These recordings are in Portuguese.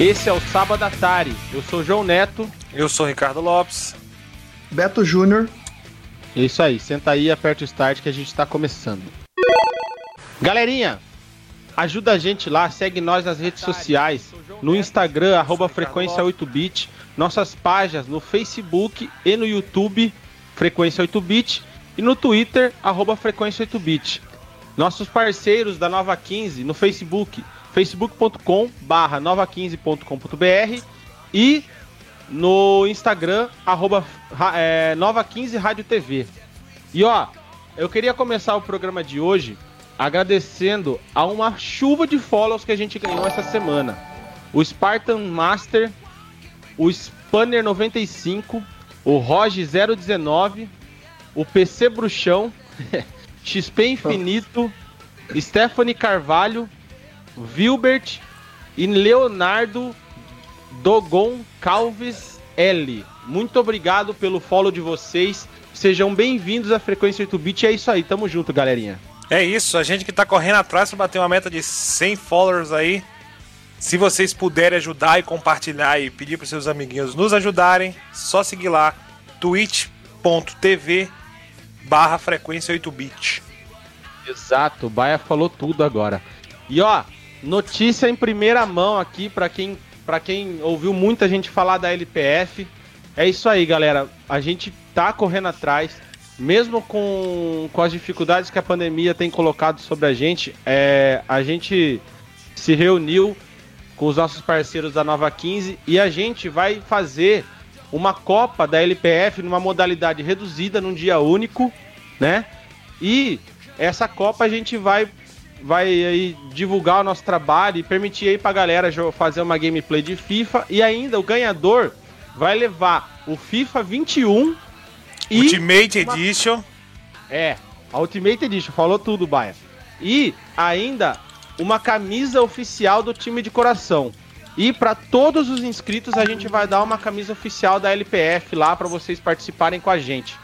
Esse é o Sábado Atari. Eu sou o João Neto. Eu sou o Ricardo Lopes. Beto Júnior. É isso aí, senta aí, aperta o start que a gente está começando. Galerinha, ajuda a gente lá, segue nós nas redes sociais, no Instagram, arroba frequência 8bit, nossas páginas no Facebook e no YouTube, frequência 8bit, e no Twitter, arroba frequência 8bit. Nossos parceiros da Nova 15 no Facebook, facebook.com barra nova15.com.br e no Instagram, arroba é, Nova15 Rádio TV. E ó, eu queria começar o programa de hoje agradecendo a uma chuva de follows que a gente ganhou essa semana. O Spartan Master, o Spanner 95, o Roge 019, o PC Bruxão, XP Infinito, Stephanie Carvalho, Vilbert e Leonardo Dogon Calves L. Muito obrigado pelo follow de vocês. Sejam bem-vindos à Frequência 8-Bit. É isso aí, tamo junto, galerinha. É isso, a gente que tá correndo atrás para bater uma meta de 100 followers aí. Se vocês puderem ajudar e compartilhar e pedir para seus amiguinhos nos ajudarem, só seguir lá twitch.tv barra frequência 8-bit. Exato, o Baia falou tudo agora. E ó, notícia em primeira mão aqui para quem para quem ouviu muita gente falar da LPF. É isso aí, galera. A gente tá correndo atrás, mesmo com, com as dificuldades que a pandemia tem colocado sobre a gente. É, a gente se reuniu com os nossos parceiros da Nova 15 e a gente vai fazer uma Copa da LPF numa modalidade reduzida, num dia único, né? E essa Copa a gente vai vai aí divulgar o nosso trabalho e permitir aí pra galera fazer uma gameplay de FIFA e ainda o ganhador vai levar o FIFA 21 e Ultimate uma... Edition. É, a Ultimate Edition, falou tudo, Baia. E ainda uma camisa oficial do time de coração. E para todos os inscritos a gente vai dar uma camisa oficial da LPF lá para vocês participarem com a gente.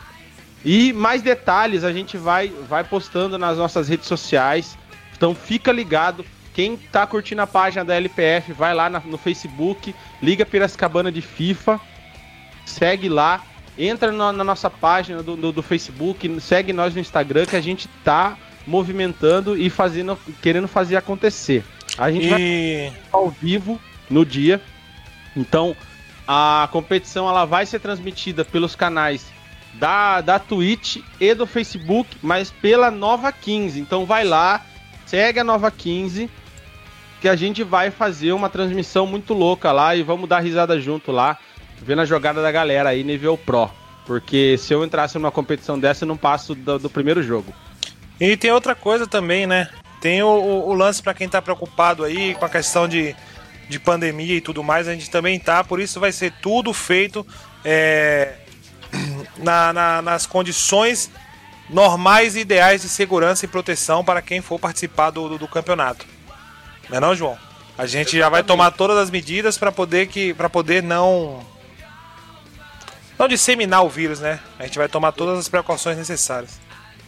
E mais detalhes a gente vai vai postando nas nossas redes sociais. Então fica ligado. Quem tá curtindo a página da LPF, vai lá na, no Facebook, liga Piracicabana de FIFA, segue lá, entra na, na nossa página do, do, do, Facebook, segue nós no Instagram que a gente tá movimentando e fazendo, querendo fazer acontecer. A gente e... vai ao vivo no dia. Então, a competição ela vai ser transmitida pelos canais da, da Twitch e do Facebook, mas pela Nova 15. Então vai lá, segue a Nova 15, que a gente vai fazer uma transmissão muito louca lá e vamos dar risada junto lá, vendo a jogada da galera aí nível Pro. Porque se eu entrasse numa competição dessa, eu não passo do, do primeiro jogo. E tem outra coisa também, né? Tem o, o, o lance para quem tá preocupado aí com a questão de, de pandemia e tudo mais, a gente também tá, por isso vai ser tudo feito é, na, na, nas condições normais e ideais de segurança e proteção para quem for participar do, do, do campeonato. Não é não, João? A gente já vai tomar todas as medidas para poder que para poder não não disseminar o vírus, né? A gente vai tomar todas as precauções necessárias.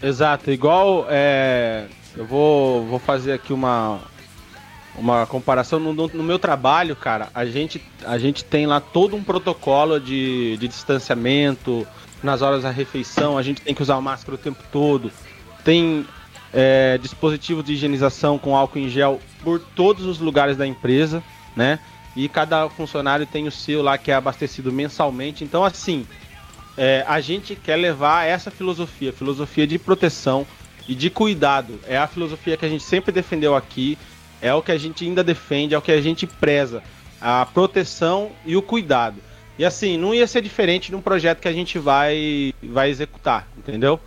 Exato, igual é, eu vou, vou fazer aqui uma uma comparação no, no, meu trabalho, cara. A gente a gente tem lá todo um protocolo de, de distanciamento, nas horas da refeição, a gente tem que usar máscara o tempo todo. Tem é, dispositivos de higienização com álcool em gel por todos os lugares da empresa, né? E cada funcionário tem o seu lá que é abastecido mensalmente. Então, assim, é, a gente quer levar essa filosofia, filosofia de proteção e de cuidado. É a filosofia que a gente sempre defendeu aqui, é o que a gente ainda defende, é o que a gente preza. A proteção e o cuidado. E assim, não ia ser diferente de um projeto que a gente vai, vai executar, entendeu?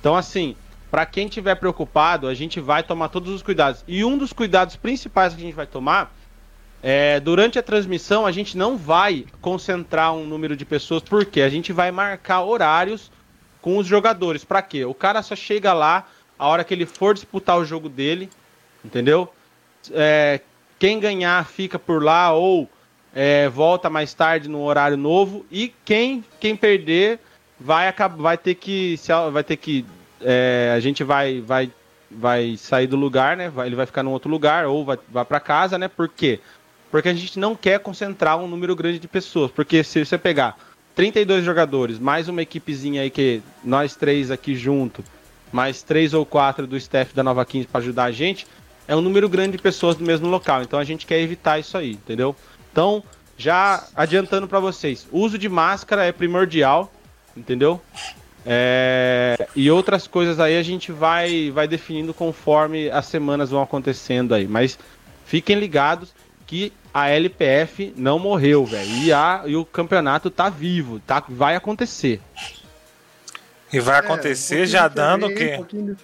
Então, assim, para quem tiver preocupado, a gente vai tomar todos os cuidados. E um dos cuidados principais que a gente vai tomar é durante a transmissão a gente não vai concentrar um número de pessoas, porque a gente vai marcar horários com os jogadores. Para quê? O cara só chega lá a hora que ele for disputar o jogo dele, entendeu? É, quem ganhar fica por lá ou é, volta mais tarde no horário novo e quem quem perder vai vai ter que vai ter que é, a gente vai vai vai sair do lugar né vai, ele vai ficar num outro lugar ou vai, vai para casa né porque porque a gente não quer concentrar um número grande de pessoas. Porque se você pegar 32 jogadores, mais uma equipezinha aí que nós três aqui junto, mais três ou quatro do staff da Nova 15 para ajudar a gente, é um número grande de pessoas no mesmo local. Então a gente quer evitar isso aí, entendeu? Então, já adiantando para vocês, uso de máscara é primordial, entendeu? É... E outras coisas aí a gente vai, vai definindo conforme as semanas vão acontecendo aí. Mas fiquem ligados que a LPF não morreu, velho. E, e o campeonato tá vivo, tá? Vai acontecer. E vai é, acontecer é, um já dando o quê? Um pouquinho,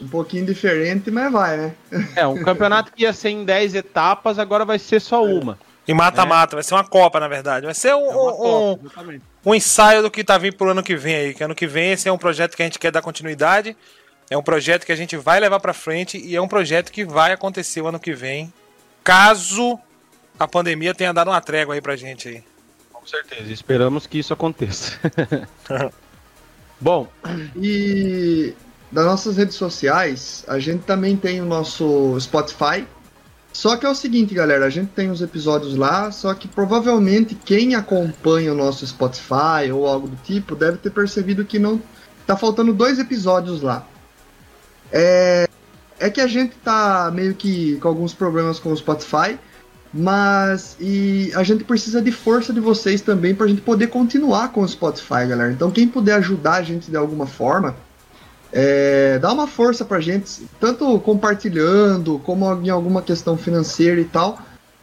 um pouquinho, diferente, mas vai, né? É, um campeonato que ia ser em 10 etapas, agora vai ser só é. uma. E mata-mata, vai ser uma Copa, na verdade. Vai ser um, é Copa, um, um, ensaio do que tá vindo pro ano que vem aí. Que ano que vem esse é um projeto que a gente quer dar continuidade. É um projeto que a gente vai levar para frente e é um projeto que vai acontecer o ano que vem caso a pandemia tenha dado uma trégua aí pra gente aí. Com certeza, esperamos que isso aconteça. Bom, e das nossas redes sociais, a gente também tem o nosso Spotify. Só que é o seguinte, galera, a gente tem os episódios lá, só que provavelmente quem acompanha o nosso Spotify ou algo do tipo deve ter percebido que não tá faltando dois episódios lá. É, é que a gente tá meio que com alguns problemas com o Spotify, mas e a gente precisa de força de vocês também para a gente poder continuar com o Spotify, galera. Então quem puder ajudar a gente de alguma forma, é, dá uma força pra gente, tanto compartilhando, como em alguma questão financeira e tal.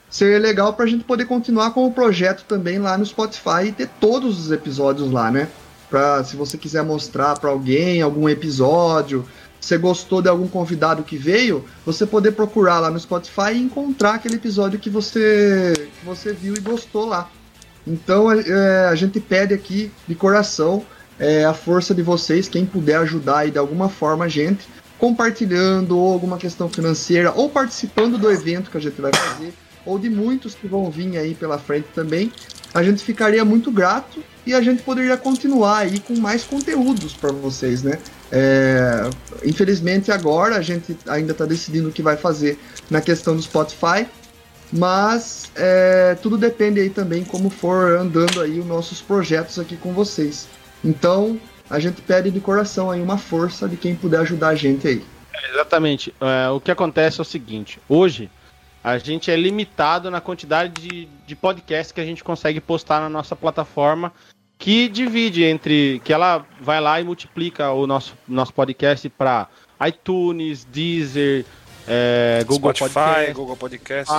Seria legal pra gente poder continuar com o projeto também lá no Spotify e ter todos os episódios lá, né? Pra, se você quiser mostrar para alguém algum episódio, você gostou de algum convidado que veio, você poder procurar lá no Spotify e encontrar aquele episódio que você, que você viu e gostou lá. Então é, a gente pede aqui de coração é, a força de vocês, quem puder ajudar aí de alguma forma a gente, compartilhando ou alguma questão financeira, ou participando do evento que a gente vai fazer, ou de muitos que vão vir aí pela frente também, a gente ficaria muito grato e a gente poderia continuar aí com mais conteúdos para vocês, né? É, infelizmente agora a gente ainda está decidindo o que vai fazer na questão do Spotify, mas é, tudo depende aí também como for andando aí os nossos projetos aqui com vocês. Então a gente pede de coração aí uma força de quem puder ajudar a gente aí. É, exatamente. É, o que acontece é o seguinte: hoje a gente é limitado na quantidade de, de podcasts que a gente consegue postar na nossa plataforma que divide entre que ela vai lá e multiplica o nosso, nosso podcast para iTunes, Deezer, é, Google Spotify, Podcast, Google Podcast.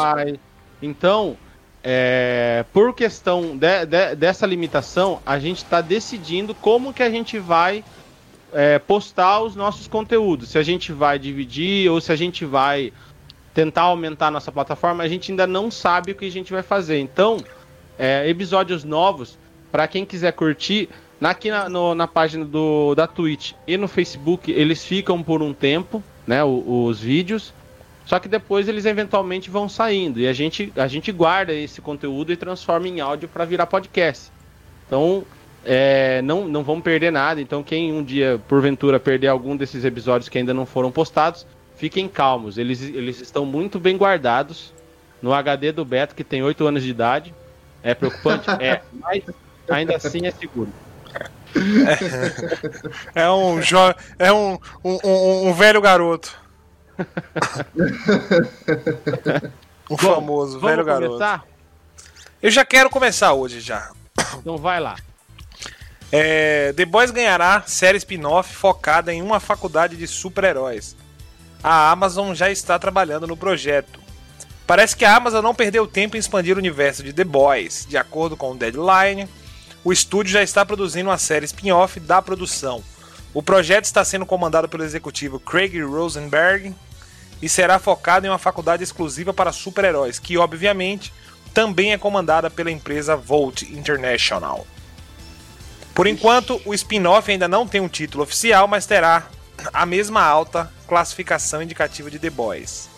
Então, é, por questão de, de, dessa limitação, a gente está decidindo como que a gente vai é, postar os nossos conteúdos. Se a gente vai dividir ou se a gente vai tentar aumentar a nossa plataforma, a gente ainda não sabe o que a gente vai fazer. Então, é, episódios novos para quem quiser curtir, aqui na, no, na página do, da Twitch e no Facebook, eles ficam por um tempo, né, os, os vídeos. Só que depois eles eventualmente vão saindo e a gente, a gente guarda esse conteúdo e transforma em áudio para virar podcast. Então, é, não, não vão perder nada. Então, quem um dia, porventura, perder algum desses episódios que ainda não foram postados, fiquem calmos. Eles, eles estão muito bem guardados no HD do Beto, que tem 8 anos de idade. É preocupante? é. Mas ainda assim é seguro. É, é um jovem. É um, um, um, um, velho garoto. Bom, famoso velho começar? garoto. Eu já quero começar hoje já. Então vai lá. É, The Boys ganhará série spin-off focada em uma faculdade de super-heróis. A Amazon já está trabalhando no projeto. Parece que a Amazon não perdeu tempo em expandir o universo de The Boys. De acordo com o Deadline, o estúdio já está produzindo uma série spin-off da produção. O projeto está sendo comandado pelo executivo Craig Rosenberg e será focado em uma faculdade exclusiva para super-heróis, que obviamente também é comandada pela empresa Volt International. Por enquanto, o spin-off ainda não tem um título oficial, mas terá a mesma alta classificação indicativa de The Boys.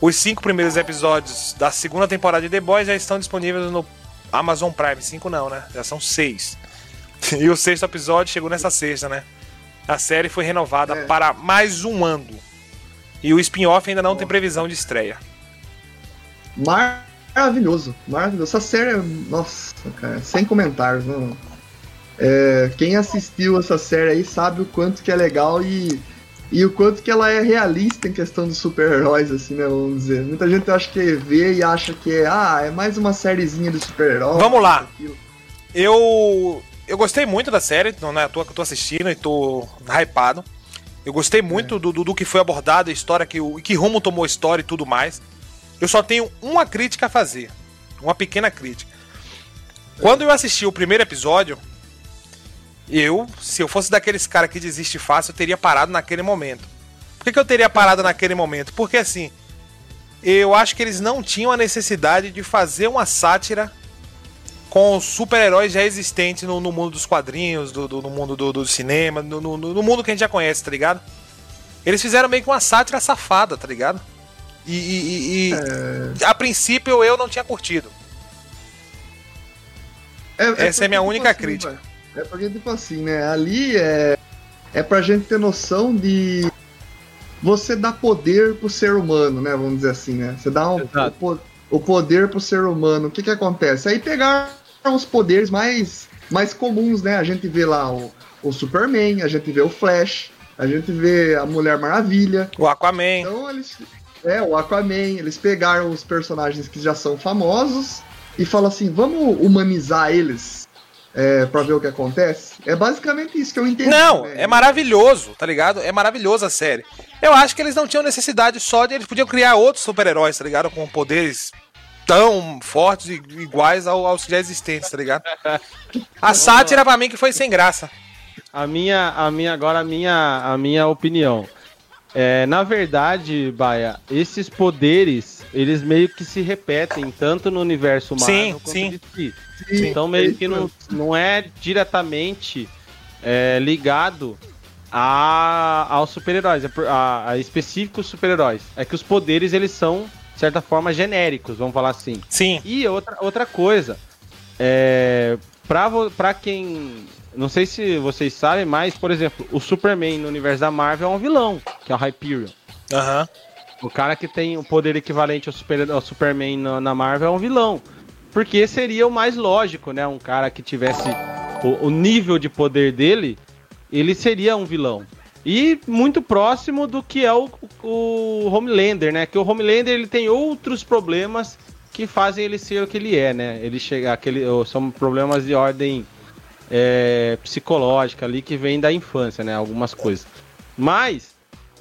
Os cinco primeiros episódios da segunda temporada de The Boys já estão disponíveis no Amazon Prime 5 não, né? Já são seis. E o sexto episódio chegou nessa sexta, né? A série foi renovada é. para mais um ano. E o spin-off ainda não oh. tem previsão de estreia. Mar maravilhoso, maravilhoso. Essa série, é- nossa, cara, sem comentários, não. É, quem assistiu essa série aí sabe o quanto que é legal e, e o quanto que ela é realista em questão dos super-heróis, assim, né? Vamos dizer. Muita gente acha que vê e acha que é, ah, é mais uma sériezinha de super-herói. Vamos lá. aquilo. Eu. Eu gostei muito da série, não é à toa que eu tô assistindo e tô hypado. Eu gostei muito do, do, do que foi abordado, a história, que, o que rumo tomou a história e tudo mais. Eu só tenho uma crítica a fazer. Uma pequena crítica. Quando eu assisti o primeiro episódio, eu, se eu fosse daqueles caras que desiste fácil, eu teria parado naquele momento. Por que, que eu teria parado naquele momento? Porque assim, eu acho que eles não tinham a necessidade de fazer uma sátira com super-heróis já existentes no, no mundo dos quadrinhos, do, do- no mundo do, do cinema, no, no- no mundo que a gente já conhece, tá ligado? Eles fizeram meio que uma sátira safada, tá ligado? E, e- e- e- a princípio eu não tinha curtido. Essa é a minha porque, única assim, crítica. vai, É porque, tipo assim, né? Ali é, é pra gente ter noção de você dar poder pro ser humano, né? Vamos dizer assim, né? Você dá um, Exato. O poder pro ser humano. O que que acontece? Aí pegaram os poderes mais, mais comuns, né? A gente vê lá o, o Superman, a gente vê o Flash, a gente vê a Mulher Maravilha. O Aquaman. Então eles. É, o Aquaman, eles pegaram os personagens que já são famosos e falam assim, vamos humanizar eles é, pra ver o que acontece. É basicamente isso que eu entendi. Não, né? é maravilhoso, tá ligado? É maravilhosa a série. Eu acho que eles não tinham necessidade só de. Eles podiam criar outros super-heróis, tá ligado? Com poderes tão fortes e iguais ao- aos já existentes, tá ligado? A sátira pra mim que foi sem graça. A minha, a minha agora a minha, a minha opinião. É, na verdade, Baia, esses poderes, eles meio que se repetem tanto no universo Marvel Sim, quanto sim. DC. Sim, Então é meio isso que não, não é diretamente é, ligado a, aos super-heróis, a, a, específicos super-heróis. É que os poderes eles são, de certa forma, genéricos, vamos falar assim. Sim. E outra, outra coisa, é, pra, pra quem. Não sei se vocês sabem, mas, por exemplo, o Superman no universo da Marvel é um vilão, que é o Hyperion. Aham. O cara que tem o poder equivalente ao, super, ao Superman na, na Marvel é um vilão. Porque seria o mais lógico, né? Um cara que tivesse o, o nível de poder dele, ele seria um vilão. E muito próximo do que é o, o Homelander, né? Que o Homelander ele tem outros problemas que fazem ele ser o que ele é, né? Ele chega aquele são problemas de ordem é, psicológica ali que vem da infância, né? Algumas coisas. Mas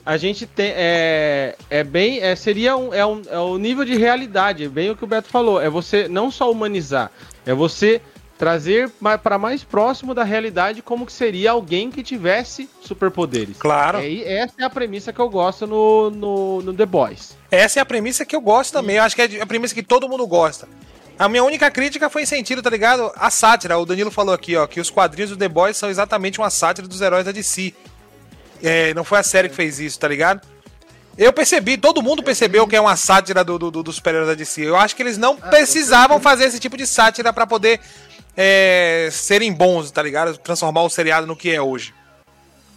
a gente tem é, é bem é, seria um, é, um, é o nível de realidade, bem o que o Beto falou. É você não só humanizar, é você trazer para mais próximo da realidade como que seria alguém que tivesse superpoderes. Claro. É, essa é a premissa que eu gosto no, no, no The Boys. Essa é a premissa que eu gosto também. Eu acho que é a premissa que todo mundo gosta. A minha única crítica foi em sentido, tá ligado? A sátira. O Danilo falou aqui, ó, que os quadrinhos do The Boys são exatamente uma sátira dos heróis da DC. É, não foi a série que fez isso, tá ligado? Eu percebi, todo mundo percebeu que é uma sátira do, do, do- dos super-heróis da DC. Eu acho que eles não precisavam fazer esse tipo de sátira pra poder é, serem bons, tá ligado? Transformar o seriado no que é hoje.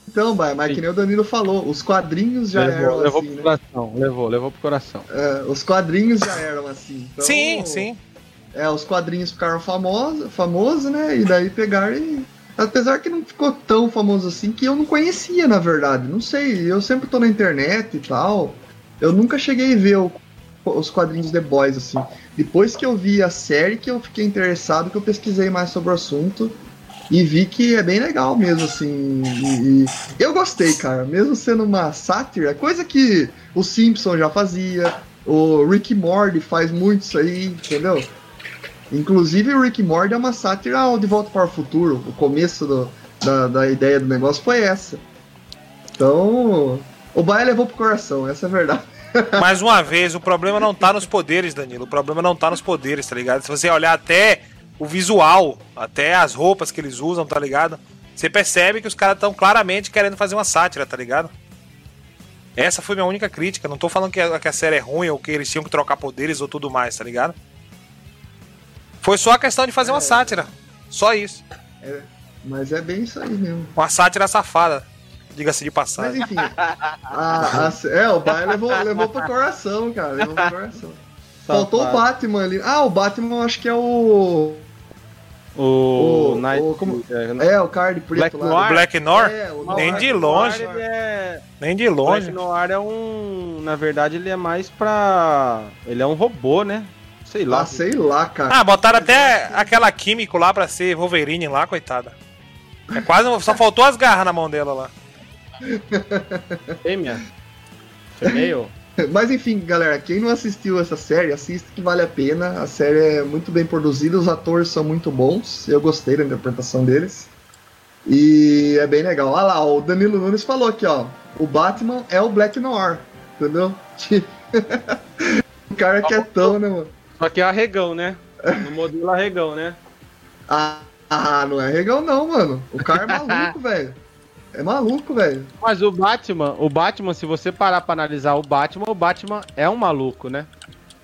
Então, vai, mas que nem o Danilo falou, os quadrinhos já eram levou, levou assim, pro né? coração, levou, levou pro coração. É, os quadrinhos já eram assim. Então, sim, sim. É, os quadrinhos ficaram famosos, famoso, né? E daí pegaram e. Apesar que não ficou tão famoso assim, que eu não conhecia, na verdade. Não sei, eu sempre tô na internet e tal. Eu nunca cheguei a ver o- os quadrinhos The Boys, assim. Depois que eu vi a série, que eu fiquei interessado, que eu pesquisei mais sobre o assunto. E vi que é bem legal mesmo, assim. E, e eu gostei, cara. Mesmo sendo uma sátira, coisa que o Simpson já fazia, o Rick Morty faz muito isso aí, entendeu? Inclusive o Rick Morty é uma sátira ao De Volta para o Futuro. O começo do- da, da ideia do negócio foi essa. Então, o Baia levou pro coração, essa é a verdade. Mais uma vez, o problema não tá nos poderes, Danilo. O problema não tá nos poderes, tá ligado? Se você olhar até o visual, até as roupas que eles usam, tá ligado? Você percebe que os caras estão claramente querendo fazer uma sátira, tá ligado? Essa foi minha única crítica. Não tô falando que a, que a série é ruim ou que eles tinham que trocar poderes ou tudo mais, tá ligado? Foi só a questão de fazer uma sátira. Só isso. Mas é bem isso aí mesmo. Uma sátira safada. Diga-se de Mas passagem. enfim. a- a- é, o Baia levou, levou pro coração, cara. Levou pro coração. Faltou o Batman ali. Ah, o Batman eu acho que é o. O, O- Night- o- como- é, É, o cara de preto Black lá. Noir? O Black Noir? É, o Nem Noir. de longe. Noir, ele é... Nem de Black longe. Noir é um. Na verdade, ele é mais pra. Ele é um robô, né? Sei lá. Ah, sei lá, cara. Ah, botaram até aquela químico lá pra ser Wolverine lá, coitada. É quase. Só faltou as garras na mão dela lá. Fêmea. Female. Mas enfim, galera, quem não assistiu essa série, assista que vale a pena. A série é muito bem produzida, os atores são muito bons. Eu gostei da interpretação deles. E é bem legal. Olha lá, o Danilo Nunes falou aqui, ó. O Batman é o Black Noir, entendeu? o cara quietão, né, mano? Só que é arregão, né? No modelo arregão, né? Ah, ah, não é legal não, mano. O cara é maluco, velho. É maluco, velho. Mas o Batman, o Batman, se você parar pra analisar o Batman, o Batman é um maluco, né?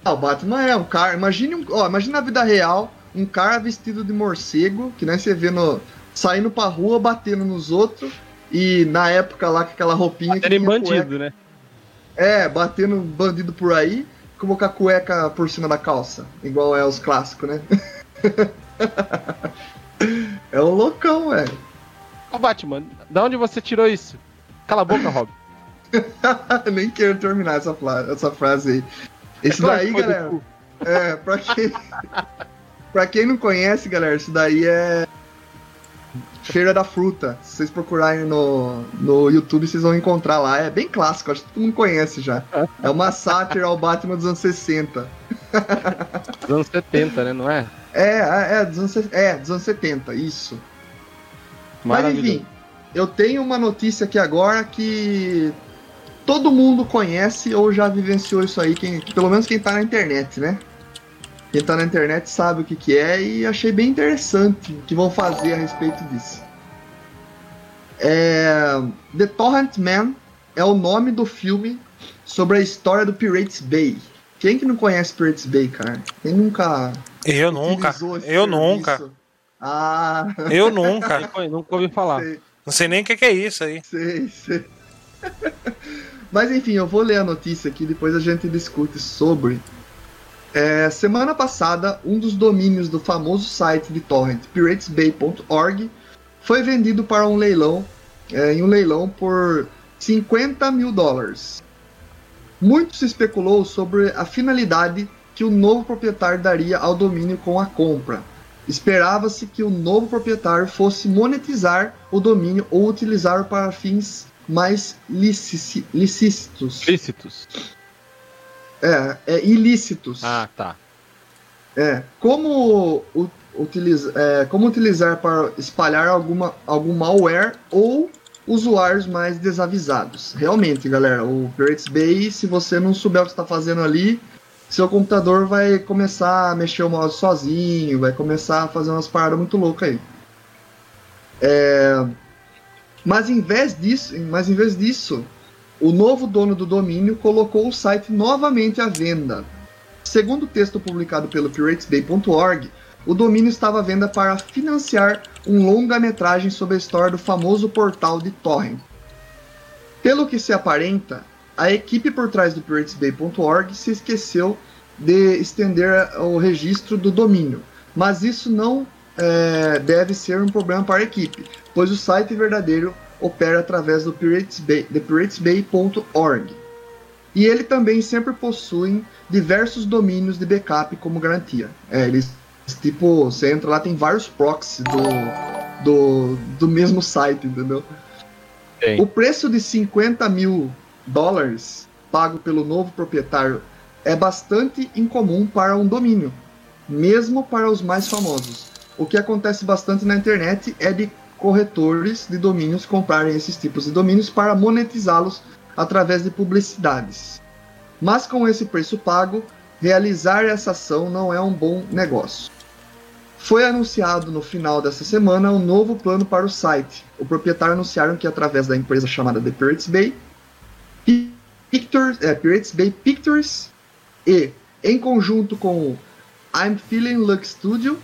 Ah, o Batman é um cara. Imagine, um, ó, imagine na vida real um cara vestido de morcego, que nem você vê no. saindo pra rua, batendo nos outros. E na época lá com aquela roupinha Batendo em bandido, né? cueca- É, batendo bandido por aí, com a cueca por cima da calça. Igual é os clássicos, né? é um loucão, velho. Ô Batman, da onde você tirou isso? Cala a boca, Rob. Nem quero terminar essa, essa frase aí. Esse claro daí, galera. É, pra quem. pra quem não conhece, galera, isso daí é. Feira da Fruta. Se vocês procurarem no, no YouTube, vocês vão encontrar lá. É bem clássico, acho que todo mundo conhece já. É uma sátira ao Batman dos anos 60. Dos anos 70, né? Não é? É, é, é, dos anos, é, dos anos 70, isso. Mas enfim, eu tenho uma notícia aqui agora que todo mundo conhece ou já vivenciou isso aí, quem, pelo menos quem tá na internet, né? Quem tá na internet sabe o que, que é e achei bem interessante o que vão fazer a respeito disso. É, The Torrent Man é o nome do filme sobre a história do Pirates Bay. Quem que não conhece Pirates Bay, cara? Quem nunca Eu nunca. Eu serviço? nunca. Ah, Eu nunca. Nunca, nunca ouvi falar. sei. Não sei nem o que que é isso aí. Sei, sei. Mas enfim, eu vou ler a notícia aqui, depois a gente discute sobre. É, semana passada, um dos domínios do famoso site de torrent, piratesbay.org, foi vendido para um leilão, é, em um leilão por 50 mil dólares. Muito se especulou sobre a finalidade que o novo proprietário daria ao domínio com a compra. Esperava-se que o novo proprietário fosse monetizar o domínio ou utilizar para fins mais lícitos. Lícitos. É, é, ilícitos. Ah, tá. É, como, utiliza, é, como utilizar para espalhar alguma, algum malware ou usuários mais desavisados. Realmente, galera, o Pirates Bay, se você não souber o que está fazendo ali, seu computador vai começar a mexer o mouse sozinho, vai começar a fazer umas paradas muito loucas aí. É, mas em vez disso, mas em vez disso, o novo dono do domínio colocou o site novamente à venda. Segundo o texto publicado pelo piratesbay.org, o domínio estava à venda para financiar um longa-metragem sobre a história do famoso portal de torrent. Pelo que se aparenta, a equipe por trás do piratesbay.org se esqueceu de estender o registro do domínio, mas isso não é, deve ser um problema para a equipe, pois o site verdadeiro opera através do piratesbay.org. E ele também sempre possui diversos domínios de backup como garantia. É, eles, tipo, você entra lá, tem vários proxies do, do, do mesmo site, entendeu? O preço de 50 mil dólares pago pelo novo proprietário é bastante incomum para um domínio, mesmo para os mais famosos. O que acontece bastante na internet é de corretores de domínios comprarem esses tipos de domínios para monetizá-los através de publicidades. Mas com esse preço pago, realizar essa ação não é um bom negócio. Foi anunciado no final dessa semana um novo plano para o site. O proprietário anunciaram que através da empresa chamada The Pirates Bay, Pictures, é, Pirates Bay Pictures e em conjunto com I'm Feeling Luck Studio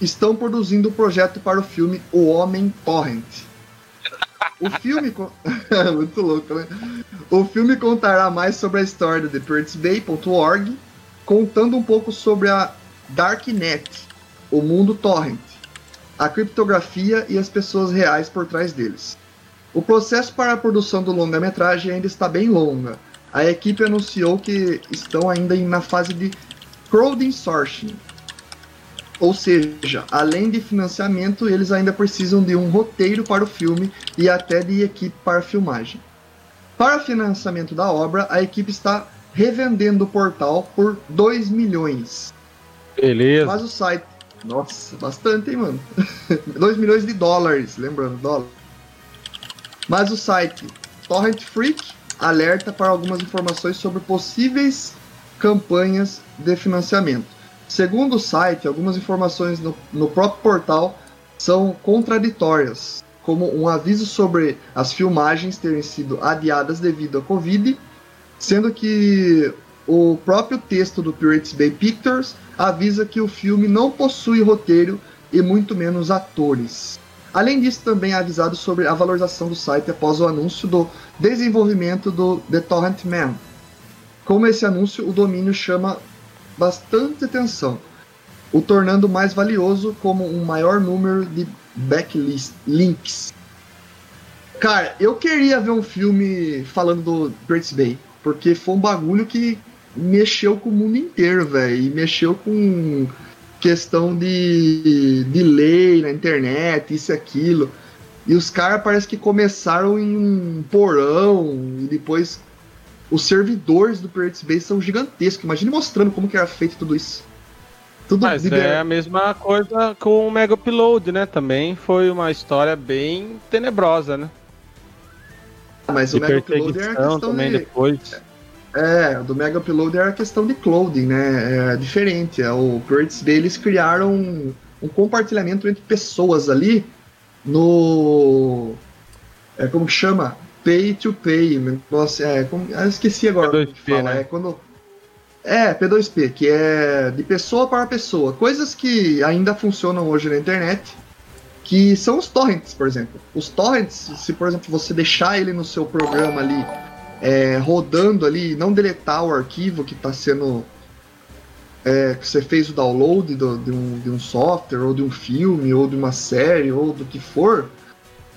estão produzindo o projeto para o filme O Homem Torrent. O filme muito louco, né? O filme contará mais sobre a história de PirateSbay.org contando um pouco sobre a Darknet, o mundo torrent, a criptografia e as pessoas reais por trás deles. O processo para a produção do longa-metragem ainda está bem longa. A equipe anunciou que estão ainda na fase de crowdsourcing, ou seja, além de financiamento, eles ainda precisam de um roteiro para o filme e até de equipe para a filmagem. Para financiamento da obra, a equipe está revendendo o portal por 2 milhões. Beleza. Mas o site. Nossa, bastante, hein, mano? 2 milhões de dólares, lembrando, dólar. Mas o site Torrent Freak alerta para algumas informações sobre possíveis campanhas de financiamento. Segundo o site, algumas informações no, no próprio portal são contraditórias, como um aviso sobre as filmagens terem sido adiadas devido à Covid, sendo que o próprio texto do Pirates Bay Pictures avisa que o filme não possui roteiro e muito menos atores. Além disso, também é avisado sobre a valorização do site após o anúncio do desenvolvimento do The Torrent Man. Como esse anúncio, o domínio chama bastante atenção, o tornando mais valioso como um maior número de backlist links. Cara, eu queria ver um filme falando do Pirates Bay, porque foi um bagulho que mexeu com o mundo inteiro, velho, e mexeu com questão de, de lei na internet, isso e aquilo. E os caras parece que começaram em um porão e depois os servidores do Pirates Bay são gigantescos. Imagine mostrando como que era feito tudo isso. Tudo Mas é a mesma coisa com o Mega Upload, né? Também foi uma história bem tenebrosa, né? Mas de o Mega Upload era questão também de... depois. É, do Mega Upload era questão de clothing, né? É diferente. É, o Pirates Bay eles criaram um, um compartilhamento entre pessoas ali no. É como que chama? pay to pay. Nossa, é, como, eu esqueci agora P2P, que fala. Né? É quando. É, P2P, que é de pessoa para pessoa. Coisas que ainda funcionam hoje na internet, que são os torrents, por exemplo. Os torrents, se por exemplo você deixar ele no seu programa ali, é, rodando ali, não deletar o arquivo que está sendo. É, que você fez o download do, de, um, de um software, ou de um filme, ou de uma série, ou do que for,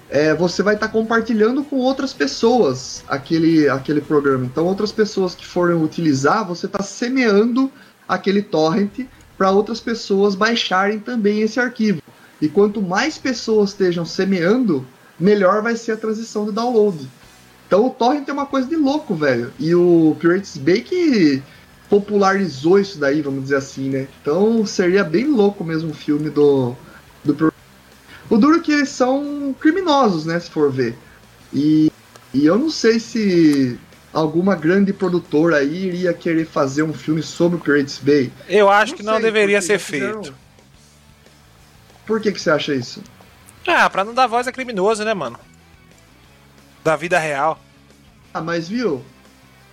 é, você vai estar tá compartilhando com outras pessoas aquele, aquele programa. Então, outras pessoas que forem utilizar, você está semeando aquele torrent para outras pessoas baixarem também esse arquivo. E quanto mais pessoas estejam semeando, melhor vai ser a transição de download. Então o torrent é uma coisa de louco, velho. E o Pirates Bay que popularizou isso daí, vamos dizer assim, né? Então seria bem louco mesmo o filme do, do o duro é que eles são criminosos, né, se for ver. E, e eu não sei se alguma grande produtora aí iria querer fazer um filme sobre o Pirates Bay. Eu acho não que não deveria ser feito. Por que, que você acha isso? Ah, pra não dar voz a criminoso, né, mano? Da vida real. Ah, mas viu?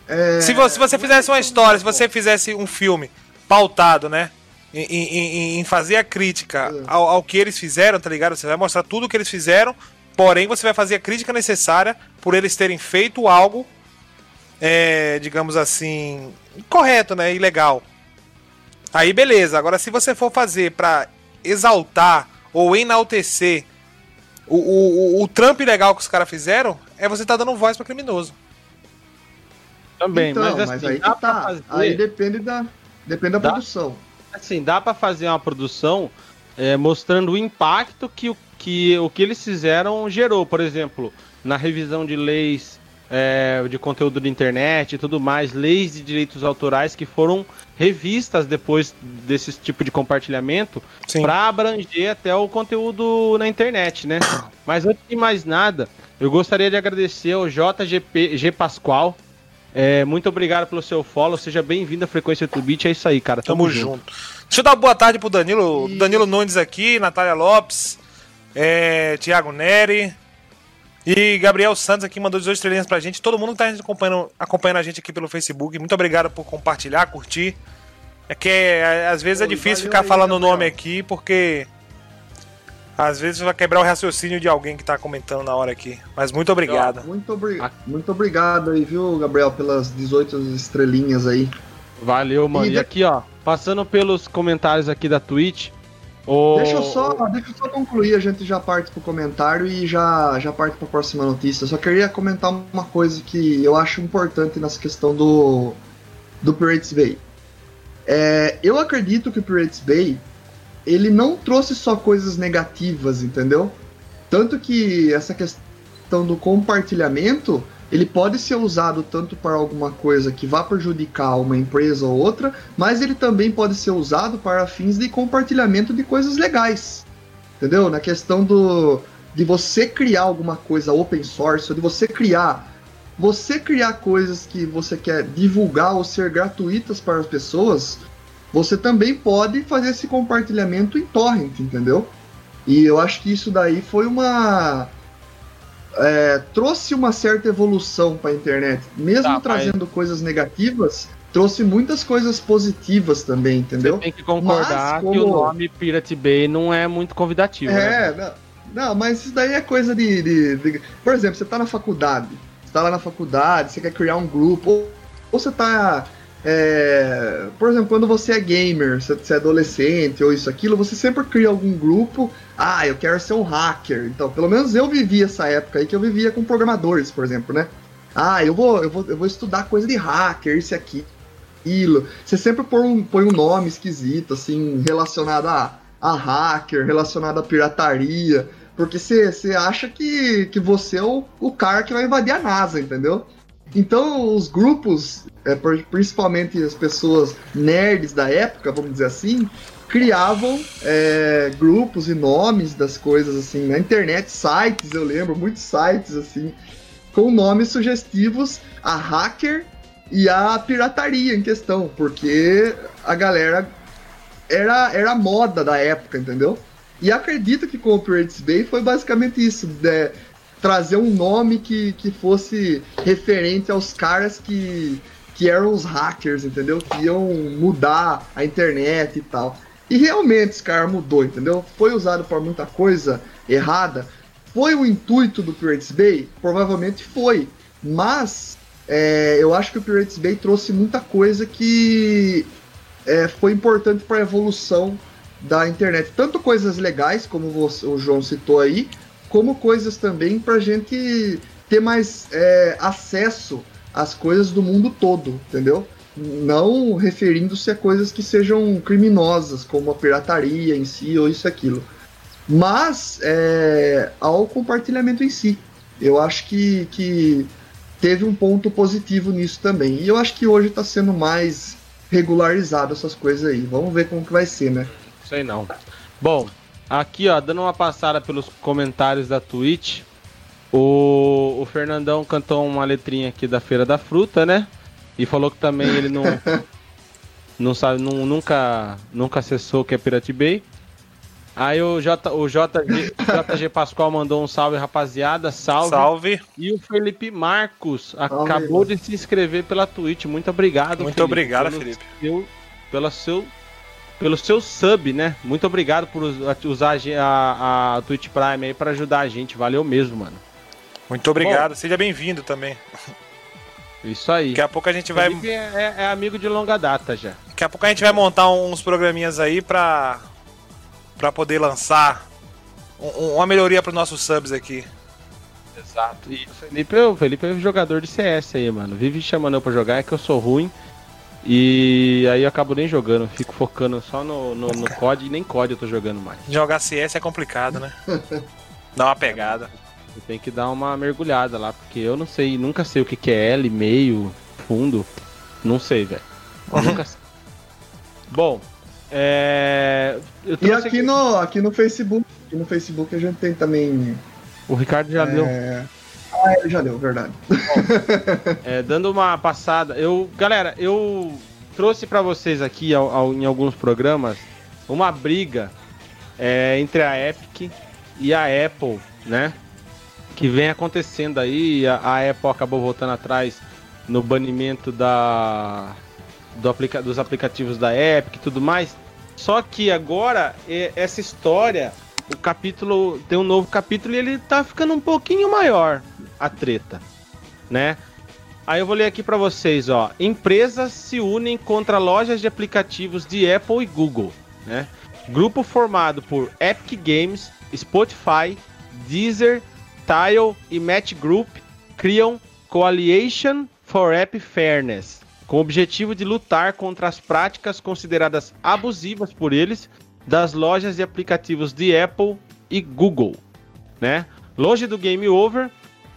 É... Se, você, se você fizesse uma história, se você fizesse um filme pautado, né? em, em, em fazer a crítica é. ao, ao, que eles fizeram, tá ligado? Você vai mostrar tudo o que eles fizeram, porém você vai fazer a crítica necessária por eles terem feito algo, é, digamos assim, correto, né? Ilegal. Aí beleza. Agora, se você for fazer para exaltar ou enaltecer o, o, o, o trampo ilegal que os caras fizeram, é você tá dando voz para criminoso. Também, então, mas, assim, mas aí, tá. Fazer... aí depende da, depende da dá, produção assim, dá para fazer uma produção é, mostrando o impacto que o, que o que eles fizeram gerou. Por exemplo, na revisão de leis é, de conteúdo da internet e tudo mais, leis de direitos autorais que foram revistas depois desse tipo de compartilhamento para abranger até o conteúdo na internet, né? Mas antes de mais nada, eu gostaria de agradecer ao JGP G Pascoal, é, muito obrigado pelo seu follow. Seja bem-vindo à Frequência do Beat. É isso aí, cara. Tamo, Tamo junto. junto. Deixa eu dar uma boa tarde pro Danilo. E... Danilo Nunes aqui, Natália Lopes, é, Tiago Neri. E Gabriel Santos aqui mandou 18 estrelinhas pra gente. Todo mundo que tá acompanhando, acompanhando a gente aqui pelo Facebook. Muito obrigado por compartilhar, curtir. É que é, às vezes é difícil ficar falando o nome aqui, porque às vezes vai quebrar o raciocínio de alguém que tá comentando na hora aqui. Mas muito obrigado. Muito, obri muito obrigado aí, viu, Gabriel, pelas 18 estrelinhas aí. Valeu, mano. E, e aqui, ó, passando pelos comentários aqui da Twitch. Deixa, eu só, deixa eu só concluir, a gente já parte pro comentário e já, já parte pra próxima notícia. Só queria comentar uma coisa que eu acho importante nessa questão do, do Pirates Bay. É, eu acredito que o Pirates Bay ele não trouxe só coisas negativas, entendeu? Tanto que essa questão do compartilhamento ele pode ser usado tanto para alguma coisa que vá prejudicar uma empresa ou outra, mas ele também pode ser usado para fins de compartilhamento de coisas legais. Entendeu? Na questão do de você criar alguma coisa open source, ou de você criar você criar coisas que você quer divulgar ou ser gratuitas para as pessoas, você também pode fazer esse compartilhamento em torrent, entendeu? E eu acho que isso daí foi uma é, trouxe uma certa evolução para a internet, mesmo tá, trazendo mas... coisas negativas, trouxe muitas coisas positivas também, entendeu? Você tem que concordar mas, como... que o nome Pirate Bay não é muito convidativo. É, né? não, não, mas isso daí é coisa de, de, de, Por exemplo, você está na faculdade, você tá lá na faculdade, você quer criar um grupo, ou, ou você está é, por exemplo, quando você é gamer, você é adolescente ou isso, aquilo, você sempre cria algum grupo. Ah, eu quero ser um hacker. Então, pelo menos eu vivi essa época aí que eu vivia com programadores, por exemplo, né? Ah, eu vou, eu vou, eu vou estudar coisa de hacker, isso aqui, aquilo. Você sempre põe um, põe um nome esquisito, assim, relacionado a, a hacker, relacionado a pirataria. Porque você acha que, que você é o, o cara que vai invadir a NASA, entendeu? Então, os grupos, é, principalmente as pessoas nerds da época, vamos dizer assim, criavam é, grupos e nomes das coisas assim na internet, sites, eu lembro, muitos sites assim, com nomes sugestivos a hacker e a pirataria em questão, porque a galera era, era moda da época, entendeu? E acredito que com o Pirates Bay foi basicamente isso, né? Trazer um nome que, que fosse referente aos caras que, que eram os hackers, entendeu? Que iam mudar a internet e tal. E realmente esse cara mudou, entendeu? Foi usado para muita coisa errada. Foi o intuito do Pirates Bay? Provavelmente foi. Mas é, eu acho que o Pirates Bay trouxe muita coisa que é, foi importante para a evolução da internet. Tanto coisas legais, como você, o João citou aí, como coisas também para gente ter mais é, acesso às coisas do mundo todo, entendeu? Não referindo-se a coisas que sejam criminosas, como a pirataria em si ou isso aquilo, mas é, ao compartilhamento em si. Eu acho que, que teve um ponto positivo nisso também. E eu acho que hoje está sendo mais regularizado essas coisas aí. Vamos ver como que vai ser, né? Sei não. Bom, Aqui, ó, dando uma passada pelos comentários da Twitch. O, o Fernandão cantou uma letrinha aqui da Feira da Fruta, né? E falou que também ele não. não sabe, não, nunca, nunca acessou o que é Pirate Bay. Aí o, J, o JG, JG Pascoal mandou um salve, rapaziada. Salve. Salve. E o Felipe Marcos acabou de se inscrever pela Twitch. Muito obrigado, Muito Felipe, obrigado, Felipe. Seu, pelo seu pelo seu sub, né? Muito obrigado por usar a, a Twitch Prime aí para ajudar a gente. Valeu mesmo, mano. Muito obrigado. Bom, Seja bem-vindo também. Isso aí. Daqui a pouco a gente vai. É, é, é, amigo de longa data já. Daqui a pouco a gente vai montar uns programinhas aí pra, pra poder lançar um, uma melhoria para os nossos subs aqui. Exato. E o Felipe, o Felipe é jogador de CS aí, mano. Vive chamando eu pra jogar, é que eu sou ruim. E aí eu acabo nem jogando, fico focando só no, no, no COD e nem COD eu tô jogando mais. Jogar CS é complicado, né? Dá uma pegada. Tem que dar uma mergulhada lá, porque eu não sei, nunca sei o que, que é L, meio, fundo. Não sei, velho. nunca sei. Bom, é. e aqui, aqui, No, aqui no Facebook, aqui no Facebook a gente tem também. O Ricardo já é... deu. Ah, ele já deu, verdade. Bom, é, dando uma passada, eu, galera, eu trouxe para vocês aqui ao, ao, em alguns programas uma briga é, entre a Epic e a Apple, né? Que vem acontecendo aí. A, a Apple acabou voltando atrás no banimento da, do aplica, dos aplicativos da Epic e tudo mais. Só que agora essa história, o capítulo tem um novo capítulo e ele tá ficando um pouquinho maior a treta, né? Aí eu vou ler aqui para vocês, ó. Empresas se unem contra lojas de aplicativos de Apple e Google, né? Grupo formado por Epic Games, Spotify, Deezer, Tile e Match Group criam Coalition for App Fairness, com o objetivo de lutar contra as práticas consideradas abusivas por eles das lojas de aplicativos de Apple e Google, né? Longe do game over,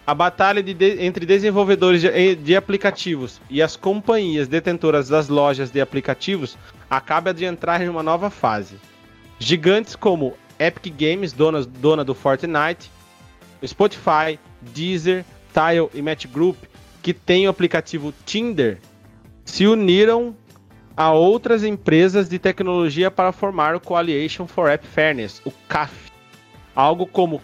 a batalha de de, entre desenvolvedores de, de, aplicativos e as companhias detentoras das lojas de aplicativos acaba de entrar em uma nova fase. Gigantes como Epic Games, dona, dona do Fortnite, Spotify, Deezer, Tile e Match Group, que tem o aplicativo Tinder, se uniram a outras empresas de tecnologia para formar o Coalition for App Fairness, o CAF. Algo como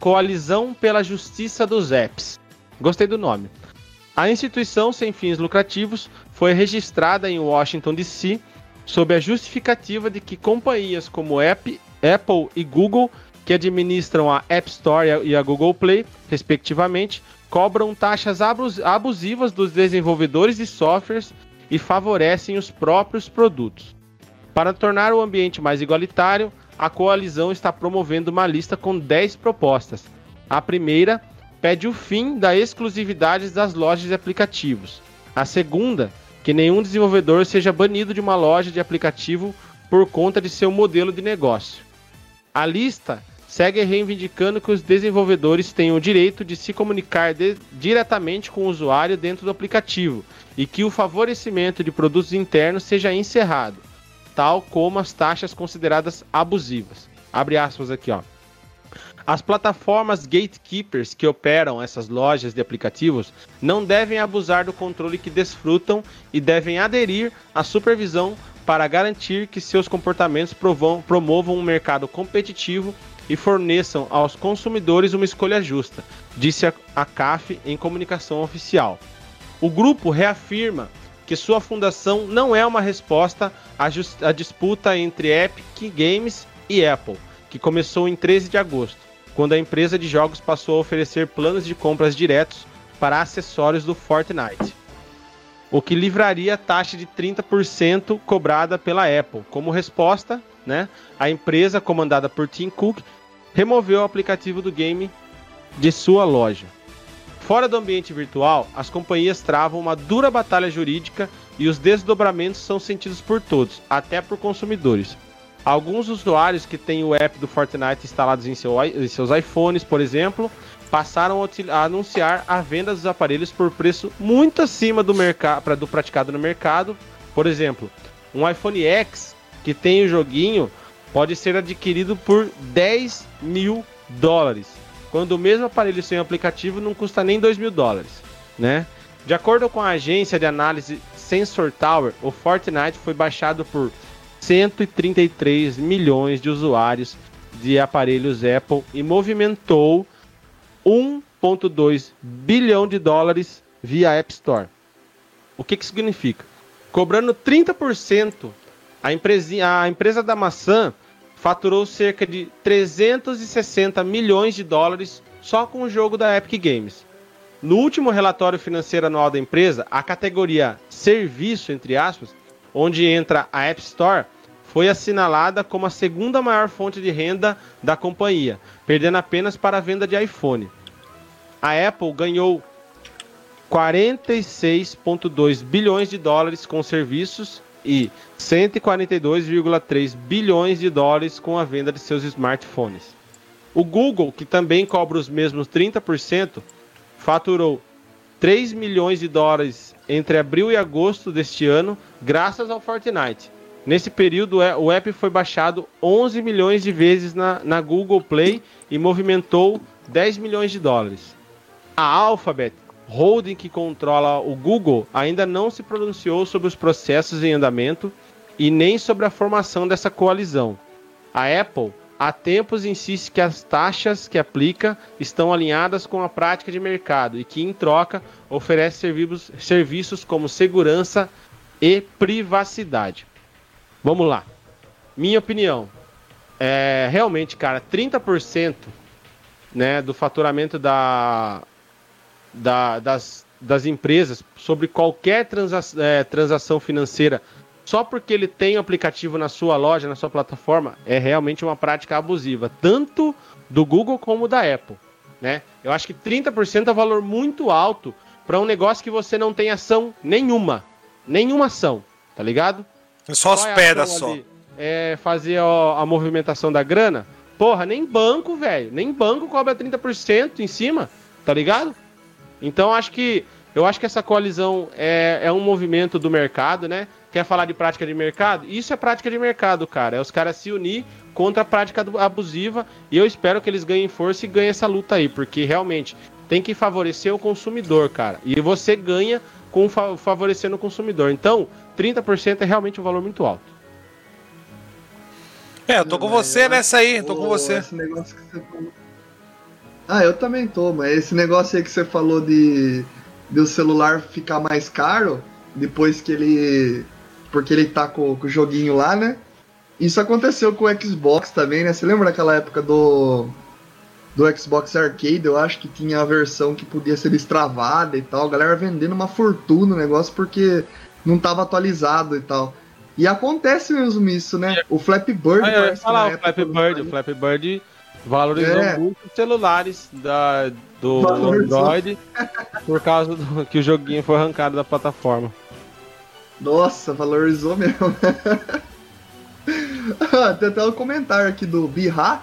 Coalizão pela Justiça dos Apps. Gostei do nome. A instituição sem fins lucrativos foi registrada em Washington DC sob a justificativa de que companhias como App, Apple e Google, que administram a App Store e a Google Play, respectivamente, cobram taxas abusivas dos desenvolvedores de softwares e favorecem os próprios produtos. Para tornar o ambiente mais igualitário, a coalizão está promovendo uma lista com 10 propostas. A primeira pede o fim da exclusividade das lojas de aplicativos. A segunda, que nenhum desenvolvedor seja banido de uma loja de aplicativo por conta de seu modelo de negócio. A lista segue reivindicando que os desenvolvedores tenham o direito de se comunicar de, diretamente com o usuário dentro do aplicativo e que o favorecimento de produtos internos seja encerrado, tal como as taxas consideradas abusivas. Abre aspas aqui, ó. As plataformas gatekeepers que operam essas lojas de aplicativos não devem abusar do controle que desfrutam e devem aderir à supervisão para garantir que seus comportamentos promovam um mercado competitivo e forneçam aos consumidores uma escolha justa, disse a CAF em comunicação oficial. O grupo reafirma que sua fundação não é uma resposta à, à, disputa entre Epic Games e Apple, que começou em 13 de agosto, quando a empresa de jogos passou a oferecer planos de compras diretos para acessórios do Fortnite, o que livraria a taxa de 30% cobrada pela Apple. Como resposta, né, a empresa comandada por Tim Cook removeu o aplicativo do game de sua loja. Fora do ambiente virtual, as companhias travam uma dura batalha jurídica e os desdobramentos são sentidos por todos, até por consumidores. Alguns usuários que têm o app do Fortnite instalados em, seu, em seus iPhones, por exemplo, passaram a, anunciar a venda dos aparelhos por preço muito acima do, do praticado no mercado. Por exemplo, um iPhone X que tem o joguinho pode ser adquirido por 10 mil dólares quando o mesmo aparelho sem aplicativo não custa nem 2 mil dólares, né? De acordo com a agência de análise Sensor Tower, o Fortnite foi baixado por 133 milhões de usuários de aparelhos Apple e movimentou 1,2 bilhão de dólares via App Store. O que, que significa? Cobrando 30%, a, empresa, a empresa da maçã faturou cerca de 360 milhões de dólares só com o jogo da Epic Games. No último relatório financeiro anual da empresa, a categoria serviço, entre aspas, onde entra a App Store, foi assinalada como a segunda maior fonte de renda da companhia, perdendo apenas para a venda de iPhone. A Apple ganhou 46,2 bilhões de dólares com serviços e 142,3 bilhões de dólares com a venda de seus smartphones. O Google, que também cobra os mesmos 30%, faturou 3 milhões de dólares entre abril e agosto deste ano, graças ao Fortnite. Nesse período, o app foi baixado 11 milhões de vezes na, na Google Play e movimentou 10 milhões de dólares. A Alphabet holding que controla o Google ainda não se pronunciou sobre os processos em andamento e nem sobre a formação dessa coalizão. A Apple há tempos insiste que as taxas que aplica estão alinhadas com a prática de mercado e que, em troca, oferece serviços, serviços como segurança e privacidade. Vamos lá. Minha opinião. É, realmente, cara, 30% né, do faturamento da, da, das das empresas sobre qualquer transa é, transação financeira só porque ele tem o aplicativo na sua loja, na sua plataforma, é realmente uma prática abusiva, tanto do Google como da Apple. Né? Eu acho que 30% é um valor muito alto para um negócio que você não tem ação nenhuma. Nenhuma ação, tá ligado? Só as é pedras só. É fazer a, a movimentação da grana. Porra, nem banco, velho. Nem banco cobra 30% em cima, tá ligado? Então acho que eu acho que essa coalizão é, é um movimento do mercado, né? Quer falar de prática de mercado? Isso é prática de mercado, cara. É os caras se unir contra a prática abusiva e eu espero que eles ganhem força e ganhem essa luta aí, porque realmente tem que favorecer o consumidor, cara. E você ganha com favorecendo o consumidor. Então, 30% é realmente um valor muito alto. É, eu tô com você nessa aí, tô com você. Esse negócio que você falou. Ah, eu também tô, mas esse negócio aí que você falou de, de o celular ficar mais caro depois que ele. Porque ele tá com, com o joguinho lá, né? Isso aconteceu com o Xbox também, né? Você lembra daquela época do do Xbox Arcade, eu acho que tinha a versão que podia ser destravada e tal. A galera vendendo uma fortuna o negócio porque não estava atualizado e tal. E acontece mesmo isso, né? O Flappy Bird. Ah, eu ia falar, o Flappy Bird, o Flappy Bird valorizou é. muito os celulares da, do, Android por causa do que o joguinho foi arrancado da plataforma. Nossa, valorizou mesmo. Tem até um comentário aqui do Birra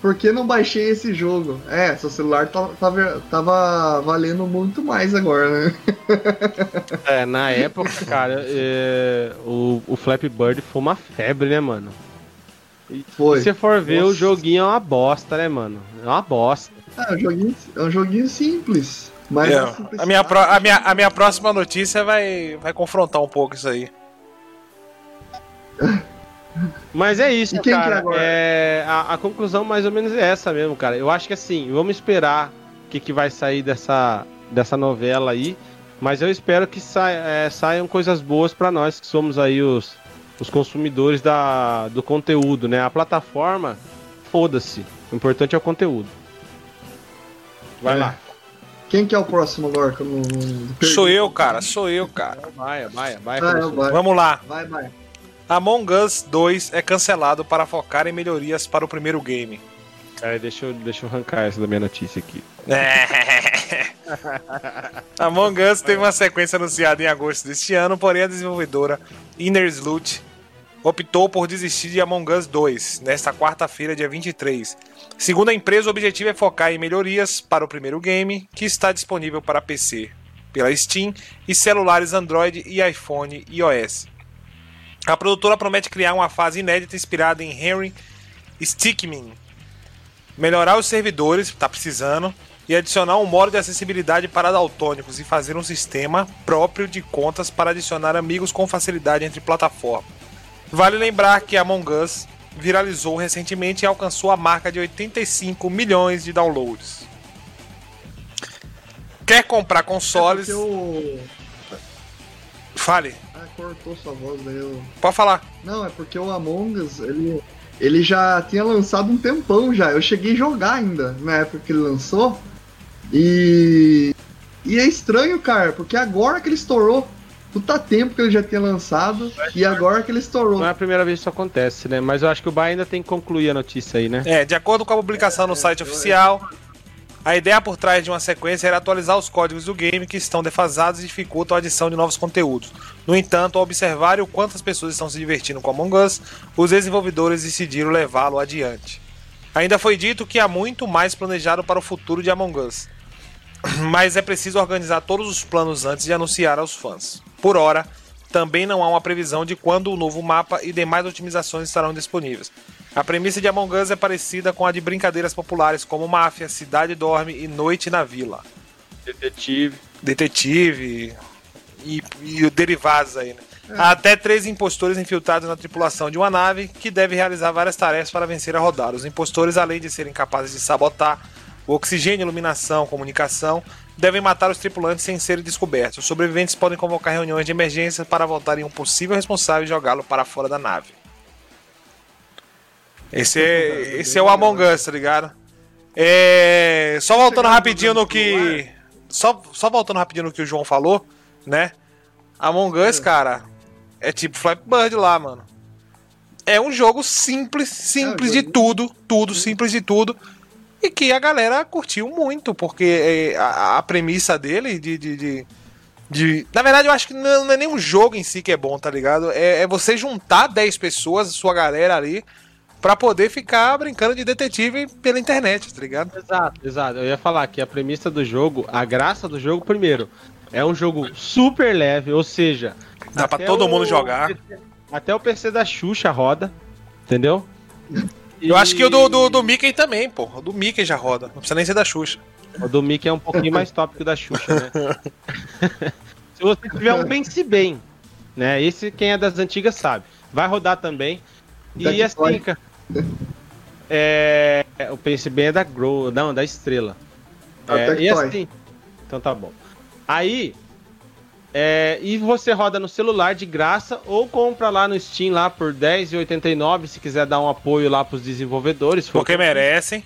por que não baixei esse jogo? É, seu celular tá, tá, tava valendo muito mais agora, né? é, na época, cara, é, o, o Flappy Bird foi uma febre, né, mano? E, foi. se você for ver, Nossa. o joguinho é uma bosta, né, mano? É uma bosta. É, um joguinho, é um joguinho simples. Mas é, a, minha pro, a, minha, a minha próxima notícia vai, vai confrontar um pouco isso aí. Mas é isso, cara. É, a, a, conclusão mais ou menos é essa mesmo, cara. Eu acho que assim, vamos esperar o que, que vai sair dessa, dessa novela aí. Mas eu espero que é, saiam coisas boas para nós que somos aí os, os consumidores da, do conteúdo, né? A plataforma, foda-se. O importante é o conteúdo. Vai é. lá. Quem que é o próximo eu não, não sou eu, cara. Sou eu, cara. Vai, vai, vai. Ah, vai. Vamos lá. Vai, vai. Among Us 2 é cancelado para focar em melhorias para o primeiro game. Deixa eu, deixa eu arrancar essa da minha notícia aqui. É. Among Us teve uma sequência anunciada em agosto deste ano, porém a desenvolvedora Inner Sloot optou por desistir de Among Us 2 nesta quarta-feira, dia 23. Segundo a empresa, o objetivo é focar em melhorias para o primeiro game, que está disponível para PC pela Steam e celulares Android e iPhone iOS. A produtora promete criar uma fase inédita inspirada em Henry Stickmin, melhorar os servidores, está precisando, e adicionar um modo de acessibilidade para daltônicos e fazer um sistema próprio de contas para adicionar amigos com facilidade entre plataformas. Vale lembrar que Among Us viralizou recentemente e alcançou a marca de 85 milhões de downloads. Quer comprar consoles? É eu... Fale cortou sua voz, daí eu... Pode falar. Não, é porque o Among Us, ele, ele já tinha lançado um tempão já. Eu cheguei a jogar ainda na época que ele lançou. E. E é estranho, cara, porque agora que ele estourou. Puta tempo que ele já tinha lançado e agora que ele estourou. Não é a primeira vez que isso acontece, né? Mas eu acho que o Bar ainda tem que concluir a notícia aí, né? É, de acordo com a publicação é, no site eu, oficial, a ideia por trás de uma sequência era atualizar os códigos do game que estão defasados e dificultam a adição de novos conteúdos. No entanto, ao observar o quanto as pessoas estão se divertindo com Among Us, os desenvolvedores decidiram levá-lo adiante. Ainda foi dito que há muito mais planejado para o futuro de Among Us, mas é preciso organizar todos os planos antes de anunciar aos fãs. Por hora, também não há uma previsão de quando o novo mapa e demais otimizações estarão disponíveis. A premissa de Among Us é parecida com a de brincadeiras populares como Máfia, Cidade Dorme e Noite na Vila. Detetive. Detetive e, e derivados aí, né? É. Há até três impostores infiltrados na tripulação de uma nave que deve realizar várias tarefas para vencer a rodada. Os impostores, além de serem capazes de sabotar o oxigênio, iluminação, comunicação, devem matar os tripulantes sem serem descobertos. Os sobreviventes podem convocar reuniões de emergência para votar em um possível responsável e jogá-lo para fora da nave. Esse é, esse é o Among Us, tá ligado? É, só voltando rapidinho no que. só, só voltando rapidinho no que o João falou, né? Among Us, cara, é tipo Flappy Bird lá, mano. É um jogo simples, simples de tudo, tudo, simples de tudo. E que a galera curtiu muito, porque é, a, a premissa dele de, de, de, de, Na verdade, eu acho que não, é nem um jogo em si que é bom, tá ligado? É, é você juntar 10 pessoas, sua galera ali, pra poder ficar brincando de detetive pela internet, tá ligado? Exato, exato. Eu ia falar que a premissa do jogo, a graça do jogo, primeiro, é um jogo super leve, ou seja. Dá pra todo o- mundo jogar. Até o PC da Xuxa roda, entendeu? Eu acho que o do, do, do Mickey também, pô. O do Mickey já roda. Não precisa nem ser da Xuxa. O do Mickey é um pouquinho mais top que o da Xuxa, né? Se você tiver um Pense Bem, né? Esse quem é das antigas sabe. Vai rodar também. E Tectoy. assim, cara. É, o Pense Bem é da Grow, não, da Estrela. Ah, É, e assim. Então tá bom. Aí. é, e você roda no celular de graça ou compra lá no Steam lá por R$10,89 se quiser dar um apoio lá pros desenvolvedores. foi o que Porque merecem.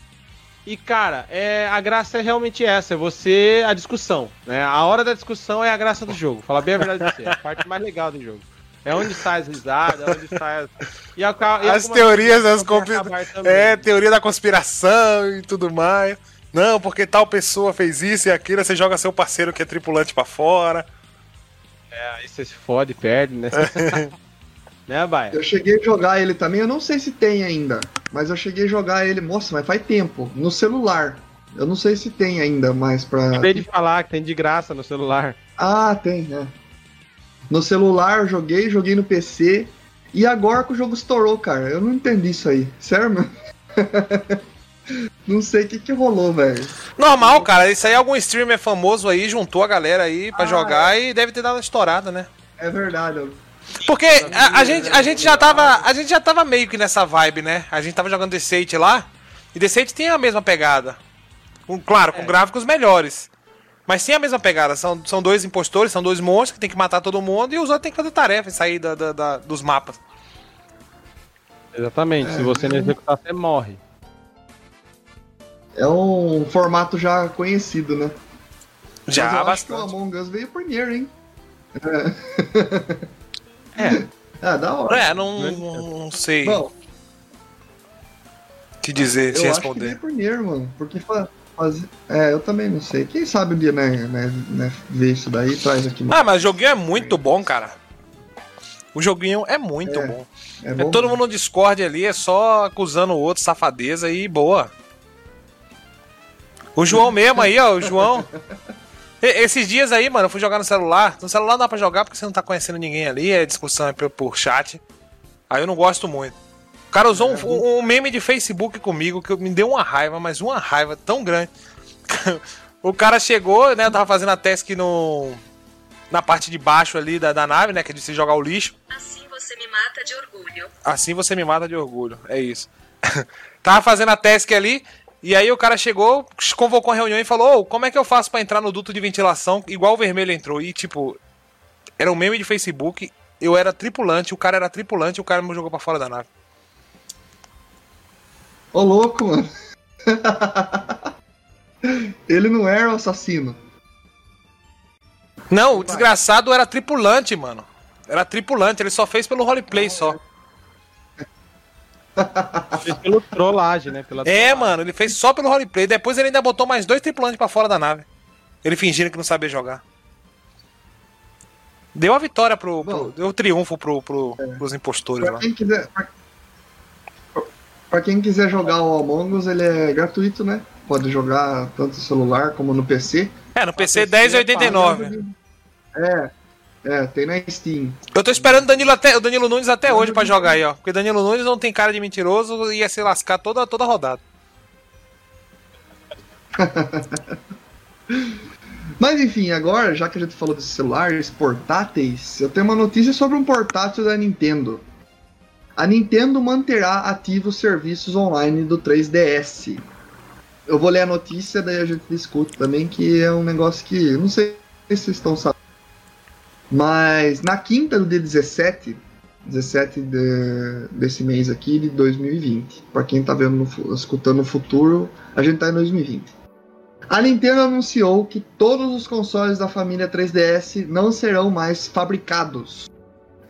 e, cara, é, a graça é realmente essa, é você, a discussão, né? A hora da discussão é a graça do jogo, fala bem a verdade pra você, é a parte mais legal do jogo. É onde sai as risadas, é onde sai as... E, a, e As teorias, coisas as vão compli- acabar também. É, teoria da conspiração e tudo mais. Não, porque tal pessoa fez isso e aquilo, você joga seu parceiro que é tripulante pra fora. Aí você se fode, perde, né? né, Baia? Eu cheguei a jogar ele também, eu não sei se tem ainda, mas eu cheguei a jogar ele, nossa, mas faz tempo, no celular. Eu não sei se tem ainda mais pra. Acabei de falar que tem de graça no celular. Ah, tem, né? No celular joguei, joguei no PC. E agora que o jogo estourou, cara. Eu não entendi isso aí. Sério, meu? não sei o que, que rolou, velho. Normal, cara. Isso aí algum streamer famoso aí juntou a galera aí pra Ah, jogar e deve ter dado uma estourada, né? É verdade. eu- Porque a, a gente, a gente já tava. A gente já tava meio que nessa vibe, né? A gente tava jogando Deceit lá. E Deceit tem a mesma pegada. Com- claro, com gráficos melhores. Mas tem a mesma pegada. São, são dois impostores, são dois monstros que tem que matar todo mundo e os outros tem que fazer tarefa e sair da, da- da- dos mapas. Exatamente, se você não executar, você morre. É um formato já conhecido, né? Já Mas eu acho que o bastante. Among Us veio primeiro, hein? É, Ah, da hora. É, não, não sei Bom, te dizer, te eu acho que responder. veio primeiro, mano. Porque fa faz... É, eu também não sei. Quem sabe um dia, né, né, né ver isso daí traz aqui. Ah, mas o joguinho é muito bom, cara. O joguinho é muito É, bom. é É bom todo mesmo. mundo no Discord ali, é só acusando o outro, safadeza e boa. O João mesmo aí, ó, o João. E- Esses dias aí, mano, eu fui jogar no celular. No celular não dá pra jogar porque você não tá conhecendo ninguém ali, é discussão é por, por chat. Aí eu não gosto muito. O cara usou um, um- meme de Facebook comigo que me deu uma raiva, mas uma raiva tão grande. o cara chegou, né, eu tava fazendo a task no... Na parte de baixo ali da, da nave, né, que é de se jogar o lixo. Assim você me mata de orgulho. Assim você me mata de orgulho. É isso. Tava fazendo a task ali. E aí o cara chegou, convocou uma reunião e falou: Ô, como é que eu faço pra entrar no duto de ventilação igual o vermelho entrou? E tipo, era um meme de Facebook. Eu era tripulante, o cara era tripulante e o cara me jogou pra fora da nave. Ô, louco, mano. Ele não era o assassino. Não, o desgraçado era tripulante, mano. Era tripulante, ele só fez pelo roleplay só. fez pelo trollagem, né? Pela É, mano, ele fez só pelo roleplay. Depois ele ainda botou mais dois tripulantes pra fora da nave. Ele fingindo que não sabia jogar. Deu a vitória pro. pro- Bom. deu o triunfo pro, pro, pros impostores Pra lá. quem quiser. Pra, pra quem quiser jogar o Among Us, ele é gratuito, né? Pode jogar tanto no celular como no PC. É, no PC PC é 10,89. É, é, tem na Steam. Eu tô esperando o Danilo, até, o Danilo Nunes até hoje pra jogar aí, ó. Porque Danilo Nunes não tem cara de mentiroso e ia se lascar toda, toda rodada. Mas enfim, agora, já que a gente falou desses celulares portáteis, eu tenho uma notícia sobre um portátil da Nintendo. A Nintendo manterá ativos serviços online do 3DS. Eu vou ler a notícia, daí a gente discute também, que é um negócio que não sei se vocês estão sabendo. Mas na quinta do dia 17, 17 de- desse mês aqui de 2020, para quem tá vendo, no escutando no futuro, a gente tá em 2020. A Nintendo anunciou que todos os consoles da família 3DS não serão mais fabricados.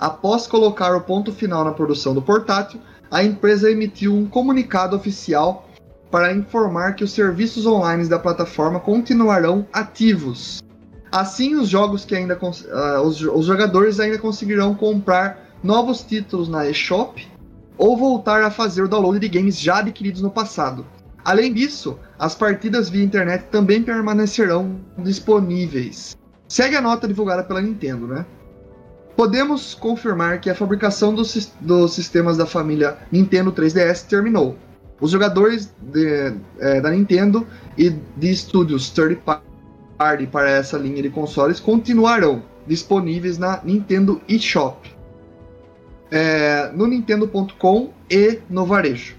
Após colocar o ponto final na produção do portátil, a empresa emitiu um comunicado oficial para informar que os serviços online da plataforma continuarão ativos. Assim, os jogos que ainda uh, os, os jogadores ainda conseguirão comprar novos títulos na eShop ou voltar a fazer o download de games já adquiridos no passado. Além disso, as partidas via internet também permanecerão disponíveis. Segue a nota divulgada pela Nintendo, né? Podemos confirmar que a fabricação dos, dos sistemas da família Nintendo 3DS terminou. Os jogadores de, é, da Nintendo e de estúdios third party para essa linha de consoles continuarão disponíveis na Nintendo eShop, é, no Nintendo.com e no varejo.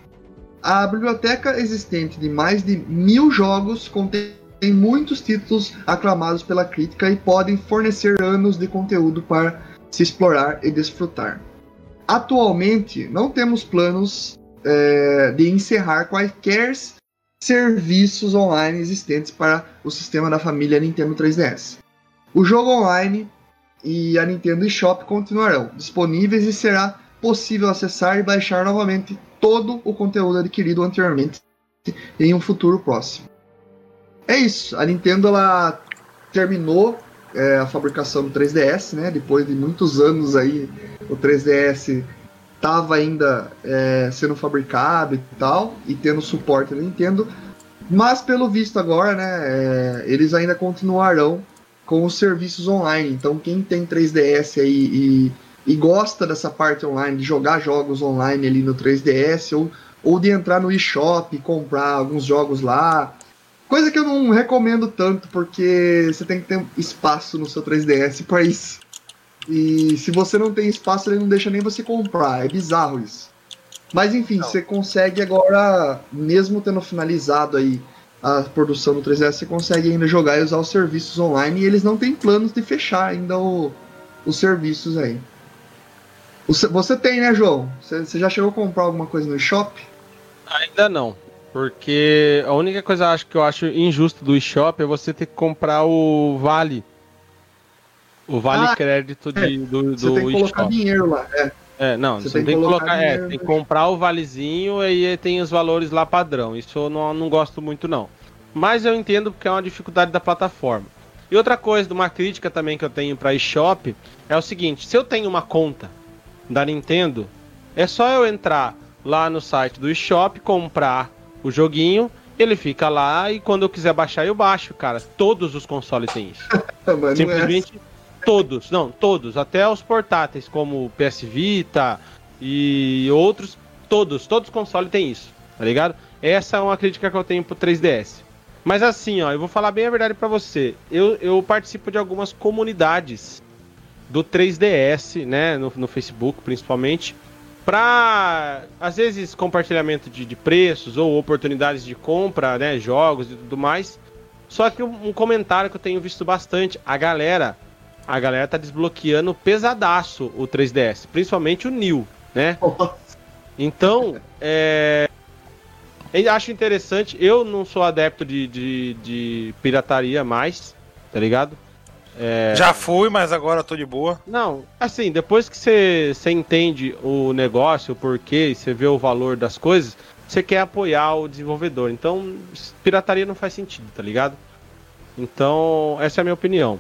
A biblioteca existente de mais de mil jogos contém muitos títulos aclamados pela crítica e podem fornecer anos de conteúdo para se explorar e desfrutar. Atualmente, não temos planos é, de encerrar quaisquer serviços online existentes para o sistema da família Nintendo 3DS. O jogo online e a Nintendo eShop continuarão disponíveis e será possível acessar e baixar novamente todo o conteúdo adquirido anteriormente em um futuro próximo. É isso. A Nintendo ela terminou é, a fabricação do 3DS, né? Depois de muitos anos aí, o 3DS estava ainda é, sendo fabricado e tal, e tendo suporte da Nintendo. Mas pelo visto agora, né? É, eles ainda continuarão com os serviços online. Então quem tem 3DS aí e e gosta dessa parte online, de jogar jogos online ali no 3DS, ou, ou de entrar no eShop e comprar alguns jogos lá. Coisa que eu não recomendo tanto, porque você tem que ter espaço no seu 3DS para isso. E se você não tem espaço, ele não deixa nem você comprar. É bizarro isso. Mas enfim, não. você consegue agora, mesmo tendo finalizado aí a produção do 3DS, você consegue ainda jogar e usar os serviços online e eles não têm planos de fechar ainda o, os serviços aí. Você tem, né, João? Você já chegou a comprar alguma coisa no eShop? Ainda não. Porque a única coisa acho que eu acho injusto do eShop é você ter que comprar o Vale. O Vale ah, Crédito de, é. do, do Você tem que colocar dinheiro lá, é. É, não, você, você tem, tem, que colocar, é, tem que comprar o valezinho e aí tem os valores lá padrão. Isso eu não, não gosto muito não. Mas eu entendo porque é uma dificuldade da plataforma. E outra coisa, uma crítica também que eu tenho para eShop é o seguinte: se eu tenho uma conta da Nintendo, é só eu entrar lá no site do eShop, comprar o joguinho, ele fica lá e quando eu quiser baixar eu baixo, cara. Todos os consoles têm isso. É Simplesmente é. todos, não, todos, até os portáteis como o PS Vita e outros, todos, todos os consoles têm isso, tá ligado? Essa é uma crítica que eu tenho pro 3DS. Mas assim, ó, eu vou falar bem a verdade para você. Eu, eu participo de algumas comunidades do 3DS, né, no, no Facebook principalmente, para às vezes compartilhamento de, de, preços ou oportunidades de compra, né, jogos e tudo mais. Só que um, um, comentário que eu tenho visto bastante, a galera, a galera tá desbloqueando pesadaço o 3DS, principalmente o New, né? Então, é, acho interessante. Eu não sou adepto de, de, de pirataria mais, tá ligado? É... Já fui, mas agora tô de boa. Não, assim, depois que você, entende o negócio, o porquê, e você vê o valor das coisas, você quer apoiar o desenvolvedor. Então, pirataria não faz sentido, tá ligado? Então, essa é a minha opinião.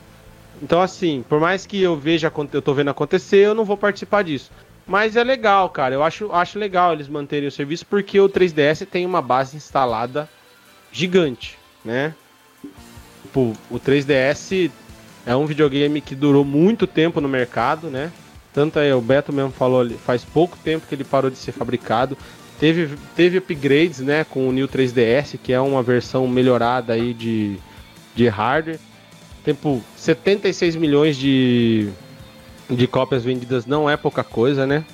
Então, assim, por mais que eu veja, eu tô vendo acontecer, eu não vou participar disso. Mas é legal, cara. Eu acho, acho legal eles manterem o serviço porque o 3DS tem uma base instalada gigante, né? Tipo, o 3DS é um videogame que durou muito tempo no mercado, né? Tanto aí, o Beto mesmo falou, faz pouco tempo que ele parou de ser fabricado. Teve, teve upgrades, né, com o New 3DS, que é uma versão melhorada aí de, de hardware. Tempo 76 milhões de, de cópias vendidas não é pouca coisa, né?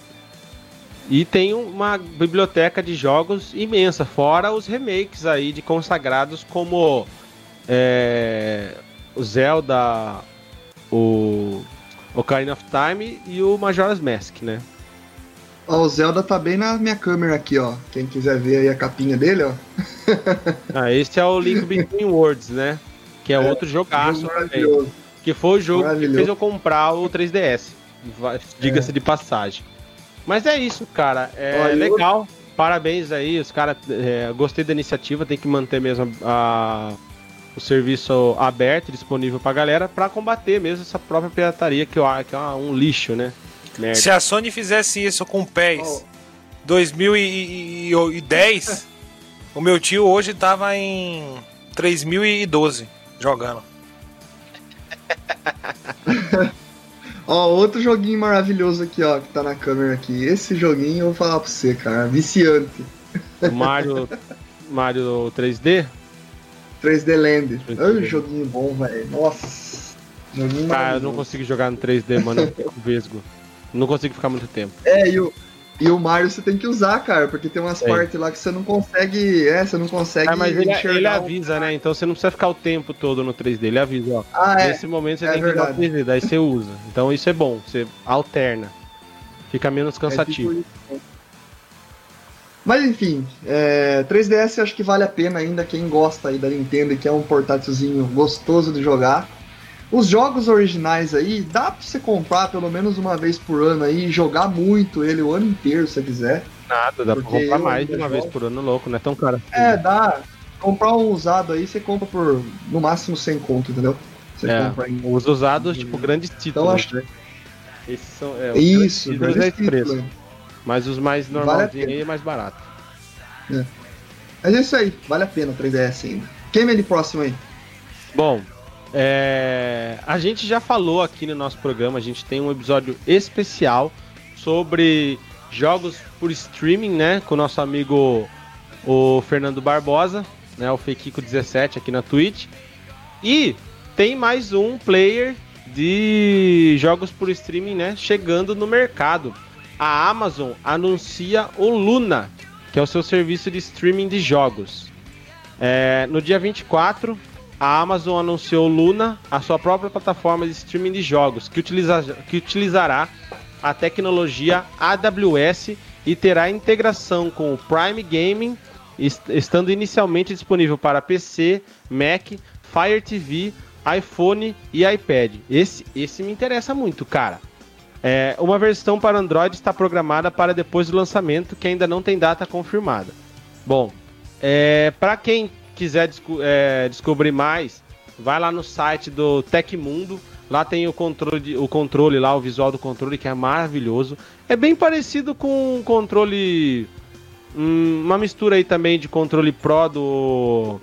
E tem uma biblioteca de jogos imensa, fora os remakes aí de consagrados como é, o Zelda, o Ocarina of Time e o Majora's Mask, né? Ó, o Zelda tá bem na minha câmera aqui, ó. Quem quiser ver aí a capinha dele, ó. Ah, esse é o Link Between Worlds, né? Que é, outro jogaço Jogo também. maravilhoso. Que foi o jogo que fez eu comprar o 3DS. Va- Diga-se de passagem. Mas é isso, cara. É Olha, eu- legal. Parabéns aí, os caras. é, gostei da iniciativa, tem que manter mesmo a- o serviço aberto, disponível pra galera, pra combater mesmo essa própria pirataria que, eu, que é um lixo, né? Merda. Se a Sony fizesse isso com o PES 2010, o meu tio hoje tava em 3012 jogando. Ó, outro joguinho maravilhoso aqui, ó, que tá na câmera aqui. Esse joguinho eu vou falar pra você, cara. Viciante. O Mario, Mario 3D. 3D Land. 3D Ai, joguinho bom, velho. Nossa. Joguinho Ah, eu não consigo jogar no 3D, mano. Eu fico vesgo. Não consigo ficar muito tempo. É, e o, e o Mario você tem que usar, cara, porque tem umas É. partes lá que você não consegue. É, você não consegue. Ah, mas ele, ele avisa, né? Então você não precisa ficar o tempo todo no 3D. Ele avisa, ó. Ah, é. Nesse momento você é tem que usar o verdade. 3D, daí você usa. Então isso é bom, você alterna. Fica menos cansativo. É tipo isso. Mas enfim, é, 3DS eu acho que vale a pena ainda quem gosta aí da Nintendo e que é um portátilzinho gostoso de jogar. Os jogos originais aí, dá pra você comprar pelo menos uma vez por ano aí e jogar muito ele o ano inteiro se você quiser. Nada, dá pra comprar mais de uma vez jogo. por ano, louco, não é tão caro. assim. É, dá. Comprar um usado aí, você compra por no máximo 100 conto, entendeu? Você É, compra em. Os usados, tipo, grandes títulos. Então acho né? Esses são. É, os Isso, grandes títulos é títulos. Mas os mais Vale normalzinhos pena. aí é mais barato. Mas é isso aí, vale a pena o 3DS ainda. Quem vem de próximo aí? Bom, é, a gente já falou aqui no nosso programa, a gente tem um episódio especial sobre jogos por streaming, né? Com o nosso amigo o Fernando Barbosa, né? O Fequico17 aqui na Twitch. E tem mais um player de jogos por streaming, né? Chegando no mercado. A Amazon anuncia o Luna, que é o seu serviço de streaming de jogos. É, no dia 24, a Amazon anunciou Luna, a sua própria plataforma de streaming de jogos, que, utiliza, que utilizará a tecnologia AWS e terá integração com o Prime Gaming, est- estando inicialmente disponível para PC, Mac, Fire TV, iPhone e iPad. Esse, esse me interessa muito, cara. É, uma versão para Android está programada para depois do lançamento, que ainda não tem data confirmada. Bom, é, para quem quiser desco- é, descobrir mais, vai lá no site do Tecmundo. Lá tem o controle, o controle lá, o visual do controle que é maravilhoso. É bem parecido com o controle, hum, uma mistura aí também de controle Pro do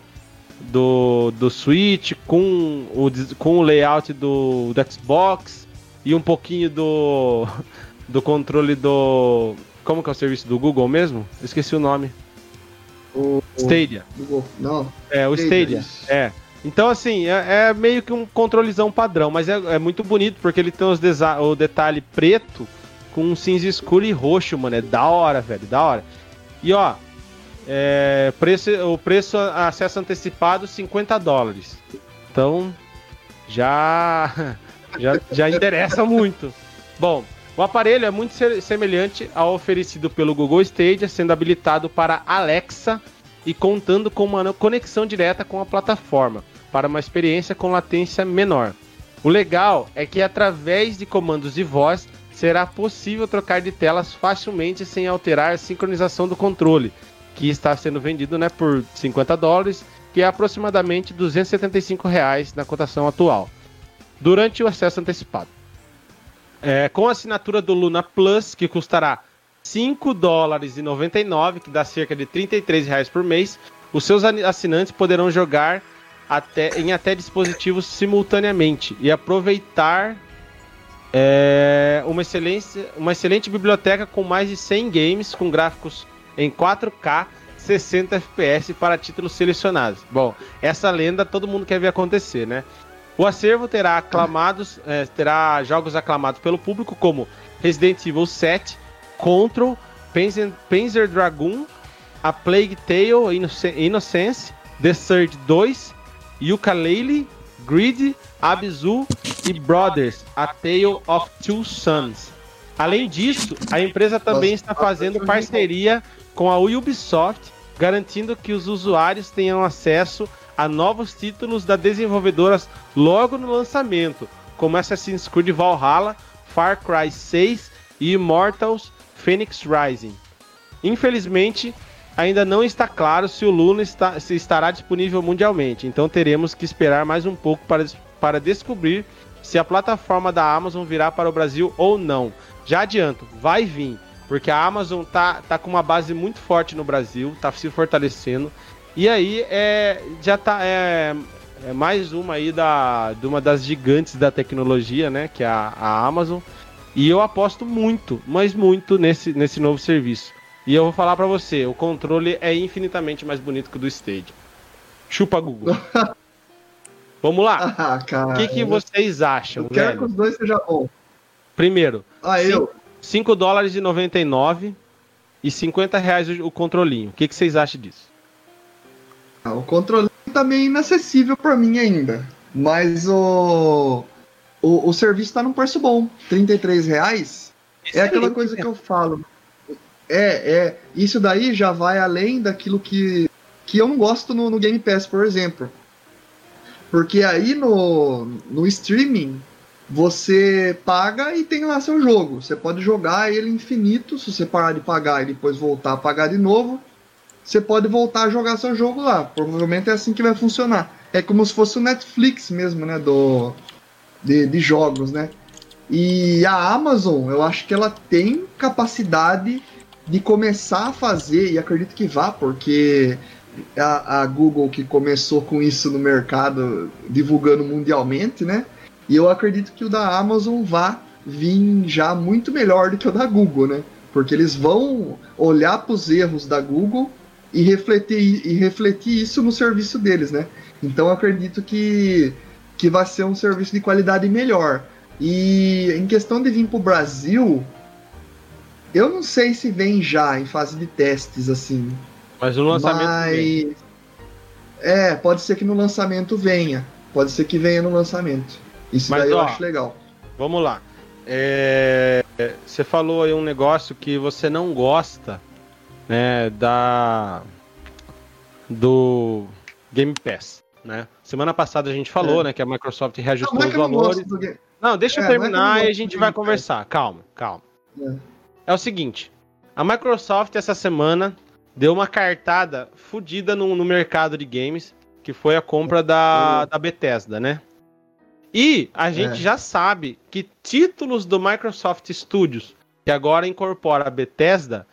do, do Switch com o, com o layout do, do Xbox e um pouquinho do do controle do como que é o serviço do Google mesmo? Esqueci o nome. O, Stadia. não, É, o Stadia, Stadia. É. Então, assim, é, é meio que um controlezão padrão, mas é, é muito bonito porque ele tem os o detalhe preto com um cinza escuro e roxo, mano. É da hora, velho, da hora. E ó, é, preço, o preço acesso antecipado 50 dólares. Então, já, já, já interessa muito. Bom, o aparelho é muito se- semelhante ao oferecido pelo Google Stadia, sendo habilitado para Alexa e contando com uma conexão direta com a plataforma, para uma experiência com latência menor. O legal é que através de comandos de voz será possível trocar de telas facilmente sem alterar a sincronização do controle, que está sendo vendido né, por 50 dólares, que é aproximadamente 275 reais na cotação atual, durante o acesso antecipado. É, com a assinatura do Luna Plus, que custará 5 dólares e 99, que dá cerca de 33 reais por mês, os seus assinantes poderão jogar até, em até dispositivos simultaneamente e aproveitar é, uma, excelência, uma excelente biblioteca com mais de 100 games com gráficos em 4K 60 FPS para títulos selecionados. Bom, essa lenda todo mundo quer ver acontecer, né? O acervo terá aclamados, eh, terá jogos aclamados pelo público como Resident Evil 7, Control, Panzer, Panzer Dragoon, A Plague Tale Innoce- Innocence, The Surge 2, Yooka-Laylee, Grid, Abzu e Brothers, A Tale of Two Sons. Além disso, a empresa também está fazendo parceria com a Ubisoft, garantindo que os usuários tenham acesso a novos títulos da desenvolvedora logo no lançamento, como Assassin's Creed Valhalla, Far Cry 6 e Immortals Phoenix Rising. Infelizmente, ainda não está claro se o Luna está, se estará disponível mundialmente, então teremos que esperar mais um pouco para, para descobrir se a plataforma da Amazon virá para o Brasil ou não. Já adianto, vai vir, porque a Amazon tá, tá com uma base muito forte no Brasil, tá se fortalecendo. E aí é, já tá é, é mais uma aí da, de uma das gigantes da tecnologia, né, que é a, a Amazon. E eu aposto muito, mas muito nesse, nesse novo serviço. E eu vou falar para você, o controle é infinitamente mais bonito que o do Stage. Chupa Google. Vamos lá. Ah. O que, que vocês acham, Eu quero velho? que os dois sejam bons. Primeiro, Ah, eu. 5 dólares e 99 e 50 reais o, o controlinho. O que, que vocês acham disso? Ah, O controle tá meio inacessível pra mim ainda. Mas o. O, o serviço tá num preço bom. 33 reais. É aquela coisa que eu falo. É, é. Isso daí já vai além daquilo que, que eu não gosto no, no Game Pass, por exemplo. Porque aí no, no streaming você paga e tem lá seu jogo. Você pode jogar ele infinito. Se você parar de pagar e depois voltar a pagar de novo, você pode voltar a jogar seu jogo lá. Provavelmente é assim que vai funcionar. É como se fosse o Netflix mesmo, né? Do, de, de jogos, né? E a Amazon, eu acho que ela tem capacidade de começar a fazer, e acredito que vá, porque a, a Google que começou com isso no mercado, divulgando mundialmente, né? E eu acredito que o da Amazon vá vir já muito melhor do que o da Google, né? Porque eles vão olhar para os erros da Google e refletir, e refletir isso no serviço deles, né? Então eu acredito que, que vai ser um serviço de qualidade melhor. E em questão de vir para o Brasil, eu não sei se vem já em fase de testes, assim. Mas no lançamento. Mas. É, pode ser que no lançamento venha. Pode ser que venha no lançamento. Isso Mas, daí eu ó, acho legal. Vamos lá. É, Você falou aí um negócio que você não gosta, né? Da. Do Game Pass, né? Semana passada a gente falou, É. né? Que a Microsoft Não, reajustou não é os não valores. do game. Não, deixa eu É, não é eu não terminar e a gente vai conversar. Calma, calma. É. É o seguinte: a Microsoft essa semana deu uma cartada fodida no, no mercado de games, que foi a compra da, da Bethesda, né? E a gente É. já sabe que títulos do Microsoft Studios, que agora incorpora a Bethesda,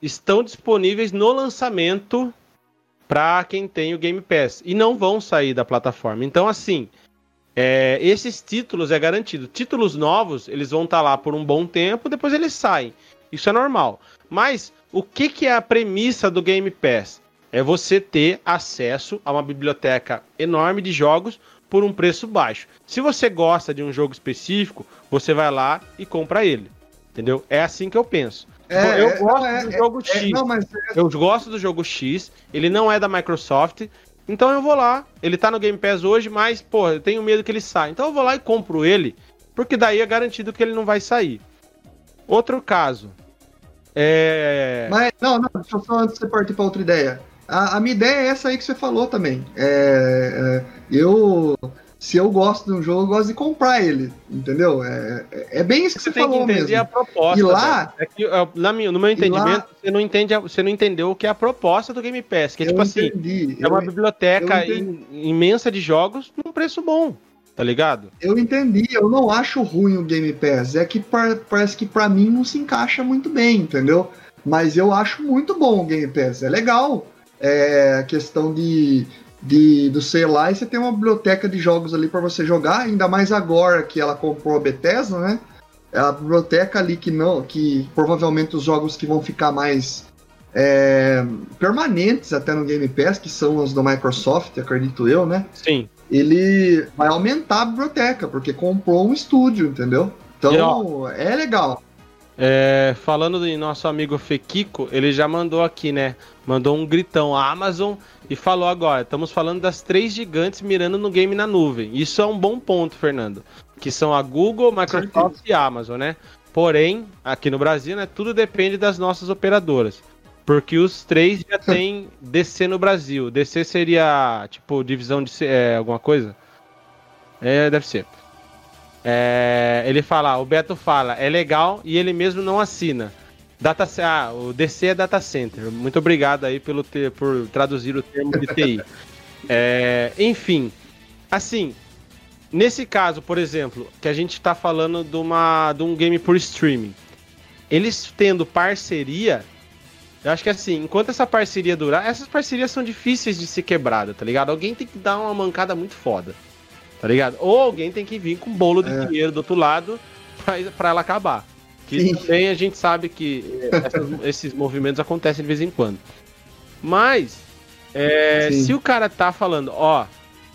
estão disponíveis no lançamento para quem tem o Game Pass e não vão sair da plataforma. Então, assim, é, esses títulos é garantido. Títulos novos, eles vão estar lá por um bom tempo, depois eles saem. Isso é normal. Mas o que, que é a premissa do Game Pass? É você ter acesso a uma biblioteca enorme de jogos por um preço baixo. Se você gosta de um jogo específico, você vai lá e compra ele. Entendeu? É assim que eu penso. É, eu é, gosto é- do é- jogo é- X. não, mas Eu gosto do jogo X, ele não é da Microsoft, então eu vou lá. Ele tá no Game Pass hoje, mas, pô, eu tenho medo que ele saia. Então eu vou lá e compro ele, porque daí é garantido que ele não vai sair. Outro caso. É. Mas, não, não, deixa eu só antes de você partir para outra ideia. A, a minha ideia é essa aí que você falou também. É, eu, se eu gosto de um jogo, eu gosto de comprar ele, entendeu? É, é- é bem isso que você, Você tem que falou entender mesmo. a proposta. E lá-. É que, na no meu entendimento, lá- você, não entende, você não entendeu o que é a proposta do Game Pass. Que é tipo assim, entendi, é uma biblioteca imensa de jogos num preço bom, tá ligado? eu entendi, eu não acho ruim o Game Pass. É que par- parece que pra mim não se encaixa muito bem, entendeu? Mas eu acho muito bom o Game Pass, é legal. É a questão de, de do sei lá, e você tem uma biblioteca de jogos ali pra você jogar, ainda mais agora que ela comprou a Bethesda, né? É a biblioteca ali que não, que provavelmente os jogos que vão ficar mais é, permanentes até no Game Pass, que são os da Microsoft, acredito eu, né? Sim. ele vai aumentar a biblioteca, porque comprou um estúdio, entendeu? Então, é legal. É, falando em nosso amigo Fekiko, ele já mandou aqui, né? Mandou um gritão à Amazon e falou agora: estamos falando das três gigantes mirando no game na nuvem. Isso é um bom ponto, Fernando. Que são a Google, Microsoft e a Amazon, né? porém, aqui no Brasil, né, tudo depende das nossas operadoras. Porque os três já tem DC no Brasil. DC seria, tipo, divisão de é, alguma coisa? É, deve ser. É, ele fala, o Beto fala, é legal e ele mesmo não assina. Data, ah, o DC é Data Center. Muito obrigado aí pelo ter, por traduzir o termo de TI. É, enfim, assim, nesse caso, por exemplo, que a gente está falando de, uma, de um game por streaming, eles tendo parceria, eu acho que assim, enquanto essa parceria durar, essas parcerias são difíceis de ser quebrada, tá ligado? Alguém tem que dar uma mancada muito foda, tá ligado? Ou alguém tem que vir com um bolo de é. dinheiro do outro lado pra ela acabar. Que Sim. também a gente sabe que essas, esses movimentos acontecem de vez em quando. Mas, é, se o cara tá falando, ó,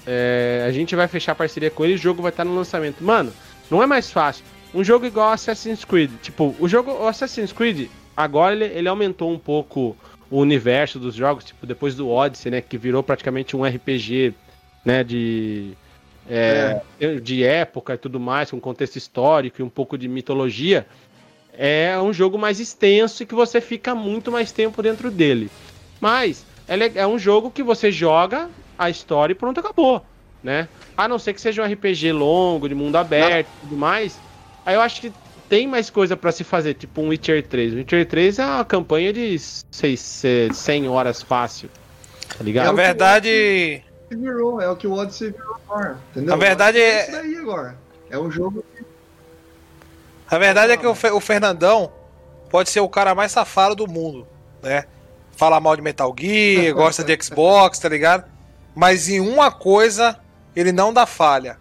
é, a gente vai fechar parceria com ele, o jogo vai estar tá no lançamento. Mano, não é mais fácil. Um jogo igual Assassin's Creed, tipo, o jogo o Assassin's Creed, agora ele, ele aumentou um pouco o universo dos jogos, tipo, depois do Odyssey, né, que virou praticamente um RPG, né, de é, é. de época e tudo mais, com contexto histórico e um pouco de mitologia, é um jogo mais extenso e que você fica muito mais tempo dentro dele. Mas é, é um jogo que você joga a história e pronto, acabou, né? A não ser que seja um RPG longo, de mundo aberto e tudo mais. Aí eu acho que tem mais coisa para se fazer, tipo um Witcher 3. O Witcher 3 é uma campanha de 100 horas fácil, tá ligado? Na é verdade... Virou, é o que o Odyssey virou agora, entendeu? Na verdade é... é isso daí agora. É um jogo A verdade é que o, Fernandão pode ser o cara mais safado do mundo, né? Fala mal de Metal Gear, gosta de Xbox, tá ligado? Mas em uma coisa ele não dá falha.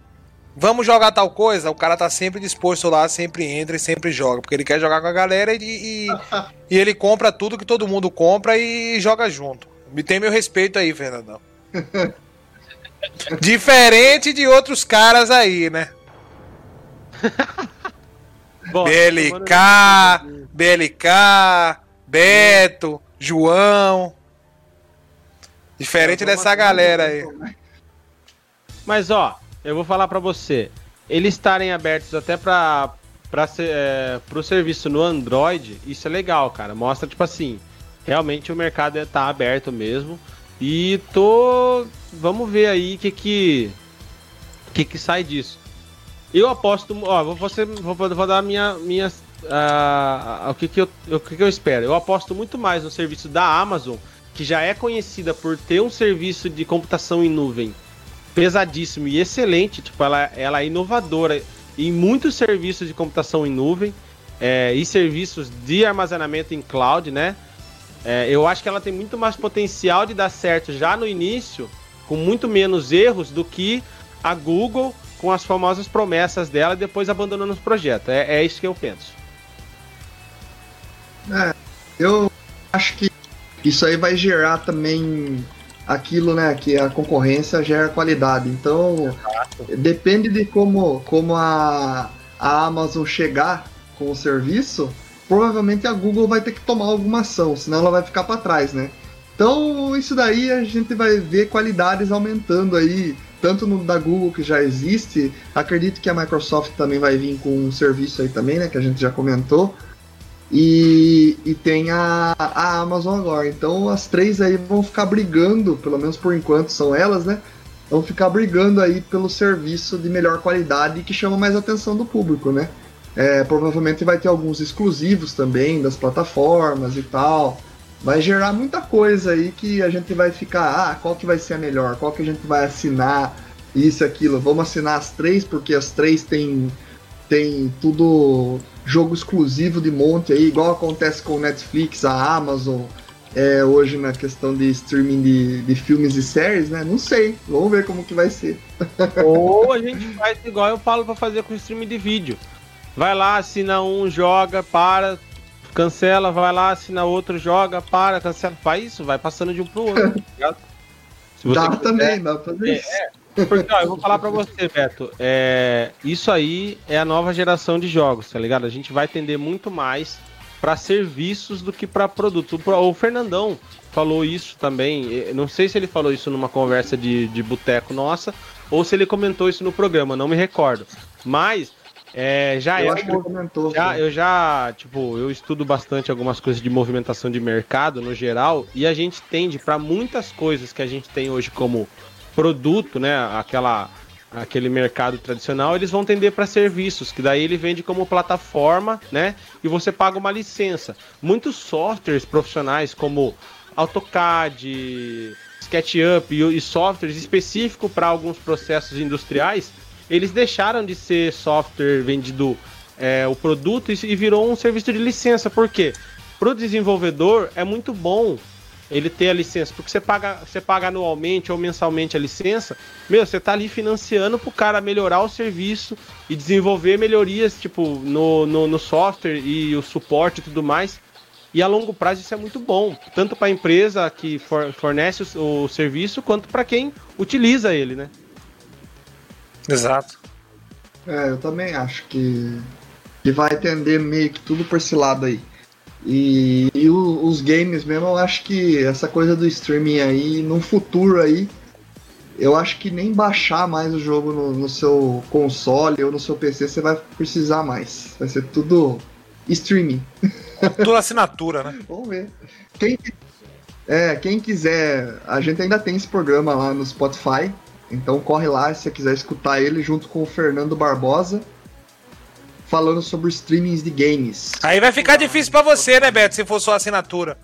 Vamos jogar tal coisa? O cara tá sempre disposto lá, sempre entra e sempre joga. Porque ele quer jogar com a galera e, e, e ele compra tudo que todo mundo compra e joga junto. Me tem meu respeito aí, Fernandão. Diferente de outros caras aí, né? Bom, BLK, BLK, Beto, João. Diferente dessa galera aí. Mas ó, eu vou falar para você. Eles estarem abertos até para para é, o serviço no Android, isso é legal, cara. Mostra tipo assim, realmente o mercado tá aberto mesmo. E tô, vamos ver aí o que que que que sai disso. Eu aposto, ó, vou, vou, vou dar minha, minha uh, o que que eu, o que que eu espero. Eu aposto muito mais no serviço da Amazon que já é conhecida por ter um serviço de computação em nuvem pesadíssimo e excelente, tipo, ela, ela é inovadora em muitos serviços de computação em nuvem é, e serviços de armazenamento em cloud, né? É, eu acho que ela tem muito mais potencial de dar certo já no início, com muito menos erros do que a Google com as famosas promessas dela e depois abandonando os projetos. É, é isso que eu penso. É, eu acho que isso aí vai gerar também aquilo, né, que a concorrência gera qualidade. Então, Exato. depende de como, como a, a Amazon chegar com o serviço, provavelmente a Google vai ter que tomar alguma ação, senão ela vai ficar para trás, né? Então, isso daí a gente vai ver qualidades aumentando aí, tanto no da Google que já existe, acredito que a Microsoft também vai vir com um serviço aí também, né, que a gente já comentou. E, e tem a, a Amazon agora. Então as três aí vão ficar brigando, pelo menos por enquanto são elas, né? Vão ficar brigando aí pelo serviço de melhor qualidade que chama mais atenção do público, né? É, provavelmente vai ter alguns exclusivos também das plataformas e tal. Vai gerar muita coisa aí que a gente vai ficar, ah, qual que vai ser a melhor? Qual que a gente vai assinar? Isso, aquilo. Vamos assinar as três porque as três têm tem tudo jogo exclusivo de monte aí, igual acontece com Netflix, a Amazon, é, hoje na questão de streaming de, de filmes e séries, né? Não sei, vamos ver como que vai ser. Ou a gente faz igual eu falo para fazer com streaming de vídeo. Vai lá, assina um, joga, para, cancela, vai lá, assina outro, joga, para, cancela. Faz isso, vai passando de um pro outro, tá dá quiser, também, dá pra fazer é, isso. É, porque, ó, eu vou falar pra você, Beto. É, isso aí é a nova geração de jogos, tá ligado? A gente vai tender muito mais para serviços do que para produto. O Fernandão falou isso também. Não sei se ele falou isso numa conversa de, de boteco nossa ou se ele comentou isso no programa, não me recordo. Mas É, já eu comentou. Já, eu já, tipo, eu estudo bastante algumas coisas de movimentação de mercado no geral, e a gente tende para muitas coisas que a gente tem hoje como produto, né, aquela aquele mercado tradicional, eles vão tender para serviços, que daí ele vende como plataforma, né, e você paga uma licença. Muitos softwares profissionais como AutoCAD, SketchUp e, e softwares específicos para alguns processos industriais, eles deixaram de ser software vendido é, o produto e, virou um serviço de licença. Por quê? Para o desenvolvedor é muito bom ele ter a licença, porque você paga, você paga anualmente ou mensalmente a licença, meu, você tá ali financiando pro cara melhorar o serviço e desenvolver melhorias, tipo, no, no, no software e o suporte e tudo mais. E a longo prazo isso é muito bom, tanto para a empresa que for- fornece o, o serviço, quanto para quem utiliza ele, né? Exato. É, eu também acho que, que vai atender meio que tudo por esse lado aí. E, e o- os games mesmo, eu acho que essa coisa do streaming aí, no futuro aí, eu acho que nem baixar mais o jogo no, no seu console ou no seu PC você vai precisar mais. Vai ser tudo streaming. Tudo assinatura, né? Vamos ver. Quem, é, quem quiser, a gente ainda tem esse programa lá no Spotify. Então corre lá se você quiser escutar ele junto com o Fernando Barbosa. Falando sobre streamings de games. Aí vai ficar difícil pra você, né, Beto, se for só assinatura.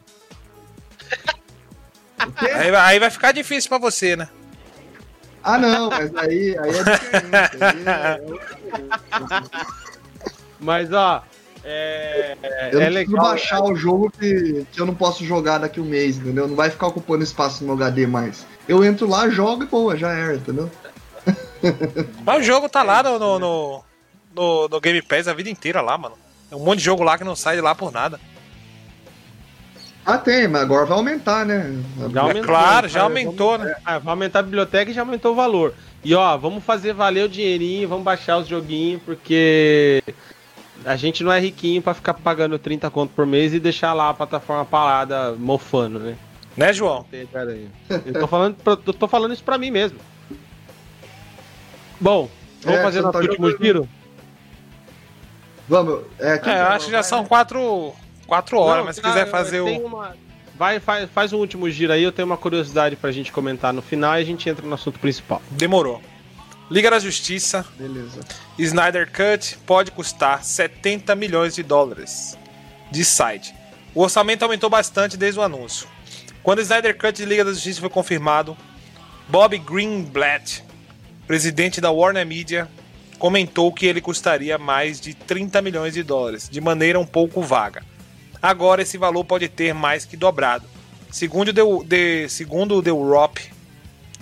Aí, vai- aí vai ficar difícil pra você, né? Ah não, mas aí, aí é diferente. Aí é- Mas ó, é, eu é legal. baixar o jogo que, que eu não posso jogar daqui um mês, entendeu? Não vai ficar ocupando espaço no meu HD mais. Eu entro lá, jogo e boa, já era, entendeu? Mas o jogo tá lá no, no, no, no- no Game Pass a vida inteira lá, mano. É um monte de jogo lá que não sai de lá por nada. Ah, tem, mas agora vai aumentar, né? Já aumentou, claro, já aumentou, vamos- né? Ah, vai aumentar a biblioteca e já aumentou o valor. E ó, vamos fazer valer o dinheirinho, vamos baixar os joguinhos, porque a gente não é riquinho pra ficar pagando 30 conto por mês e deixar lá a plataforma parada mofando, né? Né, João? Tem, cara aí. Eu tô falando, eu tô falando isso pra mim mesmo. Bom, vamos É, fazer nosso tá último jogando- giro? Vamos. É, quem É, acho que já são quatro, quatro horas, Não, mas se quiser fazer o. uma- Vai, faz, faz um último giro aí, eu tenho uma curiosidade pra gente comentar no final e a gente entra no assunto principal. Demorou. Liga da Justiça, Beleza. Snyder Cut pode custar 70 milhões de dólares de site. O orçamento aumentou bastante desde o anúncio. Quando o Snyder Cut de Liga da Justiça foi confirmado, Bob Greenblatt, presidente da Warner Media, comentou que ele custaria mais de 30 milhões de dólares, de maneira um pouco vaga. Agora esse valor pode ter mais que dobrado. Segundo o The, The- segundo The Wrap,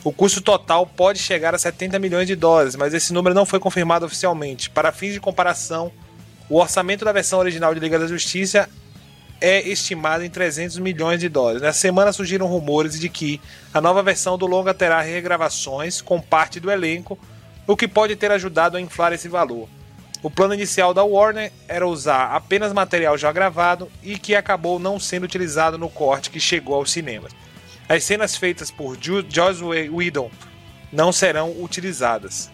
o custo total pode chegar a 70 milhões de dólares, mas esse número não foi confirmado oficialmente. Para fins de comparação, o orçamento da versão original de Liga da Justiça é estimado em 300 milhões de dólares. Na semana surgiram rumores de que a nova versão do longa terá regravações com parte do elenco, o que pode ter ajudado a inflar esse valor. O plano inicial da Warner era usar apenas material já gravado e que acabou não sendo utilizado no corte que chegou aos cinemas. As cenas feitas por Joss Whedon não serão utilizadas.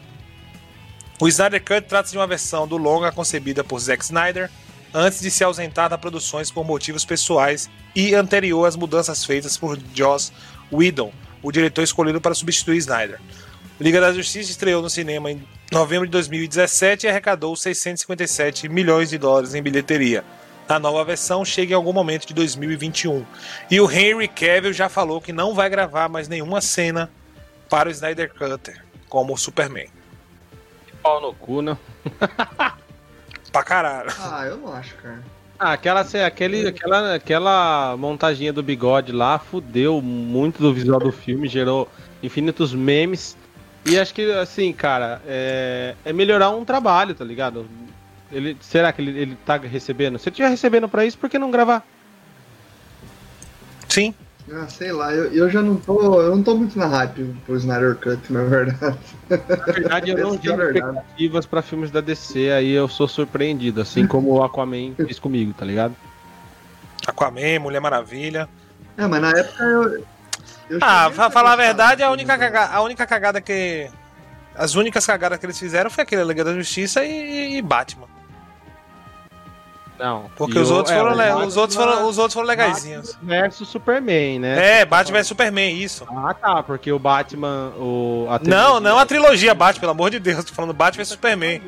O Snyder Cut trata-se de uma versão do longa concebida por Zack Snyder antes de se ausentar das produções por motivos pessoais e anterior às mudanças feitas por Joss Whedon, o diretor escolhido para substituir Snyder. Liga da Justiça estreou no cinema em novembro de 2017 e arrecadou 657 milhões de dólares em bilheteria. A nova versão chega em algum momento de 2021. E o Henry Cavill já falou que não vai gravar mais nenhuma cena para o Snyder Cutter como Superman. Pau no cu, né? Pra caralho. Ah, eu não acho, cara. Ah, aquela, assim, aquele, aquela, aquela montaginha do bigode lá fudeu muito do visual do filme, gerou infinitos memes. E acho que, assim, cara, é, é melhorar um trabalho, tá ligado? Ele, será que ele, ele tá recebendo? Se ele estiver recebendo pra isso, por que não gravar? Sim. Ah, sei lá, eu, eu já não tô. Eu não tô muito na hype pro Snyder Cut, na verdade. Na verdade, eu não é tenho expectativas pra filmes da DC, aí eu sou surpreendido, assim como o Aquaman fez comigo, tá ligado? Aquaman, Mulher Maravilha. É, mas na época eu. eu Ah, pra falar a verdade, a única, filme. caga- a única cagada que, As únicas cagadas que eles fizeram foi aquele Liga da Justiça e, e Batman. Não. Porque E os o- outros é, foram, Batman- os outros foram, os outros foram legaisinhos. Batman versus Superman, né? É, Batman vs Superman, isso. Ah, tá, porque o Batman. O, a Não, não a trilogia Batman, pelo amor de Deus. Tô falando Batman vs Superman.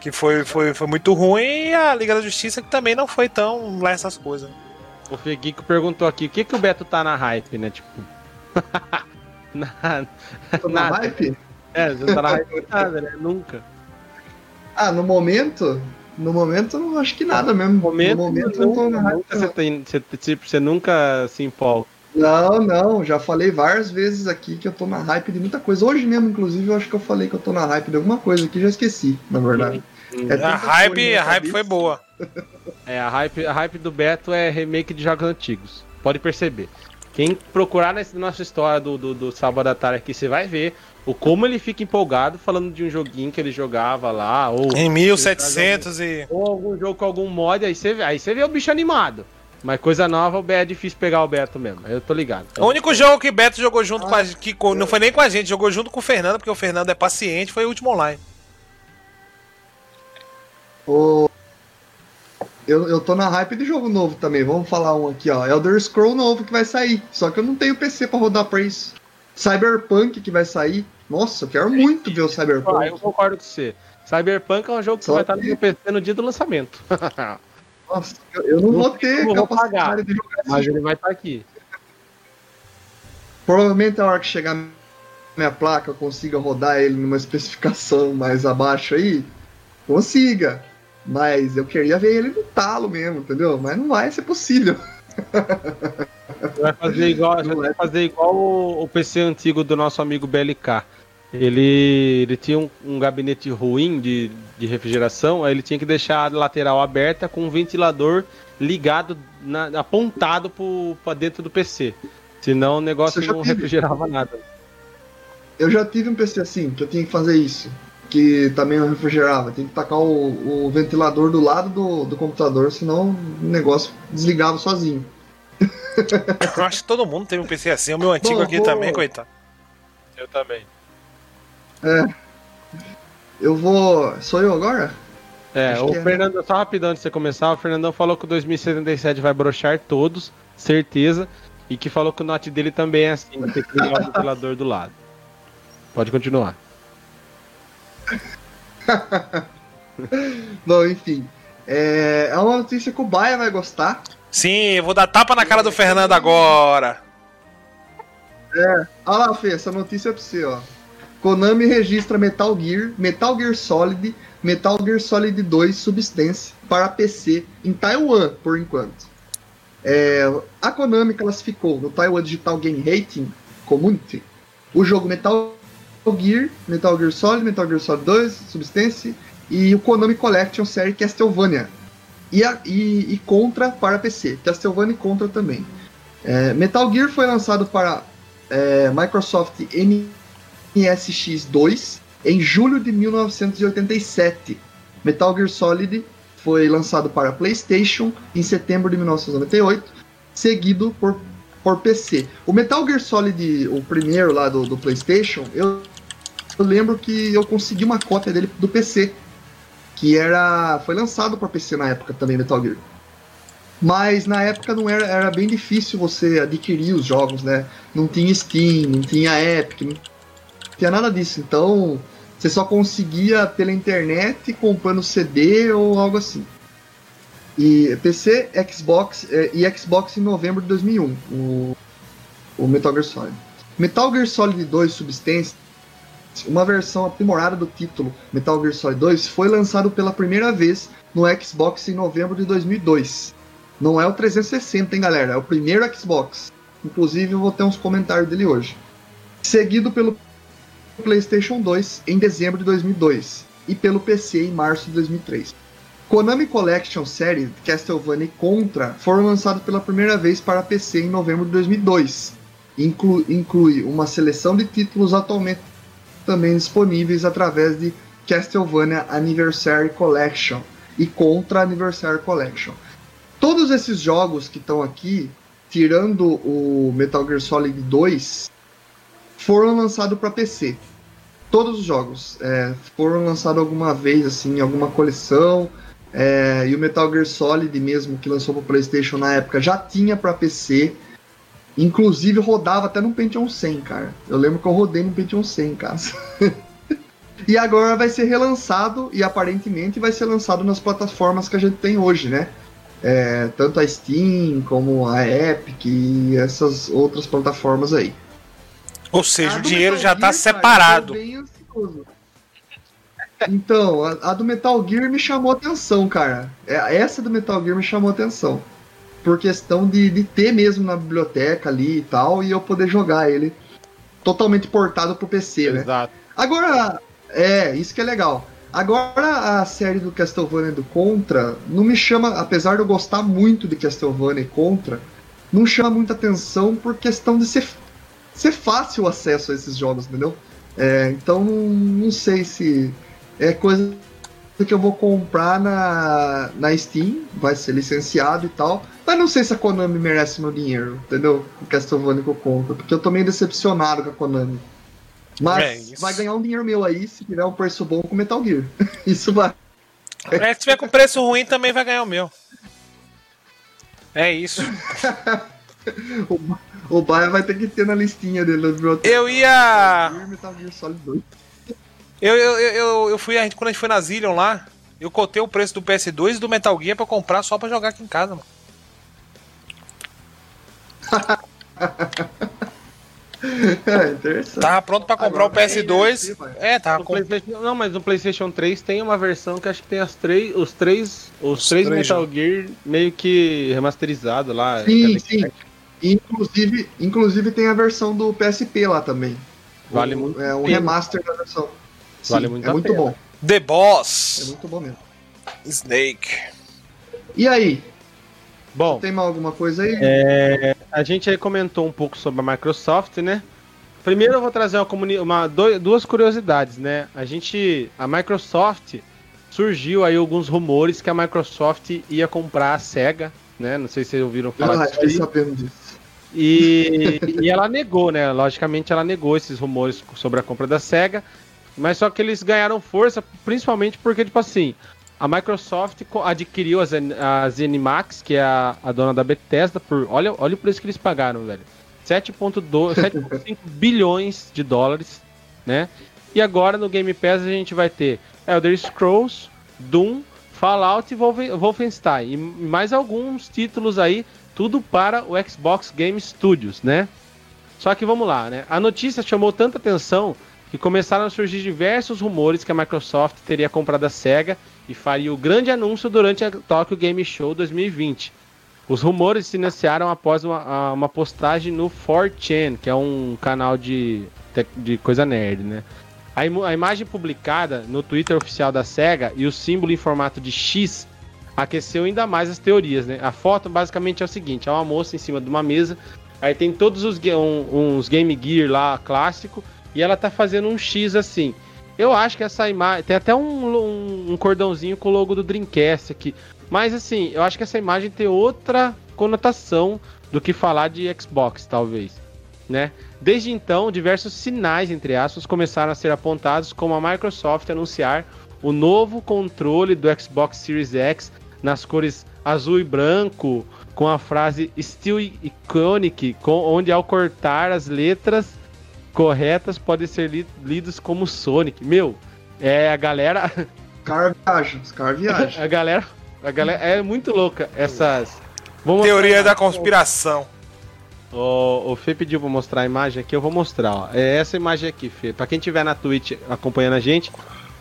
Que foi, foi, foi muito ruim e a Liga da Justiça que também não foi tão lá essas coisas. O Feguico perguntou aqui: o que, que o Beto tá na hype, né? Tipo. na, Tô na nada. hype? É, você não tá na hype de nada, né? Nunca. Ah, no momento. No momento, eu não acho que nada mesmo. No momento, no momento eu não tô hype. nunca você, tem, você, tipo, você nunca se empolga. Não, não, já falei várias vezes aqui que eu tô na hype de muita coisa. Hoje mesmo, inclusive, eu acho que eu falei que eu tô na hype de alguma coisa aqui, já esqueci, na verdade. É A hype, a hype foi boa. É, a hype, a hype do Beto é remake de jogos antigos. Pode perceber. Quem procurar nessa nossa história do, do, do Sábado à Tarde aqui, você vai ver o como ele fica empolgado falando de um joguinho que ele jogava lá, ou, Em 1700 e. ou algum jogo com algum mod, aí você, vê, aí você vê o bicho animado. Mas coisa nova, o Beto é difícil pegar o Beto mesmo. Eu tô ligado. O único jogo que Beto jogou junto com a gente, que não foi nem com a gente, jogou junto com o Fernando, porque o Fernando é paciente, foi o último online. O- Eu, eu tô na hype de jogo novo também. Vamos falar um aqui, ó. Elder Scroll novo que vai sair. Só que eu não tenho PC pra rodar pra isso. Cyberpunk que vai sair. Nossa, eu quero muito ver o Ah, eu Cyberpunk. concordo com você. Cyberpunk é um jogo que Só vai estar no que- meu PC no dia do lançamento. Nossa, eu, eu não Não vou ter vou capacidade pagar. de jogar Mas ele vai estar aqui. Provavelmente a hora que chegar minha placa eu consiga rodar ele numa especificação mais abaixo aí. Consiga. Mas eu queria ver ele no talo mesmo, entendeu? Mas não vai ser possível. Você vai fazer igual, você vai fazer igual o, o PC antigo do nosso amigo BLK. Ele, ele tinha um, um gabinete ruim de, de refrigeração, aí ele tinha que deixar a lateral aberta com um ventilador ligado, na- apontado para dentro do PC. Senão o negócio não tive. refrigerava nada. Eu já tive um PC assim, que eu tinha que fazer isso. Que também não refrigerava. Tem que tacar o, o ventilador do lado do, do computador, senão o negócio desligava sozinho. Eu acho que todo mundo teve um PC assim, o meu antigo Bom, aqui vou- também, coitado. Eu também. Eu vou. Sou eu agora? É, Acho o é. Fernando, só rapidão antes de você começar, o Fernandão falou que o 2077 vai brochar todos, certeza, e que falou que o note dele também é assim, tem que ligar o ventilador do lado. Pode continuar. Bom, enfim. É, é uma notícia que o Baia vai gostar. Sim, eu vou dar tapa na cara do Fernando agora. Olha lá, Fê, essa notícia é pra você, ó. Konami registra Metal Gear, Metal Gear Solid, Metal Gear Solid 2 Substance para PC em Taiwan, por enquanto. É, a Konami classificou no Taiwan Digital Game Rating Community o jogo Metal Gear, Metal Gear Solid, Metal Gear Solid 2 Substance e o Konami Collection série Castlevania. E, a- e- e Contra para PC. Castlevania e Contra também. É, Metal Gear foi lançado para é, Microsoft MSX2 em julho de 1987. Metal Gear Solid foi lançado para PlayStation em setembro de 1998, seguido por, por PC. O Metal Gear Solid, o primeiro lá do, do PlayStation, eu, eu lembro que eu consegui uma cópia dele do PC, que era foi lançado para PC na época também Metal Gear. Mas na época não era, era bem difícil você adquirir os jogos, né? Não tinha Steam, não tinha Epic, não tinha nada disso. Então você só conseguia pela internet comprando CD ou algo assim. E PC, Xbox eh, e Xbox em novembro de 2001, o, o Metal Gear Solid. Metal Gear Solid 2 Substance, uma versão aprimorada do título Metal Gear Solid 2, foi lançado pela primeira vez no Xbox em novembro de 2002. Não é o 360, hein, galera? É o primeiro Xbox. Inclusive, eu vou ter uns comentários dele hoje. Seguido pelo PlayStation 2 em dezembro de 2002 e pelo PC em março de 2003. Konami Collection Série Castlevania e Contra foram lançados pela primeira vez para PC em novembro de 2002. Inclu inclui uma seleção de títulos atualmente também disponíveis através de Castlevania Anniversary Collection e Contra Anniversary Collection. Todos esses jogos que estão aqui, tirando o Metal Gear Solid 2, foram lançados para PC. Todos os jogos é, foram lançados alguma vez, assim, em alguma coleção. É, e o Metal Gear Solid mesmo, que lançou para PlayStation na época, já tinha para PC. Inclusive rodava até no Pentium 100, cara. Eu lembro que eu rodei no Pentium 100 em casa. e agora vai ser relançado e aparentemente vai ser lançado nas plataformas que a gente tem hoje, né? É, tanto a Steam como a Epic e essas outras plataformas aí. Ou seja, o dinheiro já está separado. Então, a, a, do Metal Gear me chamou atenção, cara. É, essa do Metal Gear me chamou atenção. Por questão de, de ter mesmo na biblioteca ali e tal, e eu poder jogar ele totalmente portado pro PC, né? Exato. Agora, é, isso que é legal. Agora a série do Castlevania do Contra não me chama, apesar de eu gostar muito de Castlevania e Contra, não chama muita atenção por questão de ser, ser fácil o acesso a esses jogos, entendeu? É, então não sei se é coisa que eu vou comprar na, na Steam, vai ser licenciado e tal, mas não sei se a Konami merece meu dinheiro, entendeu? O Castlevania que eu compro, porque eu tô meio decepcionado com a Konami. Mas é, vai ganhar um dinheiro meu aí se tiver um preço bom com Metal Gear. Isso vai. É, se tiver com preço ruim também vai ganhar o meu. É isso. o, o Baia vai ter que ter na listinha dele. Eu ia. Metal Gear Solid 2. Eu, eu, eu, eu fui, a gente, quando a gente foi na Zillion lá, eu cotei o preço do PS2 e do Metal Gear pra comprar só pra jogar aqui em casa, mano. é, interessante. Tava pronto pra comprar Agora, o PS2. É, é tava com... Não, mas no PlayStation 3 tem uma versão que acho que tem as três, os três, os, os três, três Metal Gear meio que remasterizado lá. Sim, sim. Inclusive, inclusive tem a versão do PSP lá também. Vale o, muito. É um remaster da versão. Sim, vale muito é muito pena. bom. The Boss. É muito bom mesmo. Snake. E aí? Bom, tem mais alguma coisa aí? É, a gente aí comentou um pouco sobre a Microsoft, né? Primeiro eu vou trazer uma, uma duas curiosidades, né? A gente, a Microsoft surgiu aí alguns rumores que a Microsoft ia comprar a Sega, né? Não sei se vocês ouviram falar ah, disso. sabendo disso. E, e ela negou, né? Logicamente ela negou esses rumores sobre a compra da Sega, mas só que eles ganharam força, principalmente porque, tipo assim, a Microsoft adquiriu as, as Animax, que é a, a dona da Bethesda, por. Olha, olha o preço que eles pagaram, velho. 7,5 bilhões de dólares, né? E agora no Game Pass a gente vai ter Elder Scrolls, Doom, Fallout e Wolfenstein. E mais alguns títulos aí, tudo para o Xbox Game Studios, né? Só que vamos lá, né? A notícia chamou tanta atenção que começaram a surgir diversos rumores que a Microsoft teria comprado a SEGA e faria o grande anúncio durante a Tokyo Game Show 2020. Os rumores se iniciaram após uma, uma postagem no 4chan, que é um canal de, de coisa nerd, né? A, im a imagem publicada no Twitter oficial da SEGA e o símbolo em formato de X aqueceu ainda mais as teorias, né? A foto basicamente é o seguinte: é uma moça em cima de uma mesa, aí tem todos os um, uns Game Gear lá clássico e ela tá fazendo um X assim. Eu acho que essa imagem. Tem até um, um, cordãozinho com o logo do Dreamcast aqui. Mas assim, eu acho que essa imagem tem outra conotação do que falar de Xbox, talvez. Né? Desde então, diversos sinais, entre aspas, começaram a ser apontados como a Microsoft anunciar o novo controle do Xbox Series X nas cores azul e branco, com a frase Still Iconic, com, onde ao cortar as letras corretas podem ser li lidos como Sonic. Meu, é a galera. Os caras viajam, os caras viajam. a galera. A galera é muito louca essas. Teoria da conspiração. O, o Fê pediu pra mostrar a imagem aqui, eu vou mostrar, ó. É essa imagem aqui, Fê. Pra quem tiver na Twitch acompanhando a gente,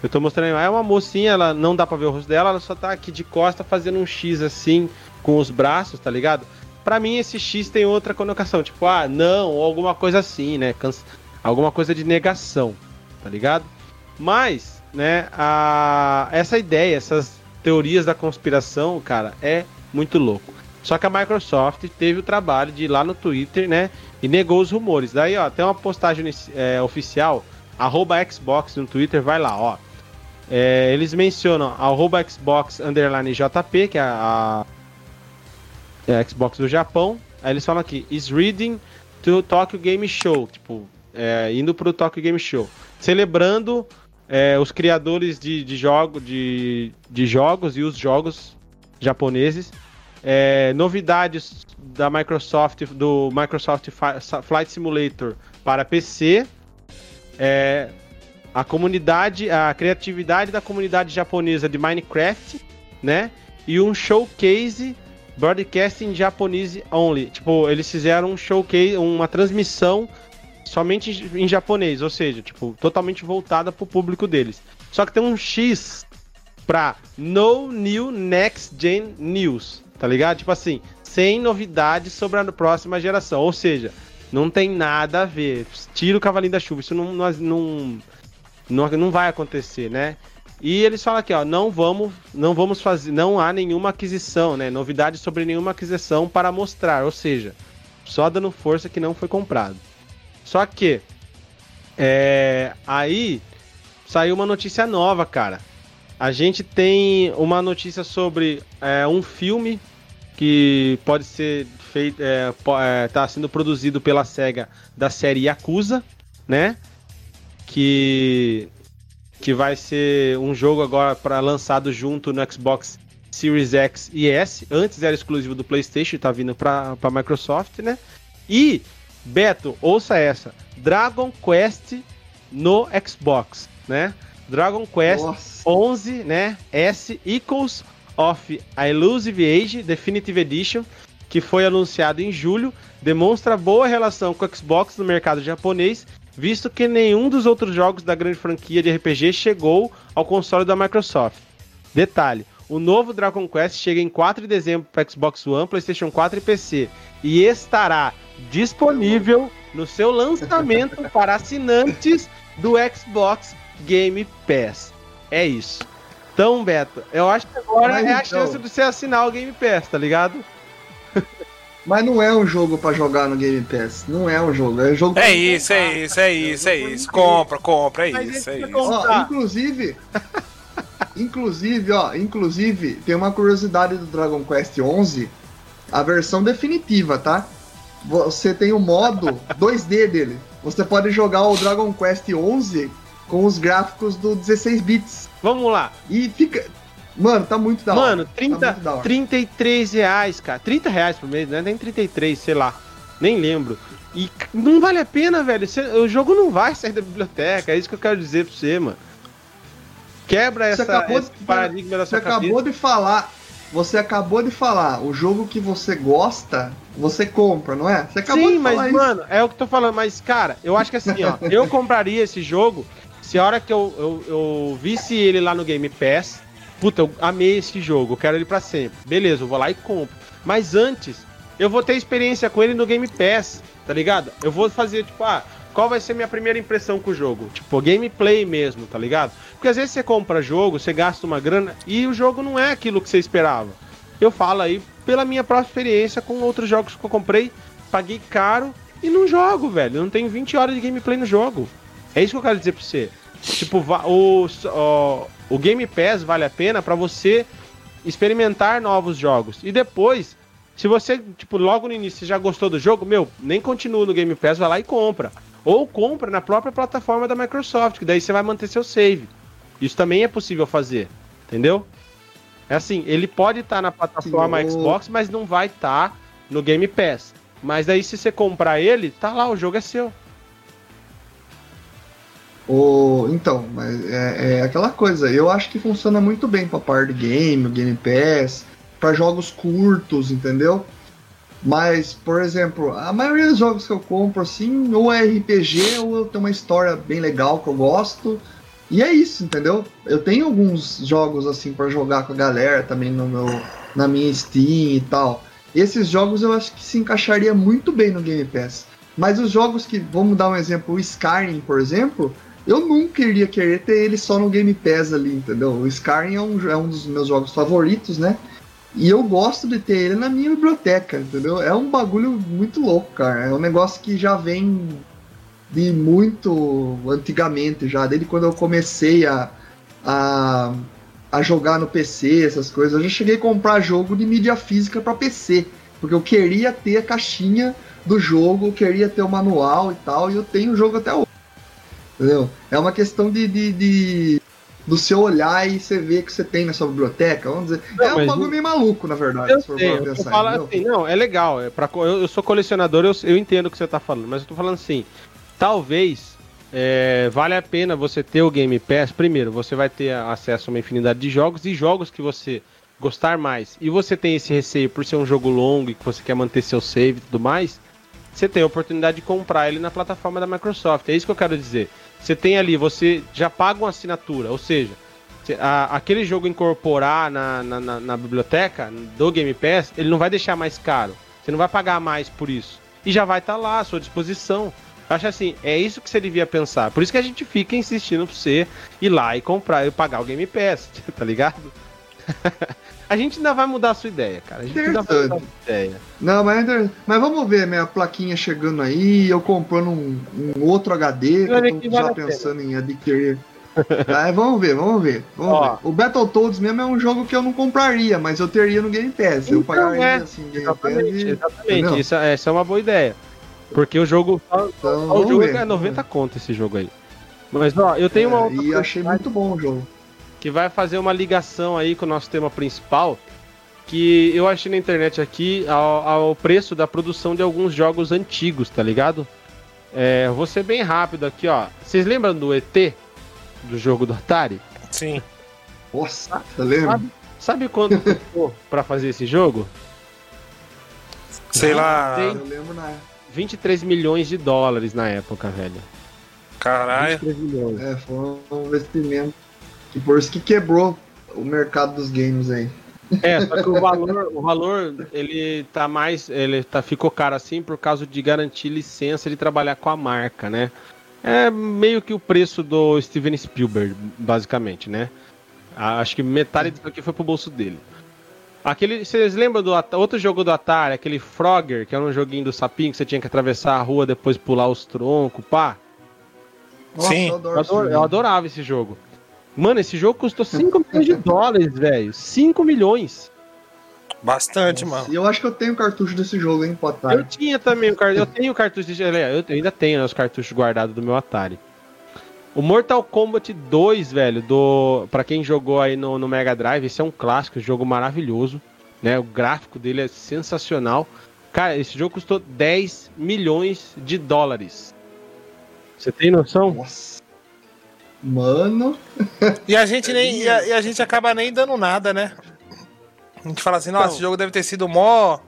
eu tô mostrando a imagem. É uma mocinha, ela não dá pra ver o rosto dela, ela só tá aqui de costa fazendo um X assim, com os braços, tá ligado? Pra mim, esse X tem outra conotação, tipo, ah, não, ou alguma coisa assim, né? Alguma coisa de negação, tá ligado? Mas, né, a, essa ideia, essas teorias da conspiração, cara, é muito louco. Só que a Microsoft teve o trabalho de ir lá no Twitter, né, e negou os rumores. Daí, ó, tem uma postagem é, oficial, arroba Xbox no Twitter, vai lá, ó. É, eles mencionam arroba Xbox underline JP, que é a, a, é a Xbox do Japão. Aí eles falam aqui, is reading to Tokyo Game Show. Tipo, é, indo pro Tokyo Game Show, celebrando é, os criadores de, de, jogo, de, de jogos e os jogos japoneses, é, novidades da Microsoft, do Microsoft Flight Simulator para PC, é, a comunidade, a criatividade da comunidade japonesa de Minecraft, né? E um showcase broadcasting japonês only. Tipo, eles fizeram um showcase, uma transmissão somente em japonês, ou seja, tipo, totalmente voltada pro público deles. Só que tem um X pra No New Next Gen News, tá ligado? Tipo assim, sem novidades sobre a próxima geração. Ou seja, não tem nada a ver. Tira o cavalinho da chuva. Isso não, não, não, não, vai acontecer, né? E eles falam aqui, ó, não vamos, não vamos fazer, não há nenhuma aquisição, né? Novidades sobre nenhuma aquisição para mostrar, ou seja, só dando força que não foi comprado. Só que é, aí saiu uma notícia nova, cara. A gente tem uma notícia sobre é, um filme que pode ser feito, é, é, tá sendo produzido pela Sega da série Yakuza, né? Que que vai ser um jogo agora para lançado junto no Xbox Series X e S. Antes era exclusivo do PlayStation, tá vindo para Microsoft, né? E Beto, ouça essa: Dragon Quest no Xbox, né? Dragon Quest Nossa. 11, né? S Echoes of a Elusive Age Definitive Edition, que foi anunciado em julho, demonstra boa relação com o Xbox no mercado japonês, visto que nenhum dos outros jogos da grande franquia de RPG chegou ao console da Microsoft. Detalhe: o novo Dragon Quest chega em 4 de dezembro para Xbox One, PlayStation 4 e PC e estará disponível no seu lançamento para assinantes do Xbox Game Pass. É isso. Então, Beto, eu acho que agora Mas, é a então... chance de você assinar o Game Pass, tá ligado? Mas não é um jogo para jogar no Game Pass. Não é um jogo. É um jogo. É isso, é isso, é isso, é isso. Compra, compra, é isso, é isso. Ó, inclusive, inclusive, ó, inclusive tem uma curiosidade do Dragon Quest 11, a versão definitiva, tá? Você tem o modo 2D dele. Você pode jogar o Dragon Quest 11 com os gráficos do 16 bits. Vamos lá. E fica. Mano, tá muito da hora. Mano, 30, tá 33 reais, cara. 30 reais por mês, né? Nem 33, sei lá. Nem lembro. E não vale a pena, velho. o jogo não vai sair da biblioteca. É isso que eu quero dizer pra você, mano. Quebra essa, esse paradigma da sua Você cabeça. acabou de falar. Você acabou de falar. O jogo que você gosta, você compra, não é? Você acabou Sim, de falar mas, isso. mano, é o que eu tô falando. Mas, cara, eu acho que assim, ó. eu compraria esse jogo se a hora que eu, eu, eu visse ele lá no Game Pass, puta, eu amei esse jogo, eu quero ele para sempre. Beleza, eu vou lá e compro. Mas antes, eu vou ter experiência com ele no Game Pass, tá ligado? Eu vou fazer, tipo, ah, qual vai ser minha primeira impressão com o jogo? Tipo, gameplay mesmo, tá ligado? Porque às vezes você compra jogo, você gasta uma grana e o jogo não é aquilo que você esperava. Eu falo aí pela minha própria experiência com outros jogos que eu comprei, paguei caro e não jogo, velho. não tenho 20 horas de gameplay no jogo. É isso que eu quero dizer pra você. Tipo, o, o, o Game Pass vale a pena para você experimentar novos jogos. E depois, se você, tipo, logo no início já gostou do jogo, meu, nem continua no Game Pass, vai lá e compra. Ou compra na própria plataforma da Microsoft, que daí você vai manter seu save. Isso também é possível fazer, entendeu? É assim, ele pode estar tá na plataforma Sim, Xbox, mas não vai estar tá no Game Pass. Mas daí se você comprar ele, tá lá, o jogo é seu. O, então, mas é, é, aquela coisa. Eu acho que funciona muito bem para parte game, Game Pass, para jogos curtos, entendeu? Mas, por exemplo, a maioria dos jogos que eu compro, assim, ou é RPG, ou eu tenho uma história bem legal que eu gosto. E é isso, entendeu? Eu tenho alguns jogos assim para jogar com a galera também no meu, na minha Steam e tal. Esses jogos eu acho que se encaixaria muito bem no Game Pass. Mas os jogos que, vamos dar um exemplo, o Skyrim, por exemplo, eu nunca iria querer ter ele só no Game Pass ali, entendeu? O Skyrim é um, é um dos meus jogos favoritos, né? E eu gosto de ter ele na minha biblioteca, entendeu? É um bagulho muito louco, cara. É um negócio que já vem de muito antigamente já, desde quando eu comecei a, a, a jogar no PC, essas coisas. Eu já cheguei a comprar jogo de mídia física para PC, porque eu queria ter a caixinha do jogo, queria ter o manual e tal, e eu tenho o jogo até hoje. Entendeu? É uma questão de, de, de do seu olhar e você ver que você tem na sua biblioteca. Vamos dizer. Não, é um bagulho meio maluco, na verdade, Eu se for sei, eu pensar. assim, não, é legal. É pra, eu, eu sou colecionador, eu, eu entendo o que você tá falando, mas eu tô falando assim, talvez é, vale a pena você ter o Game Pass. Primeiro, você vai ter acesso a uma infinidade de jogos e jogos que você gostar mais. E você tem esse receio por ser um jogo longo e que você quer manter seu save e tudo mais. Você tem a oportunidade de comprar ele na plataforma da Microsoft. É isso que eu quero dizer. Você tem ali, você já paga uma assinatura, ou seja, a- aquele jogo incorporar na, na, na- na biblioteca do Game Pass, ele não vai deixar mais caro. Você não vai pagar mais por isso. E já vai estar lá à sua disposição. Acho assim, é isso que você devia pensar. Por isso que a gente fica insistindo pra você ir lá e comprar e pagar o Game Pass, tá ligado? a gente ainda vai mudar a sua ideia, cara. A gente ainda vai mudar a sua ideia. Não, mas, mas vamos ver minha plaquinha chegando aí, eu comprando um, um outro HD, que eu tô já pensando em adquirir. Aí, vamos ver, vamos ver. Vamos Ó. ver. O Battletoads mesmo é um jogo que eu não compraria, mas eu teria no Game Pass. eu Então, pagaria é. assim Game Pass. Exatamente, E... exatamente. Isso, é- essa é uma boa ideia. Porque o jogo. Então, o jogo ver, é vamos 90 conto esse jogo aí. Mas ó, eu tenho uma É, outra E achei muito bom o jogo. Que vai fazer uma ligação aí com o nosso tema principal. Que eu achei na internet aqui ao, ao preço da produção de alguns jogos antigos, tá ligado? É, vou ser bem rápido aqui, ó. Vocês lembram do ET? Do jogo do Atari? Sim. Nossa, você lembra? Sabe, sabe quanto custou pra fazer esse jogo? Sei lá. Tem. Eu lembro na 23 milhões de dólares na época, velho. Caralho. 23 milhões. É, foi um investimento. Que por isso que quebrou o mercado dos games aí. É, só que o valor, o valor, ele tá mais, ele tá, ficou caro assim por causa de garantir licença de trabalhar com a marca, né? É meio que o preço do Steven Spielberg, basicamente, né? Acho que metade disso aqui foi pro bolso dele. Aquele, vocês lembram do outro jogo do Atari, aquele Frogger, que era um joguinho do sapinho que você tinha que atravessar a rua depois pular os troncos, pá? Nossa, Sim, eu adoro eu adorava esse jogo. Mano, esse jogo custou 5 milhões de dólares, velho. 5 milhões. Bastante, Nossa, mano. E eu acho que eu tenho cartucho desse jogo, hein, pro Eu Atari. tinha também o cartucho. Eu tenho o cartucho de. Eu ainda tenho né, os cartuchos guardados do meu Atari. O Mortal Kombat 2, velho, do. Pra quem jogou aí no, no Mega Drive, esse é um clássico, jogo maravilhoso. Né? O gráfico dele é sensacional. Cara, esse jogo custou 10 milhões de dólares. Você tem noção? Nossa. Mano, E a gente nem. E a, e a gente acaba nem dando nada, né? A gente fala assim, nossa, Então. esse jogo deve ter sido mó,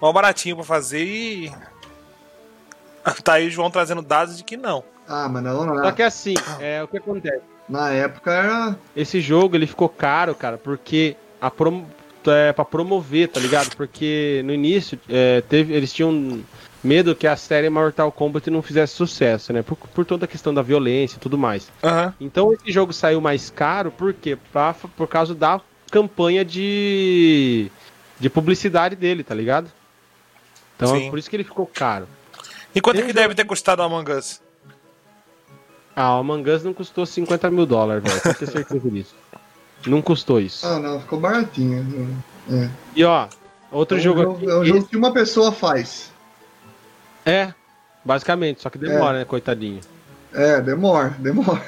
mó baratinho pra fazer e. Tá aí o João trazendo dados de que não. ah, mas não, Só não. que assim, é o que acontece. Na época era. Esse jogo ele ficou caro, cara, porque a prom é, para promover, tá ligado? Porque no início é, teve, eles tinham medo que a série Mortal Kombat não fizesse sucesso, né? Por, por toda a questão da violência e tudo mais. Aham. Então esse jogo saiu mais caro, por quê? Pra, por causa da campanha de, de publicidade dele, tá ligado? Então Sim. é por isso que ele ficou caro. E quanto Tem que jogo- deve ter custado o Among Us? Ah, o Among Us não custou 50 mil dólares, velho. Pode ter certeza disso. Não custou isso. Ah, não, ficou baratinho. É, E ó, outro é um jogo jogo, aqui. é um esse- jogo que uma pessoa faz. É, basicamente, só que demora, né, coitadinho. É, demora, demora.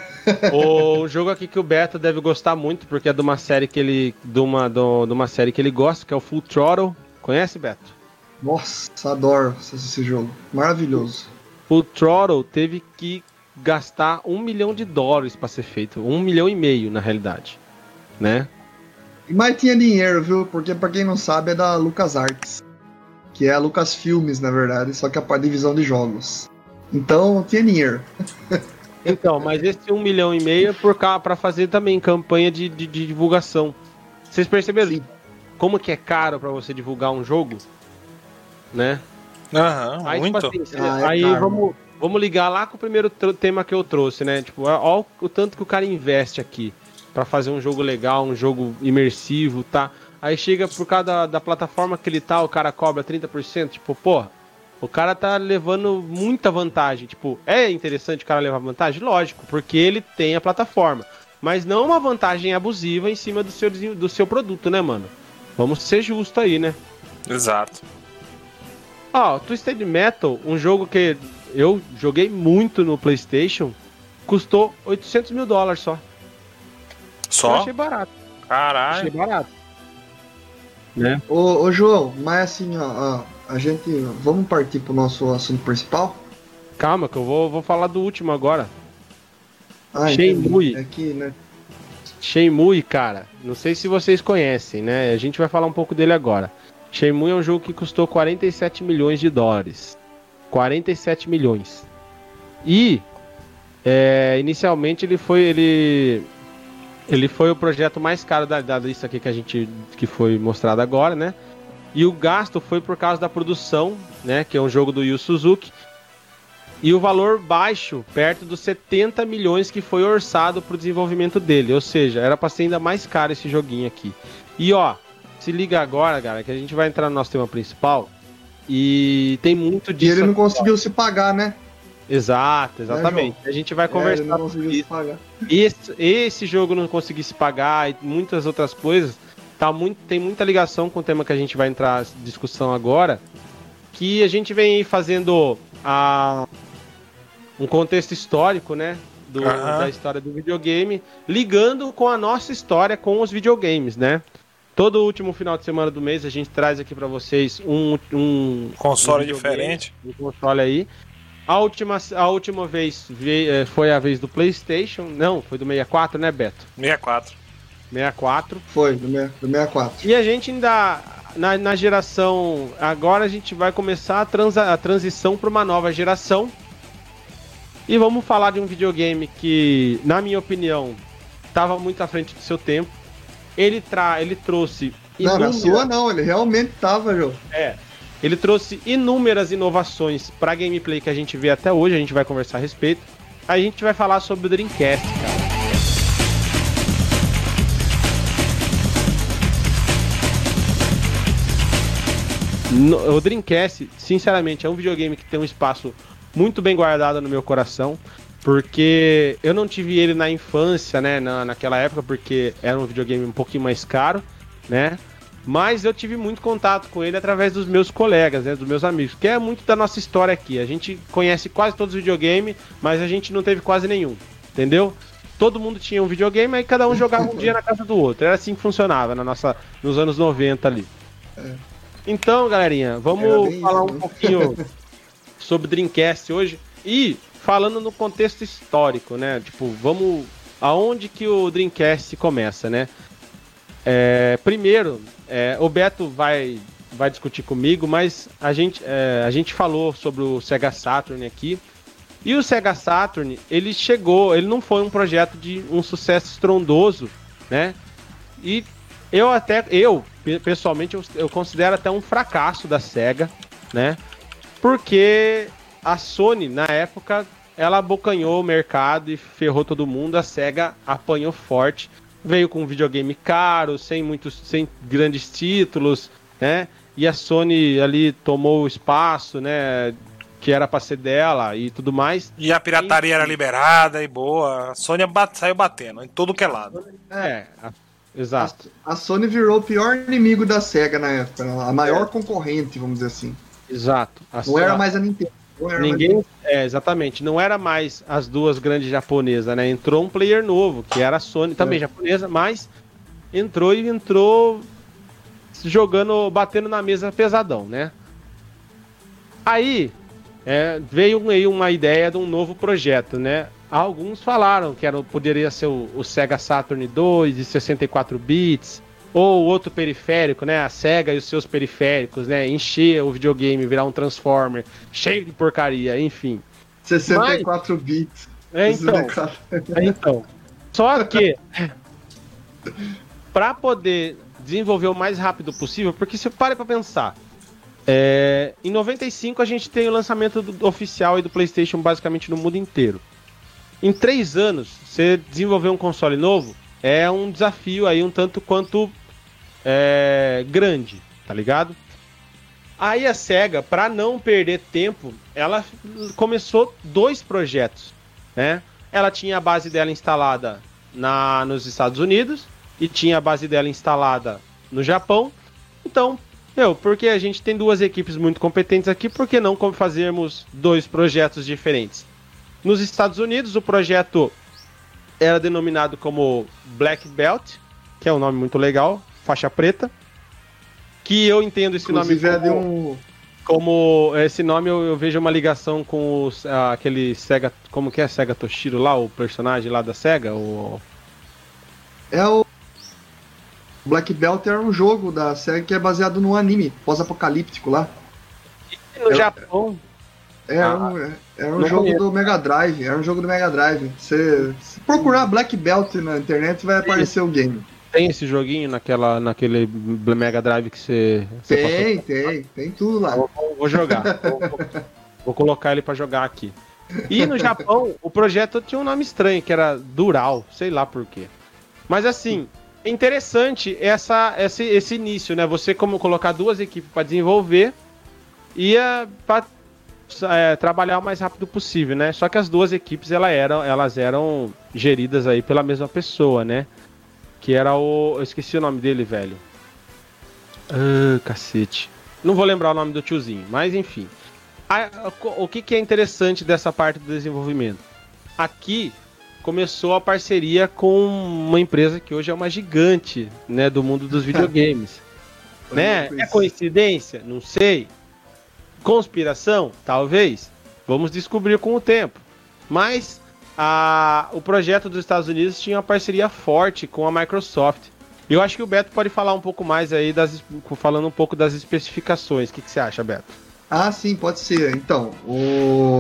o jogo aqui que o Beto deve gostar muito, porque é de uma série que ele. De uma, de uma série que ele gosta, que é o Full Throttle. Conhece, Beto? Nossa, adoro esse, jogo. Maravilhoso. Full Throttle teve que gastar um milhão de dólares pra ser feito. Um milhão e meio, na realidade. Né? Mais tinha dinheiro, viu? Porque pra quem não sabe é da LucasArts. Que é a Lucasfilmes, na verdade, só que é a divisão de jogos. Então tinha dinheiro. Então, mas esse um milhão e meio é por cá para fazer também campanha de, de- de divulgação. Vocês perceberam Sim. como que é caro pra você divulgar um jogo? Né? Aham, Aí, muito. tipo assim, Ah, é aí caro. vamos, vamos ligar lá com o primeiro tema que eu trouxe, né? Tipo, ó, o tanto que o cara investe aqui pra fazer um jogo legal, um jogo imersivo, tá? Aí chega por causa da, da plataforma que ele tá, o cara cobra 30%, tipo, porra, o cara tá levando muita vantagem. Tipo, é interessante o cara levar vantagem? Lógico, porque ele tem a plataforma. Mas não uma vantagem abusiva em cima do seu, do seu produto, né, mano? Vamos ser justos aí, né? Exato. Ó, Twisted Metal, um jogo que eu joguei muito no PlayStation, custou 800 mil dólares só. Eu Só? achei barato. Achei Caralho. barato. Né? Ô, ô, João, mas assim, ó, ó, a gente. Vamos partir pro nosso assunto principal? Calma, que eu vou, vou falar do último agora. Ah, Shenmue. entendi. É né? Shenmue, cara, não sei se vocês conhecem, né? A gente vai falar um pouco dele agora. Shenmue é um jogo que custou 47 milhões de dólares. 47 milhões. E é, inicialmente ele foi ele ele foi o projeto mais caro da, da lista aqui que a gente que foi mostrado agora, né? E o gasto foi por causa da produção, né? Que é um jogo do Yu Suzuki. E o valor baixo, perto dos 70 milhões que foi orçado para o desenvolvimento dele. Ou seja, era para ser ainda mais caro esse joguinho aqui. E ó, se liga agora, cara, que a gente vai entrar no nosso tema principal. E tem muito E disso. ele não conseguiu se pagar, né? Exato, exatamente. a gente vai É, ele conversar não conseguiu sobre se isso. Esse, esse jogo não conseguir se pagar e muitas outras coisas, tá muito, tem muita ligação com o tema que a gente vai entrar em discussão agora. Que a gente vem fazendo a, um contexto histórico, né? Do. Da história do videogame, ligando com a nossa história com os videogames, né? Todo último final de semana do mês a gente traz aqui pra vocês um, um Console um diferente. Um console aí. A última, a última vez veio- eh, foi a vez do PlayStation. Não, foi do 64, né, Beto? 64. 64. Foi, do, me- do 64. E a gente ainda. Na, na geração. Agora a gente vai começar a, transa- a transição para uma nova geração. E vamos falar de um videogame que, na minha opinião, estava muito à frente do seu tempo. Ele, tra ele trouxe. Não, na sua não, ele realmente tava, João. É. Ele trouxe inúmeras inovações pra gameplay que a gente vê até hoje, a gente vai conversar a respeito. A gente vai falar sobre o Dreamcast, cara. O Dreamcast, sinceramente, é um videogame que tem um espaço muito bem guardado no meu coração, porque eu não tive ele na infância, né, na, naquela época, porque era um videogame um pouquinho mais caro, né? Mas eu tive muito contato com ele através dos meus colegas, né, dos meus amigos, que é muito da nossa história aqui. A gente conhece quase todos os videogames, mas a gente não teve quase nenhum, entendeu? Todo mundo tinha um videogame, aí cada um jogava um dia na casa do outro. Era assim que funcionava na nossa, nos anos 90 ali. Então, galerinha, vamos falar um né? pouquinho sobre Dreamcast hoje e falando no contexto histórico, né? Tipo, vamos aonde que o Dreamcast começa, né? É, primeiro, é, o Beto vai vai discutir comigo, mas a gente é, a gente falou sobre o Sega Saturn aqui e o Sega Saturn ele chegou, ele não foi um projeto de um sucesso estrondoso, né? E eu até eu pe- pessoalmente eu, eu considero até um fracasso da Sega, né? Porque a Sony na época ela abocanhou o mercado e ferrou todo mundo, a Sega apanhou forte, veio com um videogame caro, sem muitos sem grandes títulos, né? E a Sony ali tomou o espaço, né, que era para ser dela e tudo mais. E a pirataria era liberada e boa. A Sony bate- saiu batendo em todo que é lado. É, a- exato. A Sony virou o pior inimigo da SEGA na época, a maior concorrente, vamos dizer assim. Exato. A Não Sony- era mais a Nintendo. Ninguém. É, exatamente. Não era mais as duas grandes japonesas, né? Entrou um player novo, que era a Sony, também É. japonesa, mas entrou e entrou jogando, batendo na mesa pesadão, né? Aí é, veio aí uma ideia de um novo projeto, né? Alguns falaram que era, poderia ser o, o Sega Saturn 2 de 64 bits, ou outro periférico, né? A Sega e os seus periféricos, né? Encher o videogame, virar um Transformer cheio de porcaria, enfim. 64 bits. É, então, 64. é, então. Só que para poder desenvolver o mais rápido possível, porque se pare para pensar, é, em 95 a gente tem o lançamento do, oficial e do PlayStation basicamente no mundo inteiro. Em três anos, você desenvolver um console novo é um desafio aí um tanto quanto é, grande, tá ligado? Aí a Sega, para não perder tempo, ela começou dois projetos, né? Ela tinha a base dela instalada na, nos Estados Unidos e tinha a base dela instalada no Japão. Então, Meu, porque a gente tem duas equipes muito competentes aqui, por que não fazermos dois projetos diferentes? Nos Estados Unidos, o projeto era denominado como Black Belt, que é um nome muito legal, faixa preta. Que eu entendo esse Inclusive, nome é como, um. como esse nome eu, eu vejo uma ligação com os, ah, aquele Sega, como que é Sega Toshiro lá, o personagem lá da Sega, o É o. Black Belt era um jogo da série que é baseado no anime pós-apocalíptico lá. E no Eu- Japão, Era Ah, um, era um jogo conheço. do Mega Drive. Era um jogo do Mega Drive. Você procurar Black Belt na internet vai aparecer o game. tem esse joguinho naquela, naquele Mega Drive que você, você Tem, tem, tem tudo lá. Vou, vou- jogar. vou, vou- colocar ele pra jogar aqui. E no Japão, o projeto tinha um nome estranho, que era Dural, sei lá por quê. Mas assim, é interessante essa, esse, esse início, né? Você como colocar duas equipes pra desenvolver e pra é, trabalhar o mais rápido possível, né? Só que as duas equipes ela eram, elas eram geridas aí pela mesma pessoa, né? Que era o. Eu esqueci o nome dele, velho. Ah, cacete. Não vou lembrar o nome do tiozinho, mas enfim. A- o que, que é interessante dessa parte do desenvolvimento? Aqui começou a parceria com uma empresa que hoje é uma gigante né, do mundo dos videogames. né? É coincidência? Não sei. Conspiração? Talvez. Vamos descobrir com o tempo. Mas a- o projeto dos Estados Unidos tinha uma parceria forte com a Microsoft. Eu acho que o Beto pode falar um pouco mais aí, das, falando um pouco das especificações. O que, que você acha, Beto? Ah, sim, pode ser. Então, o...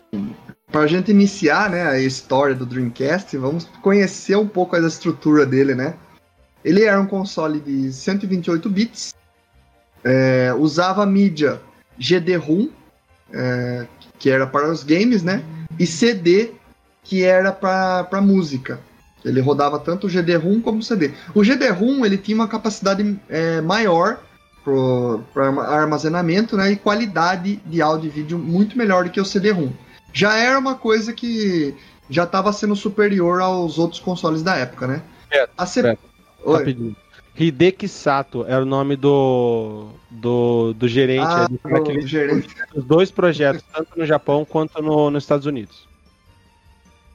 para a gente iniciar né, a história do Dreamcast, vamos conhecer um pouco da estrutura dele, né? Ele era um console de 128 bits, é, usava mídia GD-ROM, é, que era para os games, né? E CD, que era para música. Ele rodava tanto o GD-ROM como o CD. O GD-ROM ele tinha uma capacidade é, maior para armazenamento né, e qualidade de áudio e vídeo muito melhor do que o CD-ROM. Já era uma coisa que já estava sendo superior aos outros consoles da época, né? Beto, A C... Oi. Rapidinho. Hideki Sato era o nome do, do, do gerente Ah, gerente. dos dois projetos, tanto no Japão quanto no, nos Estados Unidos.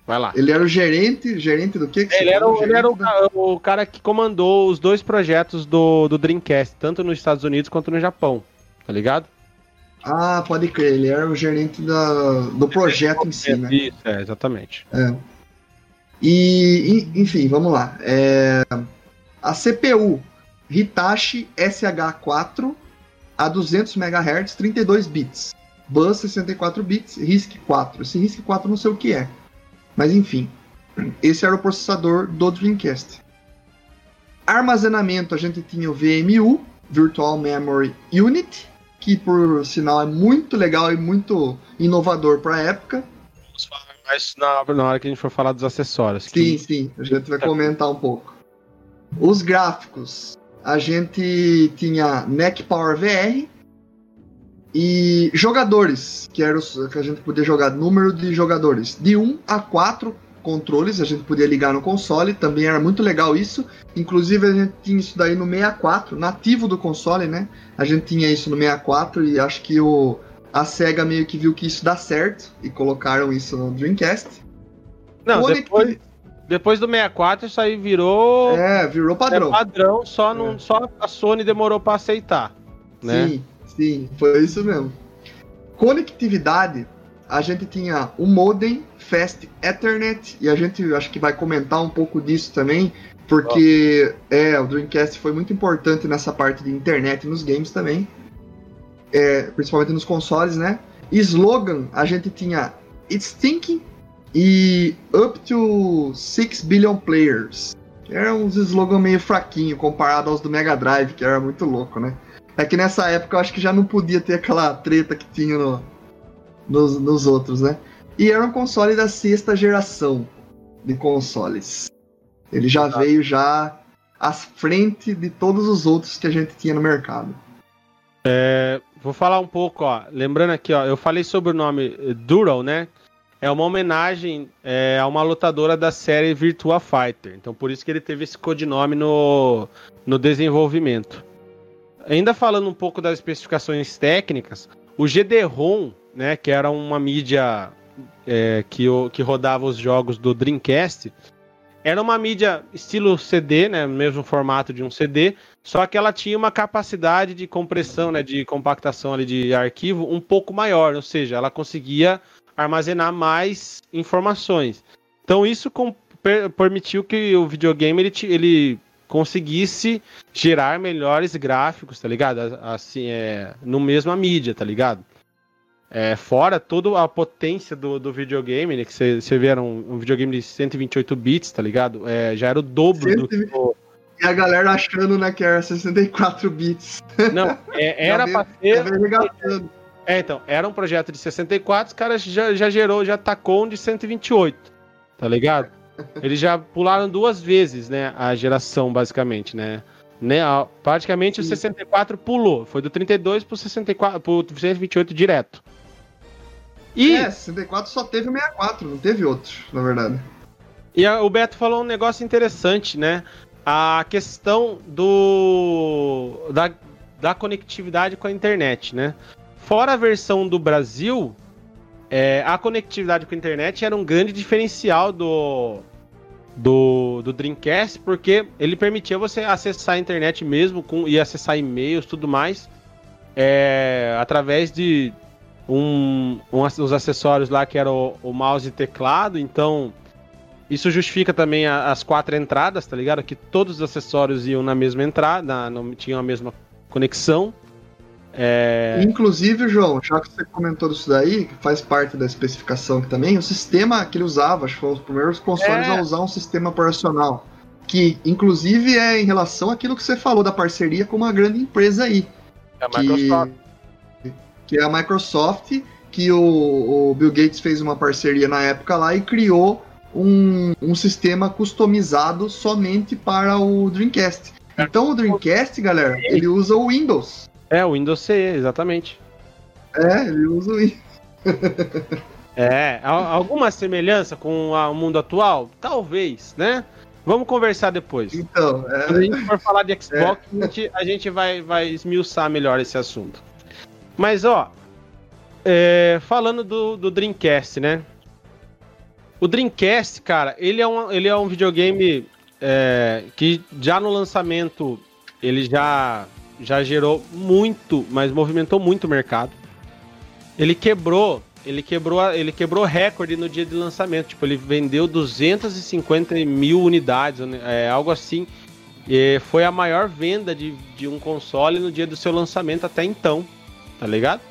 Vai lá. Ele era o gerente, gerente do quê? que Ele era, o, ele era o, da- o cara que comandou os dois projetos do, do Dreamcast, tanto nos Estados Unidos quanto no Japão, tá ligado? Ah, pode crer, ele era o gerente da, do projeto em si, né? Isso, é, exatamente. E, e- enfim, vamos lá. É, a CPU Hitachi SH4 a 200 MHz, 32 bits. Bus 64 bits, RISC 4. Esse RISC 4 não sei o que é. Mas enfim, esse era o processador do Dreamcast. Armazenamento, a gente tinha o VMU, Virtual Memory Unit, que por sinal é muito legal e muito inovador para a época. Vamos falar mais na, na hora que a gente for falar dos acessórios. Sim, que- sim, a gente vai comentar um pouco. Os gráficos, a gente tinha NEC Power VR e jogadores, que era os que a gente podia jogar número de jogadores, de 1 a 4 controles, a gente podia ligar no console, também era muito legal isso. Inclusive a gente tinha isso daí no 64, nativo do console, né? A gente tinha isso no 64 e acho que o a Sega meio que viu que isso dá certo e colocaram isso no Dreamcast. Não, depois, depois do 64 isso aí virou É, virou padrão. é padrão, só, não, É. só a Sony demorou pra aceitar. Né? Sim, sim, foi isso mesmo. Conectividade, a gente tinha o modem Fast Ethernet e a gente acho que vai comentar um pouco disso também, porque é, o Dreamcast foi muito importante nessa parte de internet e nos games também, é, principalmente nos consoles, né? Slogan, a gente tinha It's Thinking e Up to 6 Billion Players. Era uns slogan meio fraquinho comparado aos do Mega Drive, que era muito louco, né? É que nessa época eu acho que já não podia ter aquela treta que tinha no- nos, nos outros, né? E era um console da sexta geração de consoles. Ele já veio já à frente de todos os outros que a gente tinha no mercado. É, vou falar um pouco, ó. Lembrando aqui, ó, eu falei sobre o nome eh, Dural, né? É uma homenagem é, a uma lutadora da série Virtua Fighter. Então por isso que ele teve esse codinome no, no desenvolvimento. ainda falando um pouco das especificações técnicas, o GD-ROM, né, que era uma mídia é, que, que rodava os jogos do Dreamcast, era uma mídia estilo CD, né, mesmo formato de um CD, só que ela tinha uma capacidade de compressão, né, de compactação ali de arquivo um pouco maior, ou seja, ela conseguia armazenar mais informações. Então isso com, per, permitiu que o videogame ele, ele conseguisse gerar melhores gráficos, tá ligado? Assim, é, no mesma mídia, tá ligado? É, fora toda a potência do, do videogame, né? Que você vê, era um, um, videogame de 128 bits, tá ligado? É, já era o dobro 120... do. E a galera achando né, que era 64 bits. Não, é, era pra ser. É, então, era um projeto de 64, os caras já, já gerou, já tacou um de 128, tá ligado? Eles já pularam duas vezes, né, a geração, basicamente, né? né praticamente o 64 pulou, foi do 32 pro 64, pro 128 direto. E... É, 64 só teve o 64, não teve outro, na verdade. E a, o Beto falou um negócio interessante, né? A questão do da, da conectividade com a internet, né? Fora a versão do Brasil, é, a conectividade com a internet era um grande diferencial do, do, do Dreamcast, porque ele permitia você acessar a internet mesmo com, e acessar e-mails tudo mais é, através de um, um, uns acessórios lá que era o, o mouse e teclado, então isso justifica também a, as quatro entradas, tá ligado? Que todos os acessórios iam na mesma entrada, não tinham a mesma conexão. É... Inclusive, João, já que você comentou disso daí, que faz parte da especificação aqui também, o sistema que ele usava, acho que foi os primeiros consoles é... a usar um sistema operacional. Que, inclusive, é em relação àquilo que você falou da parceria com uma grande empresa aí. É a Microsoft. Que que é a Microsoft, que o, o Bill Gates fez uma parceria na época lá e criou um, um sistema customizado somente para o Dreamcast. Então o Dreamcast, galera, ele usa o Windows. É, o Windows CE, exatamente. É, ele usa o Windows. é, alguma semelhança com o mundo atual? Talvez, né? Vamos conversar depois. Então, é... Quando a gente for falar de Xbox, é... a gente, a gente vai, vai esmiuçar melhor esse assunto. Mas, ó, é, falando do, do Dreamcast, né? O Dreamcast, cara, ele é um, ele é um videogame é, que já no lançamento ele já, já gerou muito, mas movimentou muito o mercado. Ele quebrou, ele quebrou, ele quebrou recorde no dia de lançamento. Tipo, ele vendeu 250 mil unidades, é, algo assim. E foi a maior venda de, de um console no dia do seu lançamento até então tá ligado?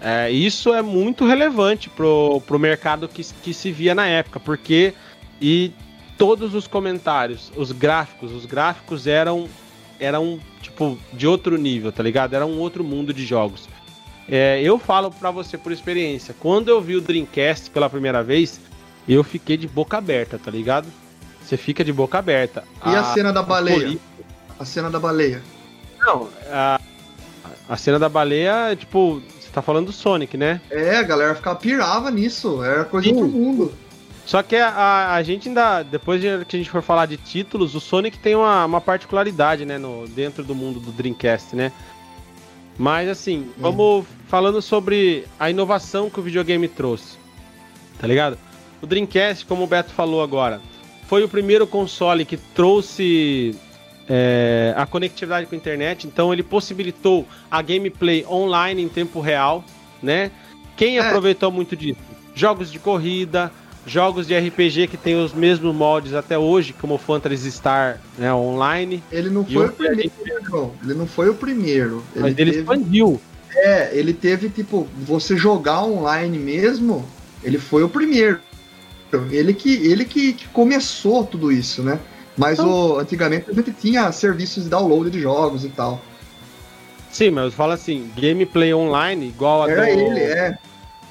É, isso é muito relevante pro, pro mercado que, que se via na época, porque e todos os comentários, os gráficos, os gráficos eram eram tipo de outro nível, tá ligado? Era um outro mundo de jogos. É, eu falo para você por experiência, quando eu vi o Dreamcast pela primeira vez, eu fiquei de boca aberta, tá ligado? Você fica de boca aberta. E a, a cena da baleia? A cena da baleia? Não, a, a cena da baleia, tipo, você tá falando do Sonic, né? É, a galera ficava pirava nisso, era coisa do mundo. Só que a, a, gente ainda, depois de que a gente for falar de títulos, o Sonic tem uma, uma particularidade, né, no, dentro do mundo do Dreamcast, né? Mas assim, vamos falando sobre a inovação que o videogame trouxe, tá ligado? O Dreamcast, como o Beto falou agora, foi o primeiro console que trouxe é, a conectividade com a internet, então ele possibilitou a gameplay online em tempo real, né? Quem é. aproveitou muito disso? Jogos de corrida, jogos de RPG que tem os mesmos moldes até hoje, como o Phantasy Star né, online. Ele não foi o primeiro, não. Ele não foi o primeiro. Ele Mas ele teve... expandiu. É, ele teve, tipo, você jogar online mesmo, ele foi o primeiro. Ele que, ele que, que começou tudo isso, né? Mas então... o, antigamente a gente tinha serviços de download de jogos e tal. Sim, mas fala assim, gameplay online igual a Era do, ele, é.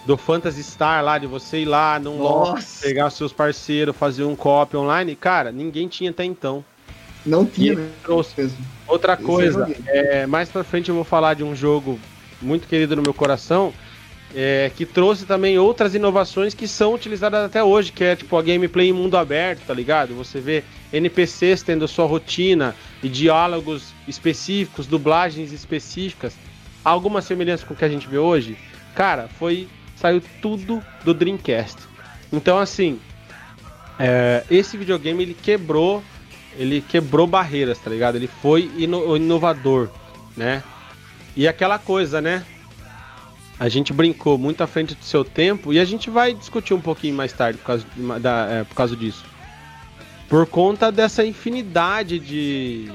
Do Phantasy Star lá, de você ir lá num LoL, pegar seus parceiros, fazer um copy online, cara, ninguém tinha até então. Não tinha, né? Trouxe. Outra Esse coisa, é, mais pra frente eu vou falar de um jogo muito querido no meu coração, é, que trouxe também outras inovações que são utilizadas até hoje, que é tipo a gameplay em mundo aberto, tá ligado? Você vê NPCs tendo sua rotina e diálogos específicos, dublagens específicas. Alguma semelhança com o que a gente vê hoje? Cara, foi. Saiu tudo do Dreamcast. Então assim, é, esse videogame ele quebrou. Ele quebrou barreiras, tá ligado? Ele foi ino inovador, né? E aquela coisa, né? A gente brincou muito à frente do seu tempo e a gente vai discutir um pouquinho mais tarde por causa, da, é, por causa disso. Por conta dessa infinidade de,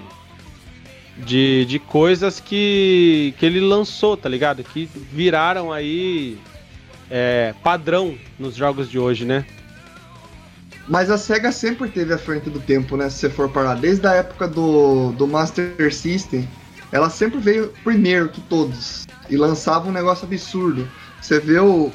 de, de coisas que, que ele lançou, tá ligado? Que viraram aí é, padrão nos jogos de hoje, né? Mas a SEGA sempre teve à frente do tempo, né? Se você for parar. Desde a época do, do Master System, ela sempre veio primeiro que todos e lançava um negócio absurdo. Você vê o,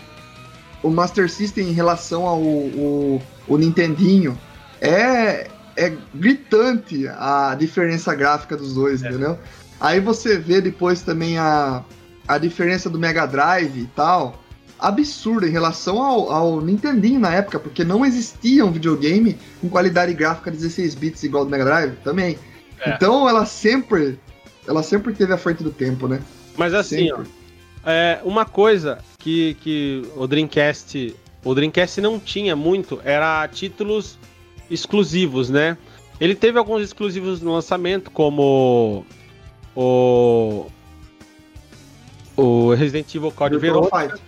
o Master System em relação ao o, o Nintendinho, é, é gritante a diferença gráfica dos dois, é. entendeu? Aí você vê depois também a, a diferença do Mega Drive e tal, absurda em relação ao, ao Nintendinho na época, porque não existia um videogame com qualidade gráfica 16 bits igual do Mega Drive também. É. Então ela sempre ela sempre teve à frente do tempo, né? Mas assim, ó, é, uma coisa que, que o Dreamcast. O Dreamcast não tinha muito era títulos exclusivos, né? Ele teve alguns exclusivos no lançamento, como o. O Resident Evil Code Verônica.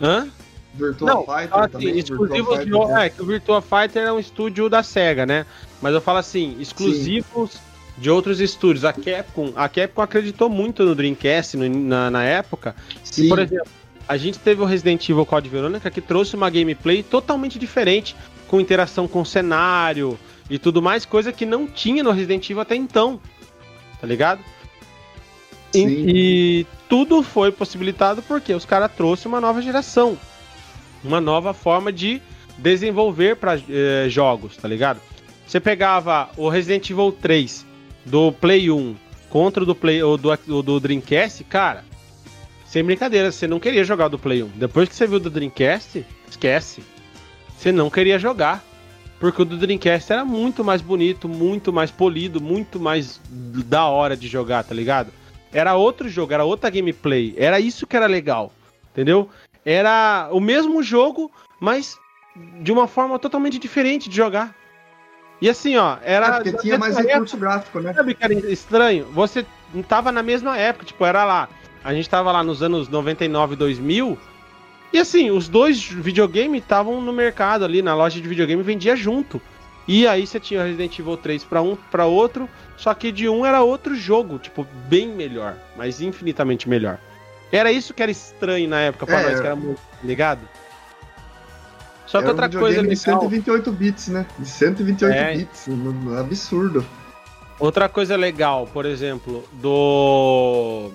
Hã? Virtua não, Fighter assim, também. Exclusivos Fighter, é, que o Virtua Fighter é um estúdio da SEGA, né? Mas eu falo assim, exclusivos Sim de outros estúdios. A Capcom, a Capcom acreditou muito no Dreamcast no, na, na época. Sim. E, por exemplo, a gente teve o Resident Evil Code Verônica que trouxe uma gameplay totalmente diferente, com interação com o cenário e tudo mais, coisa que não tinha no Resident Evil até então. Tá ligado? E, e, tudo foi possibilitado porque os caras trouxeram uma nova geração. Uma nova forma de desenvolver para eh, jogos, tá ligado? Você pegava o Resident Evil 3, do Play 1 contra o do Play ou do, do Dreamcast, cara, sem brincadeira, você não queria jogar do Play 1. Depois que você viu do Dreamcast, esquece. Você não queria jogar. Porque o do Dreamcast era muito mais bonito, muito mais polido, muito mais da hora de jogar, tá ligado? Era outro jogo, era outra gameplay. Era isso que era legal, entendeu? Era o mesmo jogo, mas de uma forma totalmente diferente de jogar. E assim, ó, era. É porque tinha mais recurso gráfico, né? Sabe que era estranho? Você não tava na mesma época, tipo, era lá. A gente tava lá nos anos 99, 2000. E assim, os dois videogames estavam no mercado ali, na loja de videogame, vendia junto. E aí você tinha Resident Evil 3 para um, para outro, só que de um era outro jogo, tipo, bem melhor, mas infinitamente melhor. Era isso que era estranho na época pra é, nós, que era muito ligado. Só que outra um coisa legal... de 128 bits, né? De 128 é. bits, absurdo. Outra coisa legal, por exemplo, do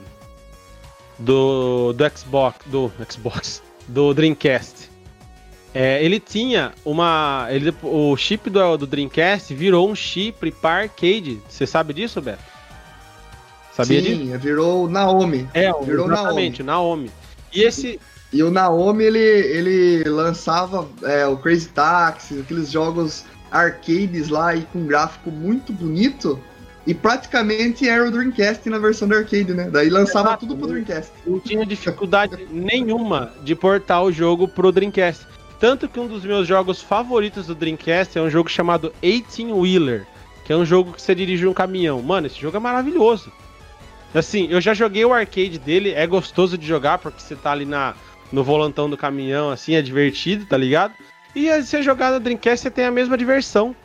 do do Xbox, do Xbox, do Dreamcast. É, ele tinha uma, ele, o chip do, do Dreamcast virou um chip para arcade. Você sabe disso, Beto? Sabia Sim, disso? virou Naomi. É, virou exatamente, Naomi. Naomi. E esse e o Naomi, ele, ele lançava é, o Crazy Taxi, aqueles jogos arcades lá e com gráfico muito bonito. E praticamente era o Dreamcast na versão do arcade, né? Daí lançava Exato. tudo pro Dreamcast. Não tinha dificuldade nenhuma de portar o jogo pro Dreamcast. Tanto que um dos meus jogos favoritos do Dreamcast é um jogo chamado 18 Wheeler, que é um jogo que você dirige um caminhão. Mano, esse jogo é maravilhoso. Assim, eu já joguei o arcade dele, é gostoso de jogar porque você tá ali na, no volantão do caminhão, assim, é divertido, tá ligado? E você jogar no Dreamcast, você tem a mesma diversão.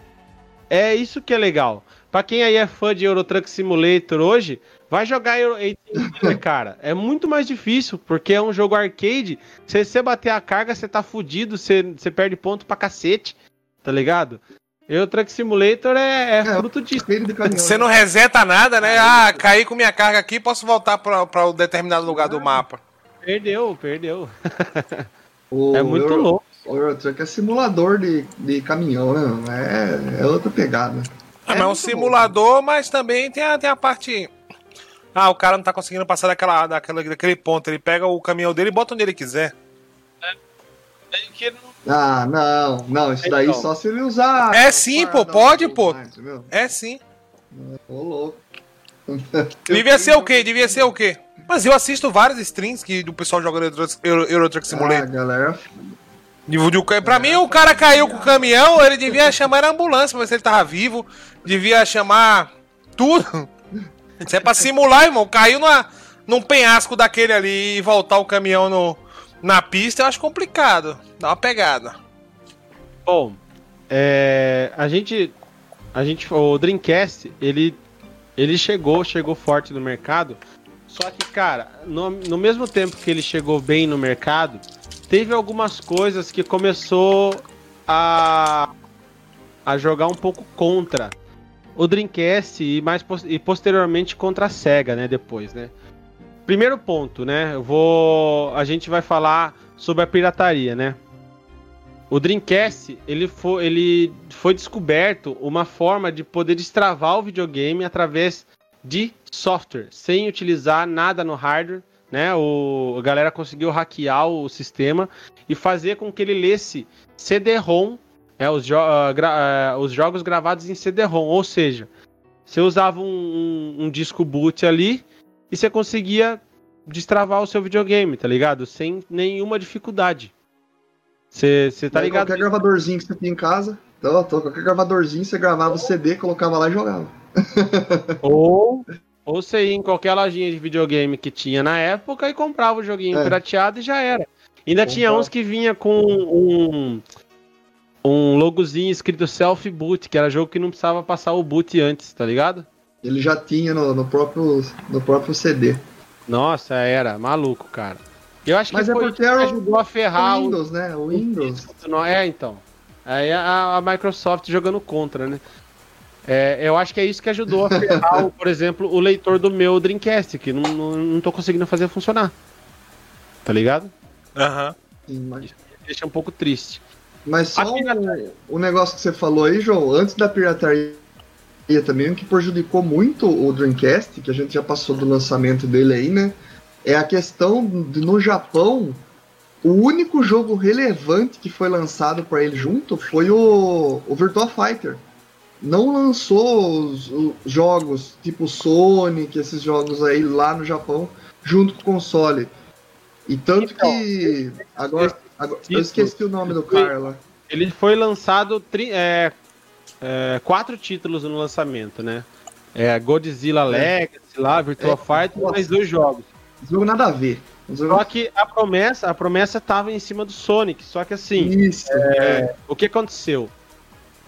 É isso que é legal. Pra quem aí é fã de Euro Truck Simulator hoje, vai jogar Euro cara. É muito mais difícil, porque é um jogo arcade. Se você bater a carga, você tá fudido, você, você perde ponto pra cacete, tá ligado? Euro Truck Simulator é, é, é fruto disso. Você não reseta nada, né? Ah, caí com minha carga aqui, posso voltar pra, pra um determinado lugar do mapa. Perdeu, perdeu. é muito Euro, louco. O Eurotruck é simulador de, de caminhão, né? É, é outra pegada. É, é mas é um simulador, bom. mas também tem a, tem a parte. Ah, o cara não tá conseguindo passar daquela, daquela, daquele ponto. Ele pega o caminhão dele e bota onde ele quiser. Ah, não, não, isso daí Então. só se ele usar. É sim, pô, pode, pô. não, entendeu? É sim. Ô, louco. Devia ser o quê? Devia ser o quê? Mas eu assisto várias streams que do pessoal jogando Euro, Euro, Euro Truck Ah, Simulator. galera. De- de- Pra mim, o cara caiu com o caminhão, ele devia chamar a ambulância pra ver se ele tava vivo. Devia chamar tudo. Isso é pra simular, irmão. Caiu numa, num penhasco daquele ali e voltar o caminhão no, na pista, eu acho complicado. Dá uma pegada. Bom, é, a gente, a gente, o Dreamcast, ele, ele chegou, chegou forte no mercado. Só que, cara, no, no mesmo tempo que ele chegou bem no mercado, teve algumas coisas que começou a, a jogar um pouco contra o Dreamcast e mais e posteriormente contra a Sega, né? Depois, né? Primeiro ponto, né? Eu vou, a gente vai falar sobre a pirataria, né? O Dreamcast, ele foi, ele foi descoberto uma forma de poder destravar o videogame através de software, sem utilizar nada no hardware, né? O, a galera conseguiu hackear o sistema e fazer com que ele lesse CD-ROM, é, os, jo- gra- ah, os jogos gravados em CD-ROM, ou seja, você usava um, um- um disco boot ali e você conseguia destravar o seu videogame, tá ligado? Sem nenhuma dificuldade. Você tá ligado? Qualquer gravadorzinho que você tinha em casa. Então, tô, qualquer gravadorzinho, você gravava o CD, colocava lá e jogava. Ou, ou você ia em qualquer lojinha de videogame que tinha na época e comprava o joguinho É. pirateado e já era. Ainda tinha uns que vinha com um, um logozinho escrito Self Boot, que era jogo que não precisava passar o boot antes, tá ligado? Ele já tinha no, no próprio, no próprio CD. Nossa, era maluco, cara. Eu acho que Mas é foi porque que era o- ajudou a ferrar o o Windows, né? O Windows. Não, é, então. Aí a, a Microsoft jogando contra, né? É, eu acho que é isso que ajudou a ferrar, o, por exemplo, o leitor do meu Dreamcast, que não, não, não tô conseguindo fazer funcionar. Tá ligado? Aham. Sim, mas, Deixa um pouco triste. Mas só A pirataria. o, o negócio que você falou aí, João, antes da pirataria também, o que prejudicou muito o Dreamcast, que a gente já passou do lançamento dele aí, né? É a questão de no Japão, o único jogo relevante que foi lançado para ele junto foi o, o Virtua Fighter. Não lançou os, os jogos tipo Sonic, esses jogos aí lá no Japão, junto com o console. E tanto Então, que. Agora, agora- eu esqueci o nome do cara lá. Ele foi lançado tri- é, é, quatro títulos no lançamento, né? É, Godzilla Legacy lá, Virtua É, Fighter, nossa. mais dois jogos. Esse jogo nada a ver. Só que a promessa, a promessa tava em cima do Sonic. Só que assim, Isso. É, o que aconteceu?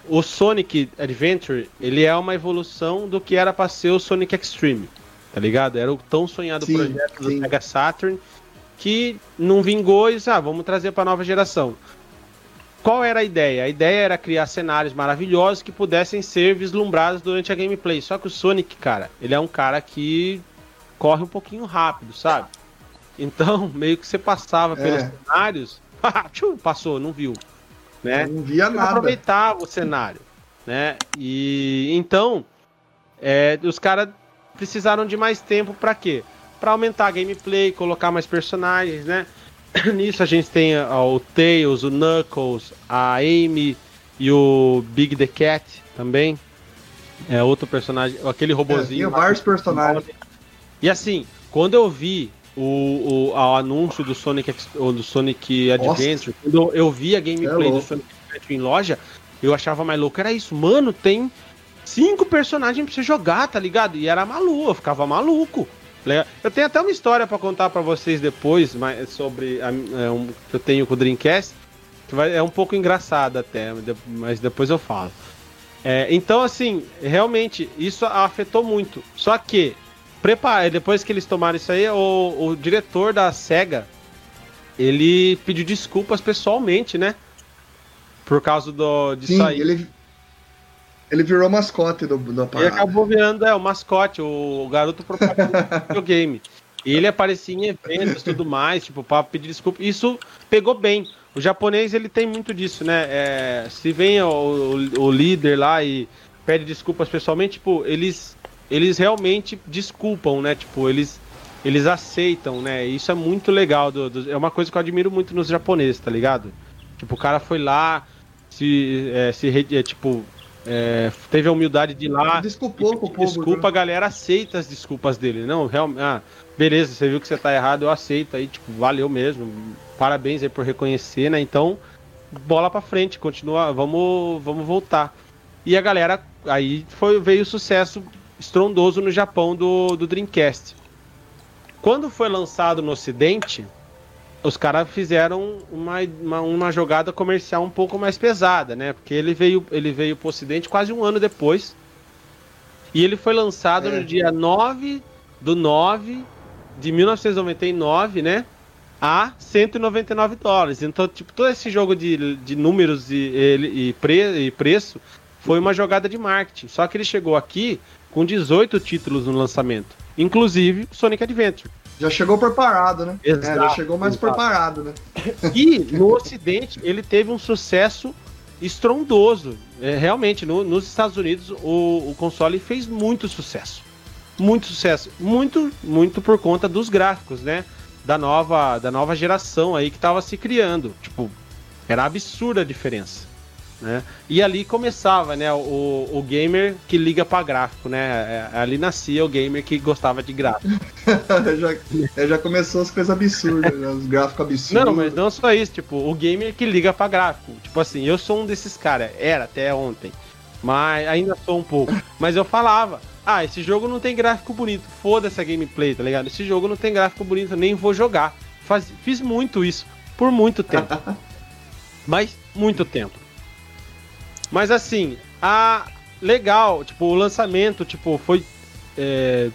O Sonic Adventure, ele é uma evolução do que era pra ser o Sonic Extreme, tá ligado? Era o tão sonhado Sim, projeto do sim. Sega Saturn que não vingou e disse, ah, vamos trazer pra nova geração. Qual era a ideia? A ideia era criar cenários maravilhosos que pudessem ser vislumbrados durante a gameplay. Só que o Sonic, cara, ele é um cara que corre um pouquinho rápido, sabe? Então, meio que você passava pelos É. cenários, tchum, passou, não viu, né? Não via nada. aproveitava o cenário, né? E então é, os caras precisaram de mais tempo pra quê? Pra aumentar a gameplay, colocar mais personagens, né? Nisso a gente tem ó, o Tails, o Knuckles, a Amy e o Big the Cat também. É outro personagem, aquele É, robozinho. lá. vários personagens. E assim, quando eu vi o, o, o anúncio do Sonic, do Sonic Adventure, quando eu vi a gameplay É do. Sonic Adventure em loja, eu achava mais louco. Era isso, mano, tem cinco personagens pra você jogar, tá ligado? E era maluco, eu ficava maluco. Le- Eu tenho até uma história pra contar pra vocês depois, mas sobre a, é, um, que eu tenho com o Dreamcast, que vai, é um pouco engraçada até, mas de- mas depois eu falo. É, então, assim, realmente, isso afetou muito. Só que, prepara, depois que eles tomaram isso aí, o, o diretor da SEGA, ele pediu desculpas pessoalmente, né? Por causa do, disso Sim, aí. ele, ele virou mascote do, da Ele parada. acabou virando é, o mascote, o, o garoto propaganda do videogame. E ele aparecia em eventos e tudo mais, tipo, pra pedir desculpa. Isso pegou bem. O japonês, ele tem muito disso, né? É, se vem o, o- o líder lá e pede desculpas pessoalmente, tipo, eles eles realmente desculpam, né? Tipo, eles eles aceitam, né? Isso é muito legal. Do, do, é uma coisa que eu admiro muito nos japoneses, tá ligado? Tipo, o cara foi lá, se, é, se é, tipo, é, teve a humildade de ir lá. Desculpou povo. Desculpa, né? a galera aceita as desculpas dele. Não, realmente. Ah, beleza, você viu que você tá errado, eu aceito aí, tipo, valeu mesmo. Parabéns aí por reconhecer, né? Então, bola pra frente, continua, vamos, vamos voltar. E a galera, aí foi, veio o sucesso estrondoso no Japão do, do Dreamcast. Quando foi lançado no Ocidente, os caras fizeram uma, uma, uma, jogada comercial um pouco mais pesada, né? Porque ele veio, ele veio pro Ocidente quase um ano depois. E ele foi lançado é. no dia 9 do 9 de 1999, né? A 199 dólares. Então, tipo, todo esse jogo de, de números e, e, e, pre, e preço foi uma jogada de marketing. Só que ele chegou aqui com 18 títulos no lançamento, inclusive Sonic Adventure. Já chegou preparado, né? Exato, é, já chegou mais exato. preparado, né? E no Ocidente ele teve um sucesso estrondoso. É, realmente, no, nos Estados Unidos o, o, console fez muito sucesso. Muito sucesso. Muito, muito por conta dos gráficos, né? Da nova, da nova geração aí que estava se criando. Tipo, era absurda a diferença. Né? E ali começava, né, o, o gamer que liga para gráfico, né? É, ali nascia o gamer que gostava de gráfico. já, já começou as coisas absurdas, né? os gráficos absurdos. Não, mas não só isso, tipo, o gamer que liga para gráfico. Tipo assim, eu sou um desses caras, era até ontem, mas ainda sou um pouco. Mas eu falava, ah, esse jogo não tem gráfico bonito, foda-se a gameplay, tá ligado? Esse jogo não tem gráfico bonito, nem vou jogar. Faz, fiz muito isso, por muito tempo. mas muito tempo. Mas assim, a legal, tipo, o lançamento, tipo, foi é,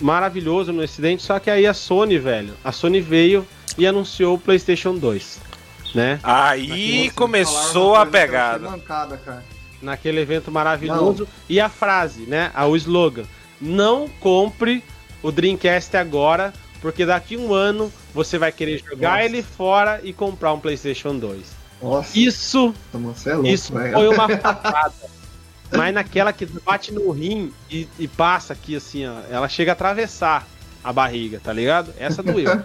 maravilhoso no Ocidente, só que aí a Sony, velho, a Sony veio e anunciou o PlayStation 2, né? Aí começou a pegada. Mancada, Naquele evento maravilhoso não. e a frase, né? O slogan: "Não compre o Dreamcast agora, porque daqui um ano você vai querer jogar Nossa. ele fora e comprar um PlayStation 2." Nossa. Isso, é louco, isso foi uma facada. Mas naquela que bate no rim e, e, passa aqui assim, ó, ela chega a atravessar a barriga, tá ligado? Essa doeu.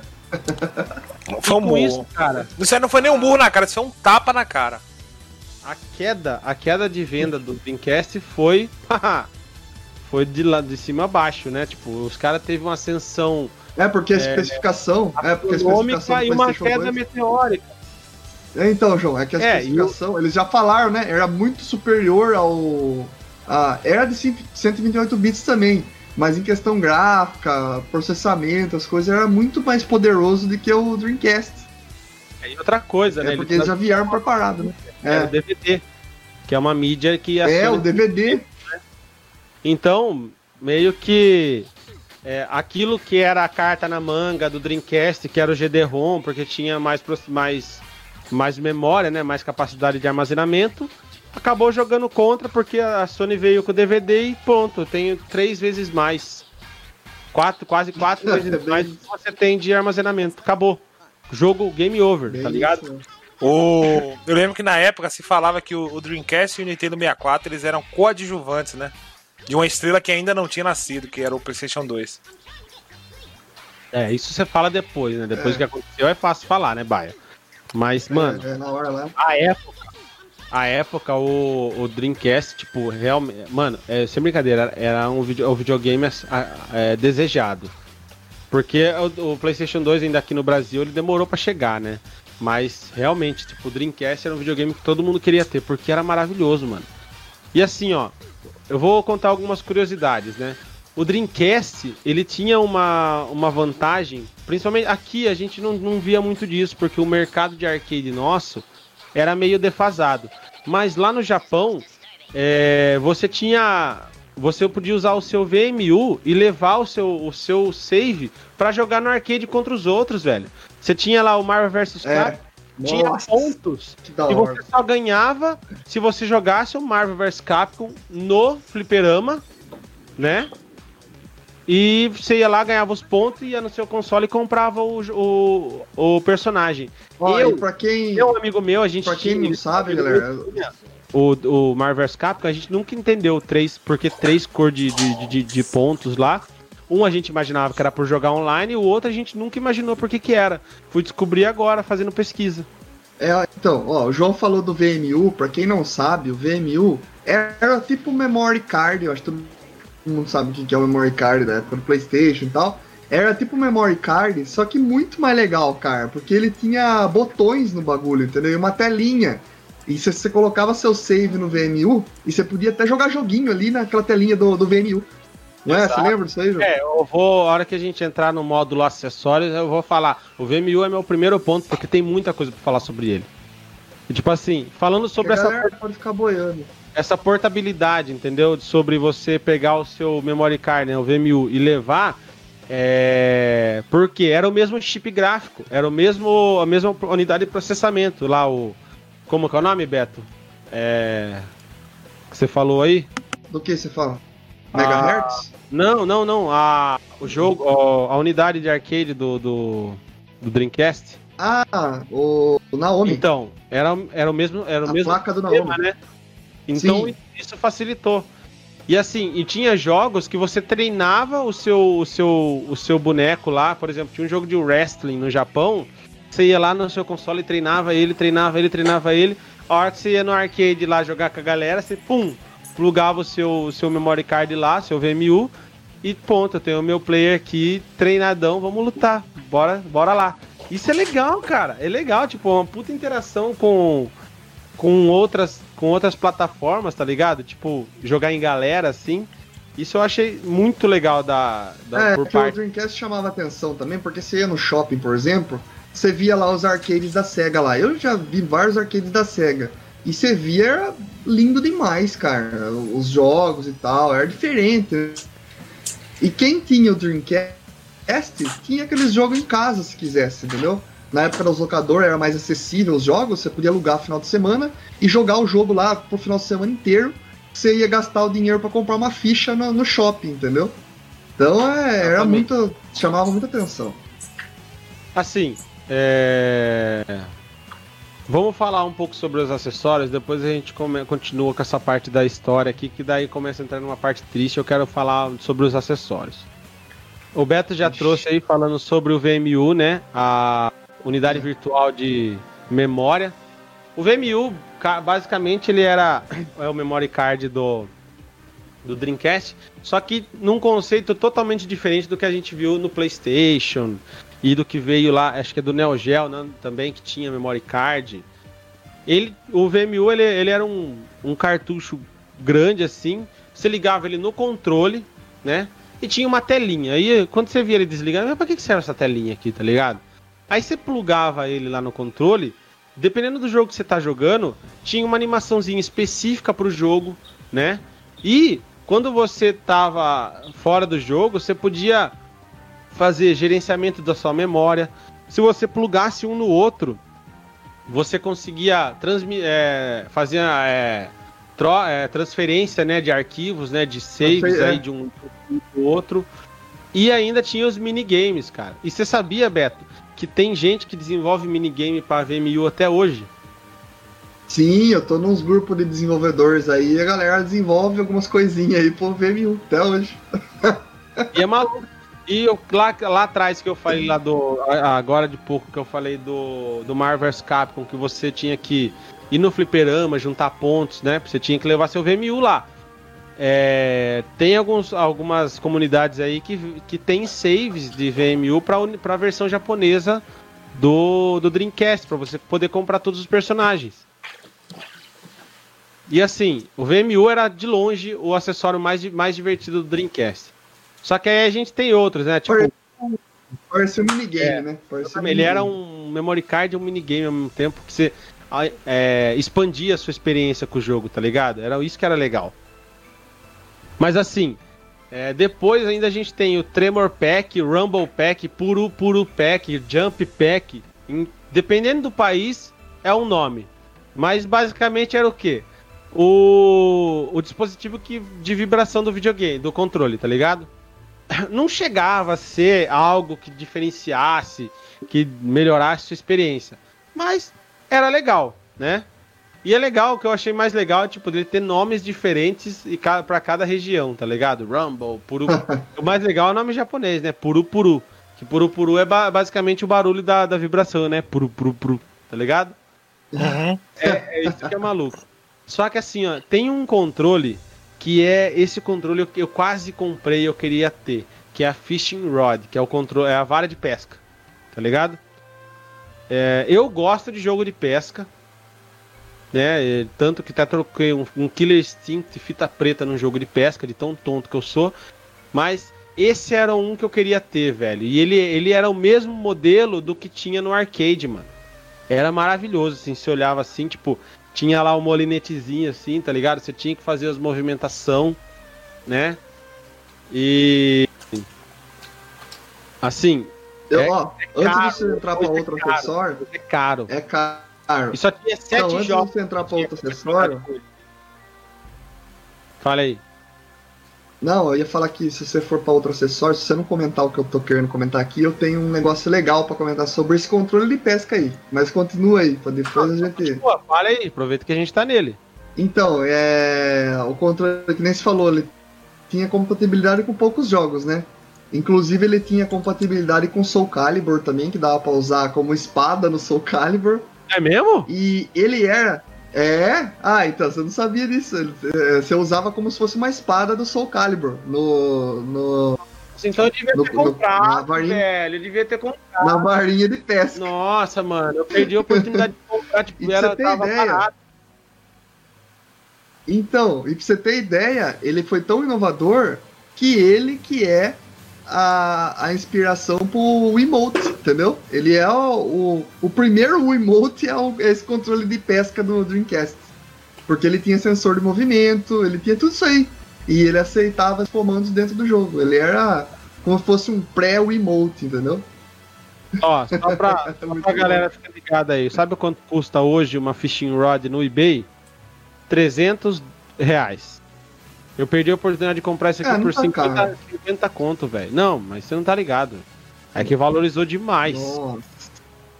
Foi um isso, cara. Isso aí não foi nem um burro na cara, isso foi um tapa na cara. A queda, a queda de venda do Dreamcast foi foi de lá de cima a baixo, né? Tipo, os caras teve uma ascensão É porque a especificação, é, é porque a especificação e uma queda 2. meteórica. É, então, João, é que a é, especificação, eu... eles já falaram, né? Era muito superior ao. A, era de 128 bits também, mas em questão gráfica, processamento, as coisas, era muito mais poderoso do que o Dreamcast. É, e outra coisa, é né? Porque eles já vieram preparados, né? É, é, o DVD, que é uma mídia que. É, o DVD. Então, meio que. É, aquilo que era a carta na manga do Dreamcast, que era o GD-ROM, porque tinha mais, mais mais memória, né, mais capacidade de armazenamento, acabou jogando contra porque a Sony veio com o DVD e ponto, eu tenho três vezes mais. Quatro, quase quatro vezes mais do que você tem de armazenamento. Acabou. Jogo game over, tá ligado? O... Eu lembro que na época se falava que o Dreamcast e o Nintendo 64 eles eram coadjuvantes, né? De uma estrela que ainda não tinha nascido, que era o PlayStation 2. É, isso você fala depois, né? Depois é. que aconteceu é fácil falar, né, Baia? Mas, é, mano, é, né? a época, a época, o, o Dreamcast, tipo, realmente. Mano, é, sem brincadeira, era um, video, um videogame é, desejado. Porque o, o, PlayStation 2, ainda aqui no Brasil, ele demorou para chegar, né? Mas realmente, tipo, o Dreamcast era um videogame que todo mundo queria ter, porque era maravilhoso, mano. E assim, ó, eu vou contar algumas curiosidades, né? O Dreamcast, ele tinha uma, uma vantagem, principalmente aqui a gente não, não via muito disso, porque o mercado de arcade nosso era meio defasado. Mas lá no Japão, é, você tinha. Você podia usar o seu VMU e levar o seu, o seu save para jogar no arcade contra os outros, velho. Você tinha lá o Marvel vs. É. tinha Nossa, pontos e você só ganhava se você jogasse o Marvel vs Capcom no fliperama, né? E você ia lá, ganhava os pontos, ia no seu console e comprava o, o, o personagem. Ó, eu, pra quem. Meu amigo meu, a gente. Pra quem tinha, não sabe, galera. o, o Marvel vs Capcom, a gente nunca entendeu três, porque três cor de, de, de, de pontos lá. Um a gente imaginava que era por jogar online, e o outro a gente nunca imaginou por que que era. Fui descobrir agora, fazendo pesquisa. É, então, ó, o João falou do VMU, pra quem não sabe, o VMU era tipo memory card, eu acho que todo mundo sabe o que é o memory card da época do Playstation e tal. Era tipo memory card, só que muito mais legal, cara, porque ele tinha botões no bagulho, entendeu? E uma telinha. E se você colocava seu save no VMU, e você podia até jogar joguinho ali naquela telinha do, do VMU. Não é? Você lembra disso aí, João? É, eu vou, a hora que a gente entrar no módulo acessórios, eu vou falar. O VMU é meu primeiro ponto, porque tem muita coisa pra falar sobre ele. E, tipo assim, falando sobre a essa, pode ficar boiando. Essa portabilidade, entendeu? Sobre você pegar o seu memory card, né, o VMU, e levar. É... Porque era o mesmo chip gráfico, era o mesmo a mesma unidade de processamento lá o como que é o nome, Beto? É que você falou aí? Do que você fala? Ah, Megahertz? Não, não, não. A o jogo, ó, a unidade de arcade do, do, do Dreamcast. Ah, o, Naomi. Então, era, era o mesmo, era o a mesmo placa do Naomi. né? Então Sim. isso facilitou. E assim, e tinha jogos que você treinava o seu, o seu, o seu boneco lá, por exemplo, tinha um jogo de wrestling no Japão, você ia lá no seu console e treinava ele, treinava ele, treinava ele. A hora que você ia no arcade lá jogar com a galera, você pum, plugava o seu, o seu memory card lá, seu VMU, e ponto, eu tenho o meu player aqui, treinadão, vamos lutar. Bora, bora lá. Isso é legal, cara. É legal, tipo, uma puta interação com com outras com outras plataformas, tá ligado? Tipo, jogar em galera assim. Isso eu achei muito legal da, da É, por porque o parte. Dreamcast chamava atenção também, porque você ia no shopping, por exemplo, você via lá os arcades da SEGA lá. Eu já vi vários arcades da SEGA. E você via, era lindo demais, cara. Os jogos e tal, era diferente. E quem tinha o Dreamcast tinha aqueles jogos em casa, se quisesse, entendeu? Na época dos locadores era mais acessível os jogos, você podia alugar final de semana e jogar o jogo lá pro final de semana inteiro. Você ia gastar o dinheiro para comprar uma ficha no, no shopping, entendeu? Então é, era muito. chamava muita atenção. Assim, é... Vamos falar um pouco sobre os acessórios, depois a gente come- continua com essa parte da história aqui, que daí começa a entrar numa parte triste, eu quero falar sobre os acessórios. O Beto já Ixi. trouxe aí falando sobre o VMU, né? A unidade virtual de memória. O VMU, ca- basicamente, ele era é o memory card do, do Dreamcast, só que num conceito totalmente diferente do que a gente viu no PlayStation e do que veio lá, acho que é do Neo Geo né, também, que tinha memory card. Ele, o VMU ele, ele era um, um cartucho grande assim, você ligava ele no controle, né? E tinha uma telinha. Aí quando você via ele desligando, mas pra que que serve essa telinha aqui, tá ligado? Aí você plugava ele lá no controle, dependendo do jogo que você tá jogando, tinha uma animaçãozinha específica pro jogo, né? E quando você tava fora do jogo, você podia fazer gerenciamento da sua memória. Se você plugasse um no outro, você conseguia é, fazer é, é, transferência né, de arquivos, né, de saves é. aí de um pro outro. E ainda tinha os minigames, cara. E você sabia, Beto, que tem gente que desenvolve minigame para VMU até hoje? Sim, eu tô nos grupos de desenvolvedores aí e a galera desenvolve algumas coisinhas aí pro VMU até hoje. E é maluco. E eu, lá, lá atrás que eu falei lá do. Agora de pouco que eu falei do, do Marvel vs Capcom, que você tinha que ir no fliperama, juntar pontos, né? Você tinha que levar seu VMU lá. É, tem alguns, algumas comunidades aí que, que tem saves de VMU para a versão japonesa do, do Dreamcast, para você poder comprar todos os personagens. E assim, o VMU era de longe o acessório mais, mais divertido do Dreamcast. Só que aí a gente tem outros, né? Tipo, Parece um minigame, É, né? Parece ele era um memory card e um minigame ao mesmo tempo que você é, expandia a sua experiência com o jogo, tá ligado? Era isso que era legal. Mas assim, é, depois ainda a gente tem o Tremor Pack, Rumble Pack, Puru Puru Pack, Jump Pack. Em- dependendo do país, é um nome. Mas basicamente era o quê? O, o dispositivo que, de vibração do videogame, do controle, tá ligado? Não chegava a ser algo que diferenciasse, que melhorasse sua experiência. Mas era legal, né? E é legal, o que eu achei mais legal é, tipo, ele ter nomes diferentes e ca- pra cada região, tá ligado? Rumble, Puru. o mais legal é o nome japonês, né? Puru Puru. Que Puru Puru é ba- basicamente o barulho da, da vibração, né? Puru Puru Puru, tá ligado? Uhum. É, é isso que é maluco. Só que assim, ó, tem um controle que é esse controle que eu quase comprei e eu queria ter, que é a Fishing Rod, que é o controle, é a vara de pesca, tá ligado? É, eu gosto de jogo de pesca, né? Tanto que até troquei um, um Killer Instinct fita preta num jogo de pesca, de tão tonto que eu sou. Mas esse era um que eu queria ter, velho. E ele, ele era o mesmo modelo do que tinha no arcade, mano. Era maravilhoso, assim, você olhava assim, tipo, tinha lá o molinetezinho assim, tá ligado? Você tinha que fazer as movimentação, né? E assim, Eu, É- ó, é antes caro, de você entrar pra é outro caro. acessório, é caro. é caro. E só tinha sete Então, antes jogos. de você entrar pra outro acessório, Fala aí. Não, eu ia falar que se você for pra outro acessório, se você não comentar o que eu tô querendo comentar aqui, eu tenho um negócio legal pra comentar sobre esse controle de pesca aí. Mas continua aí, pra depois a gente. Pô, fala aí, aproveita que a gente tá nele. Então, é. O controle, que nem se falou, ele tinha compatibilidade com poucos jogos, né? Inclusive ele tinha compatibilidade com Soul Calibur também, que dava pra usar como espada no Soul Calibur. É mesmo? E ele era. É? Ah, então você não sabia disso. Ele- é, Você usava como se fosse uma espada do Soul Calibur no, no, Então eu devia No- ter no- comprado, varinha. velho. Eu devia ter comprado. na varinha de pesca. Nossa, mano, eu perdi a oportunidade de comprar, tipo, E ter tava ideia. Então, e pra você ter ideia, ele foi tão inovador que ele que é a, a inspiração pro emote, entendeu? Ele é o, o, o primeiro emote é, o- é esse controle de pesca do Dreamcast. Porque ele tinha sensor de movimento, ele tinha tudo isso aí. E ele aceitava os comandos dentro do jogo. Ele era como se fosse um pré-emote, entendeu? Ó, só pra, só Muito pra galera ficar ligada aí. Sabe quanto custa hoje uma fishing rod no eBay? 300 reais. Eu perdi a oportunidade de comprar isso aqui É, por tá 50, caro. 50 conto, velho. Não, mas você não tá ligado. É que valorizou demais. Nossa,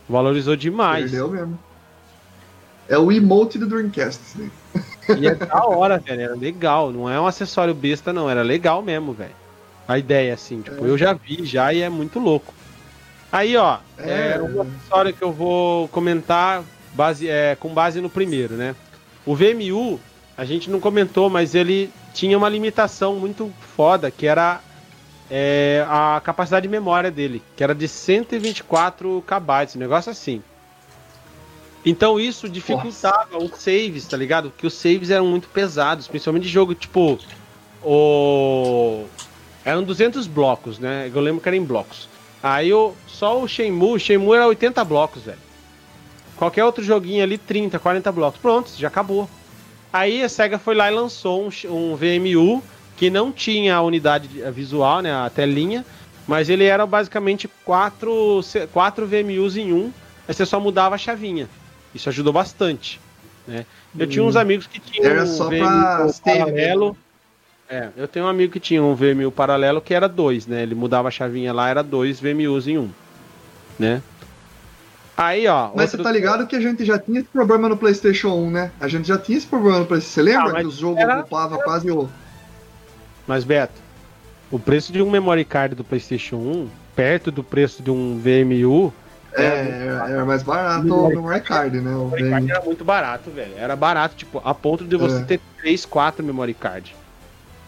Valorizou demais. perdeu mesmo. É o emote do Dreamcast. né? E é da hora, velho. Era legal. Não é um acessório besta, não. Era legal mesmo, velho. A ideia, assim, tipo, eu já vi já e é muito louco. Aí, ó, é, É. um acessório que eu vou comentar base, é, com base no primeiro, né? O VMU, a gente não comentou, mas ele tinha uma limitação muito foda, que era é, a capacidade de memória dele, que era de 124 KB, um negócio assim. Então isso dificultava os saves, tá ligado? Porque os saves eram muito pesados, principalmente de jogo tipo o eram 200 blocos, né? Eu lembro que era em blocos. Aí o só o Shenmue, o Shenmue era 80 blocos, velho. Qualquer outro joguinho ali 30, 40 blocos. Pronto, já acabou. Aí a Sega foi lá e lançou um, um VMU que não tinha a unidade de- visual, né, a telinha, mas ele era basicamente quatro, quatro VMUs em um, aí você só mudava a chavinha. Isso ajudou bastante, né? Eu tinha uns amigos que tinham Era um só save paralelo. É, eu tenho um amigo que tinha um VMU paralelo que era dois, né? Ele mudava a chavinha lá, era dois VMUs em um, né? Aí, ó. Mas outro- você tá ligado que a gente já tinha esse problema no PlayStation 1, né? A gente já tinha esse problema no PlayStation. Você lembra Ah, que os jogos era- ocupavam quase o. Mas, Beto, o preço de um memory card do PlayStation 1, perto do preço de um VMU, É, era, era mais barato o memory card, né? O memory card era muito barato, velho. Era barato, tipo, a ponto de você É. ter 3, 4 memory card.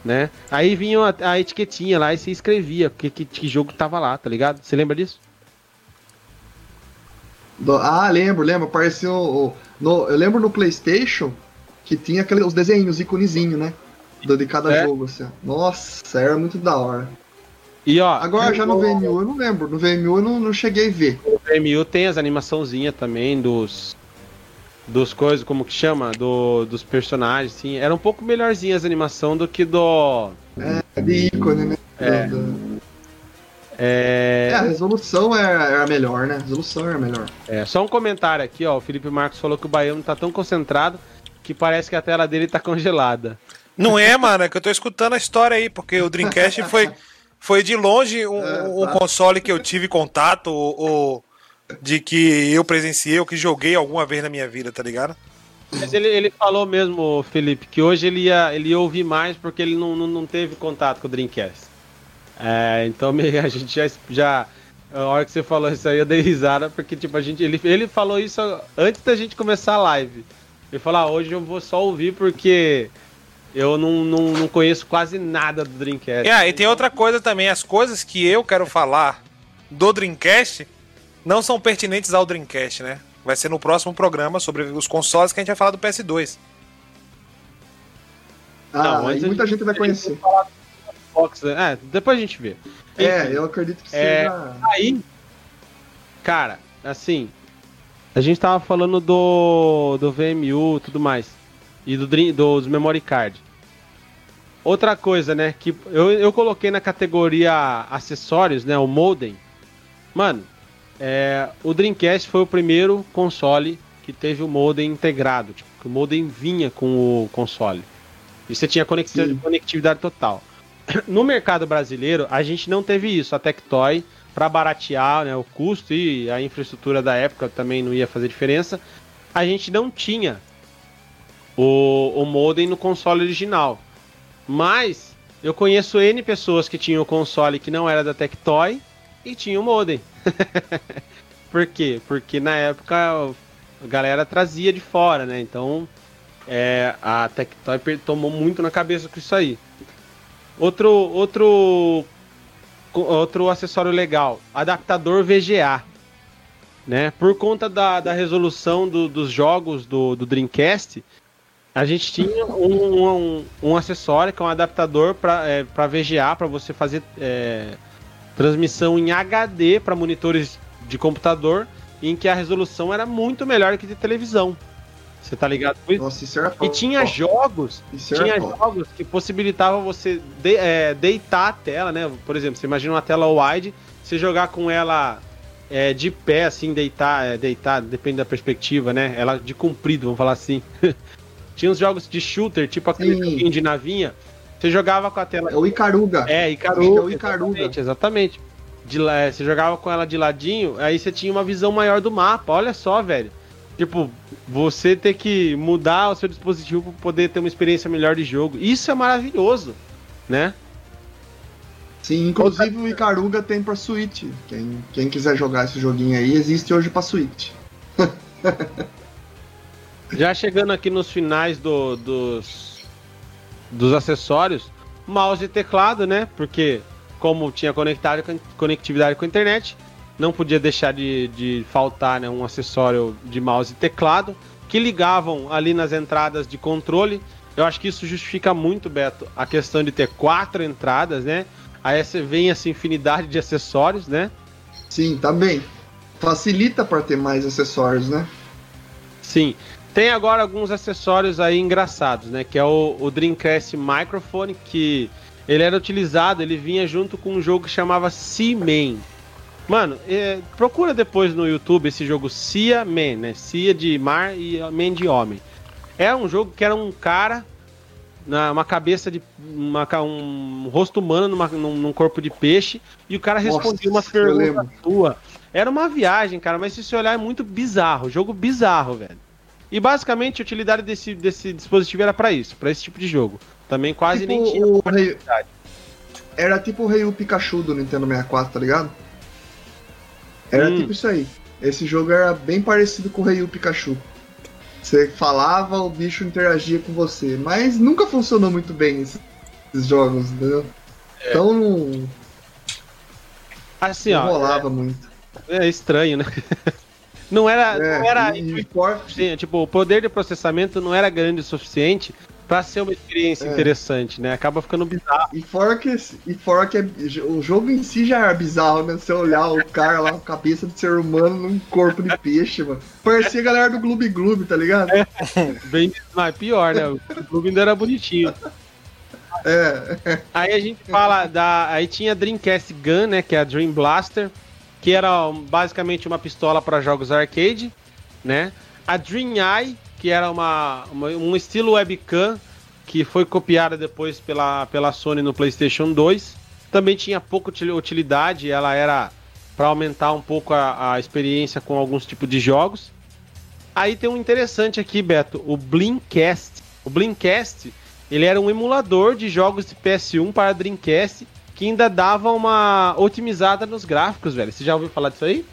Né? Aí vinha a, a etiquetinha lá e você escrevia que, que, que jogo tava lá, tá ligado? Você lembra disso? Do- Ah, lembro, lembro. Apareceu. o- no- eu lembro no PlayStation que tinha aquele, os desenhos, iconezinho, né? Do, de cada É. jogo, assim. Nossa, era muito da hora. E ó, Agora já no VMU eu não lembro. No VMU eu não, não cheguei a ver. O VMU tem as animaçãozinhas também dos. Dos coisas, como que chama? Do, dos personagens, sim. Era um pouco melhorzinha as animação do que do. É de ícone, né? É. Do- do- É, É, a resolução era, era melhor, né? A resolução era melhor. é, só um comentário aqui, ó. O Felipe Marcos falou que o Baiano tá tão concentrado que parece que a tela dele tá congelada. Não é, mano, é que eu tô escutando a história aí, porque o Dreamcast foi, foi de longe um, É, um tá. console que eu tive contato, ou, ou de que eu presenciei, ou que joguei alguma vez na minha vida, tá ligado? Mas ele, ele falou mesmo, Felipe, que hoje ele ia, ele ia ouvir mais porque ele não, não, não teve contato com o Dreamcast. É, então a gente já, já. A hora que você falou isso aí, eu dei risada, porque tipo, a gente. Ele, ele falou isso antes da gente começar a live. Ele falou, ah, hoje eu vou só ouvir porque eu não, não, não conheço quase nada do Dreamcast. É, e tem outra coisa também, as coisas que eu quero falar do Dreamcast não são pertinentes ao Dreamcast, né? Vai ser no próximo programa sobre os consoles que a gente vai falar do PS2. Ah, Não, muita gente- gente vai conhecer. Xbox, né? É, depois a gente vê. É, Enfim. eu acredito que É, seja. Aí, cara, assim, a gente tava falando do, do VMU e tudo mais, e do, Dream- dos memory card. Outra coisa, né, que eu, eu coloquei na categoria acessórios, né, o modem. Mano, é, o Dreamcast foi o primeiro console que teve o modem integrado, tipo, o modem vinha com o console. E você tinha Sim. conectividade total. No mercado brasileiro, a gente não teve isso. A Tectoy, para baratear né, o custo e a infraestrutura da época também não ia fazer diferença, a gente não tinha o, o modem no console original. Mas eu conheço N pessoas que tinham o console que não era da Tectoy e tinha o modem. Por quê? Porque na época a galera trazia de fora, né? Então é, a Tectoy tomou muito na cabeça com isso aí. Outro, outro, outro acessório legal, adaptador VGA. Né? Por conta da, da resolução do- dos jogos do, do Dreamcast, a gente tinha um, um, um acessório que é um adaptador para é, VGA, para você fazer é, transmissão em HD para monitores de computador, em que a resolução era muito melhor que de televisão. Você tá ligado com isso? Nossa, isso era E top. tinha jogos Isso era tinha jogos que possibilitavam você de- é, deitar a tela, né? Por exemplo, você imagina uma tela wide, você jogar com ela é, de pé, assim, deitar, é, deitar, depende da perspectiva, né? Ela de comprido, vamos falar assim. tinha uns jogos de shooter, tipo aquele Sim. joguinho de navinha. Você jogava com a tela. É o Icaruga. É, que é Icaruga. o Icaruga. Exatamente, exatamente. De, é, você jogava com ela de ladinho, aí você tinha uma visão maior do mapa. Olha só, velho. Tipo, você ter que mudar o seu dispositivo para poder ter uma experiência melhor de jogo. Isso é maravilhoso, né? Sim, inclusive o Icaruga tem pra Switch. Quem, quem quiser jogar esse joguinho aí, existe hoje pra Switch. Já chegando aqui nos finais do- dos, dos acessórios, mouse e teclado, né? Porque como tinha conectado, conectividade com a internet, não podia deixar de, de faltar né, um acessório de mouse e teclado que ligavam ali nas entradas de controle. Eu acho que isso justifica muito, Beto, a questão de ter quatro entradas, né? Aí você vem essa infinidade de acessórios, né? Sim, tá bem. Facilita pra ter mais acessórios, né? Sim. Tem agora alguns acessórios aí engraçados, né? Que é o, o Dreamcast Microphone, que ele era utilizado, ele vinha junto com um jogo que chamava Seaman. Mano, é, procura depois no YouTube esse jogo Sea Man, né? Sea de mar e Man de homem. É um jogo que era um cara na uma cabeça de uma, um rosto humano numa- num, num corpo de peixe e o cara Nossa, respondia umas perguntas lembro. tua. Era uma viagem, cara, mas se você olhar é muito bizarro, jogo bizarro, velho. E basicamente a utilidade desse, desse dispositivo era pra isso, pra esse tipo de jogo. Também quase Tipo nem tinha o Rei-. Era tipo o Rei Pikachu do Nintendo 64, tá ligado? Era Hum. tipo isso aí. Esse jogo era bem parecido com o Rei Pikachu. Você falava, o bicho interagia com você. Mas nunca funcionou muito bem esses, esses jogos, entendeu? É. Então não, Assim, não ó, rolava muito. é, é estranho, né? Não era, É, não era e, e Sim, tipo, o poder de processamento não era grande o suficiente pra ser uma experiência É. interessante, né? Acaba ficando bizarro. E fora que, e fora que é- o jogo em si já era bizarro, né? Você olhar o cara lá cabeça de ser humano num corpo de peixe, mano. Parecia a galera do Gloob Gloob, tá ligado? Bem, mas pior, né? O clube ainda era bonitinho. É. Aí a gente fala da. Aí tinha a Dreamcast Gun, né? Que é a Dream Blaster, que era basicamente uma pistola para jogos arcade, né? A Dream Eye, que era uma, uma- um estilo webcam que foi copiada depois pela, pela Sony no PlayStation 2. Também tinha pouca util- utilidade, ela era para aumentar um pouco a, a experiência com alguns tipos de jogos. aí tem um interessante aqui, Beto, o Blinkcast. O Blinkcast, ele era um emulador de jogos de PS1 para Dreamcast que ainda dava uma otimizada nos gráficos, velho. Você já ouviu falar disso aí?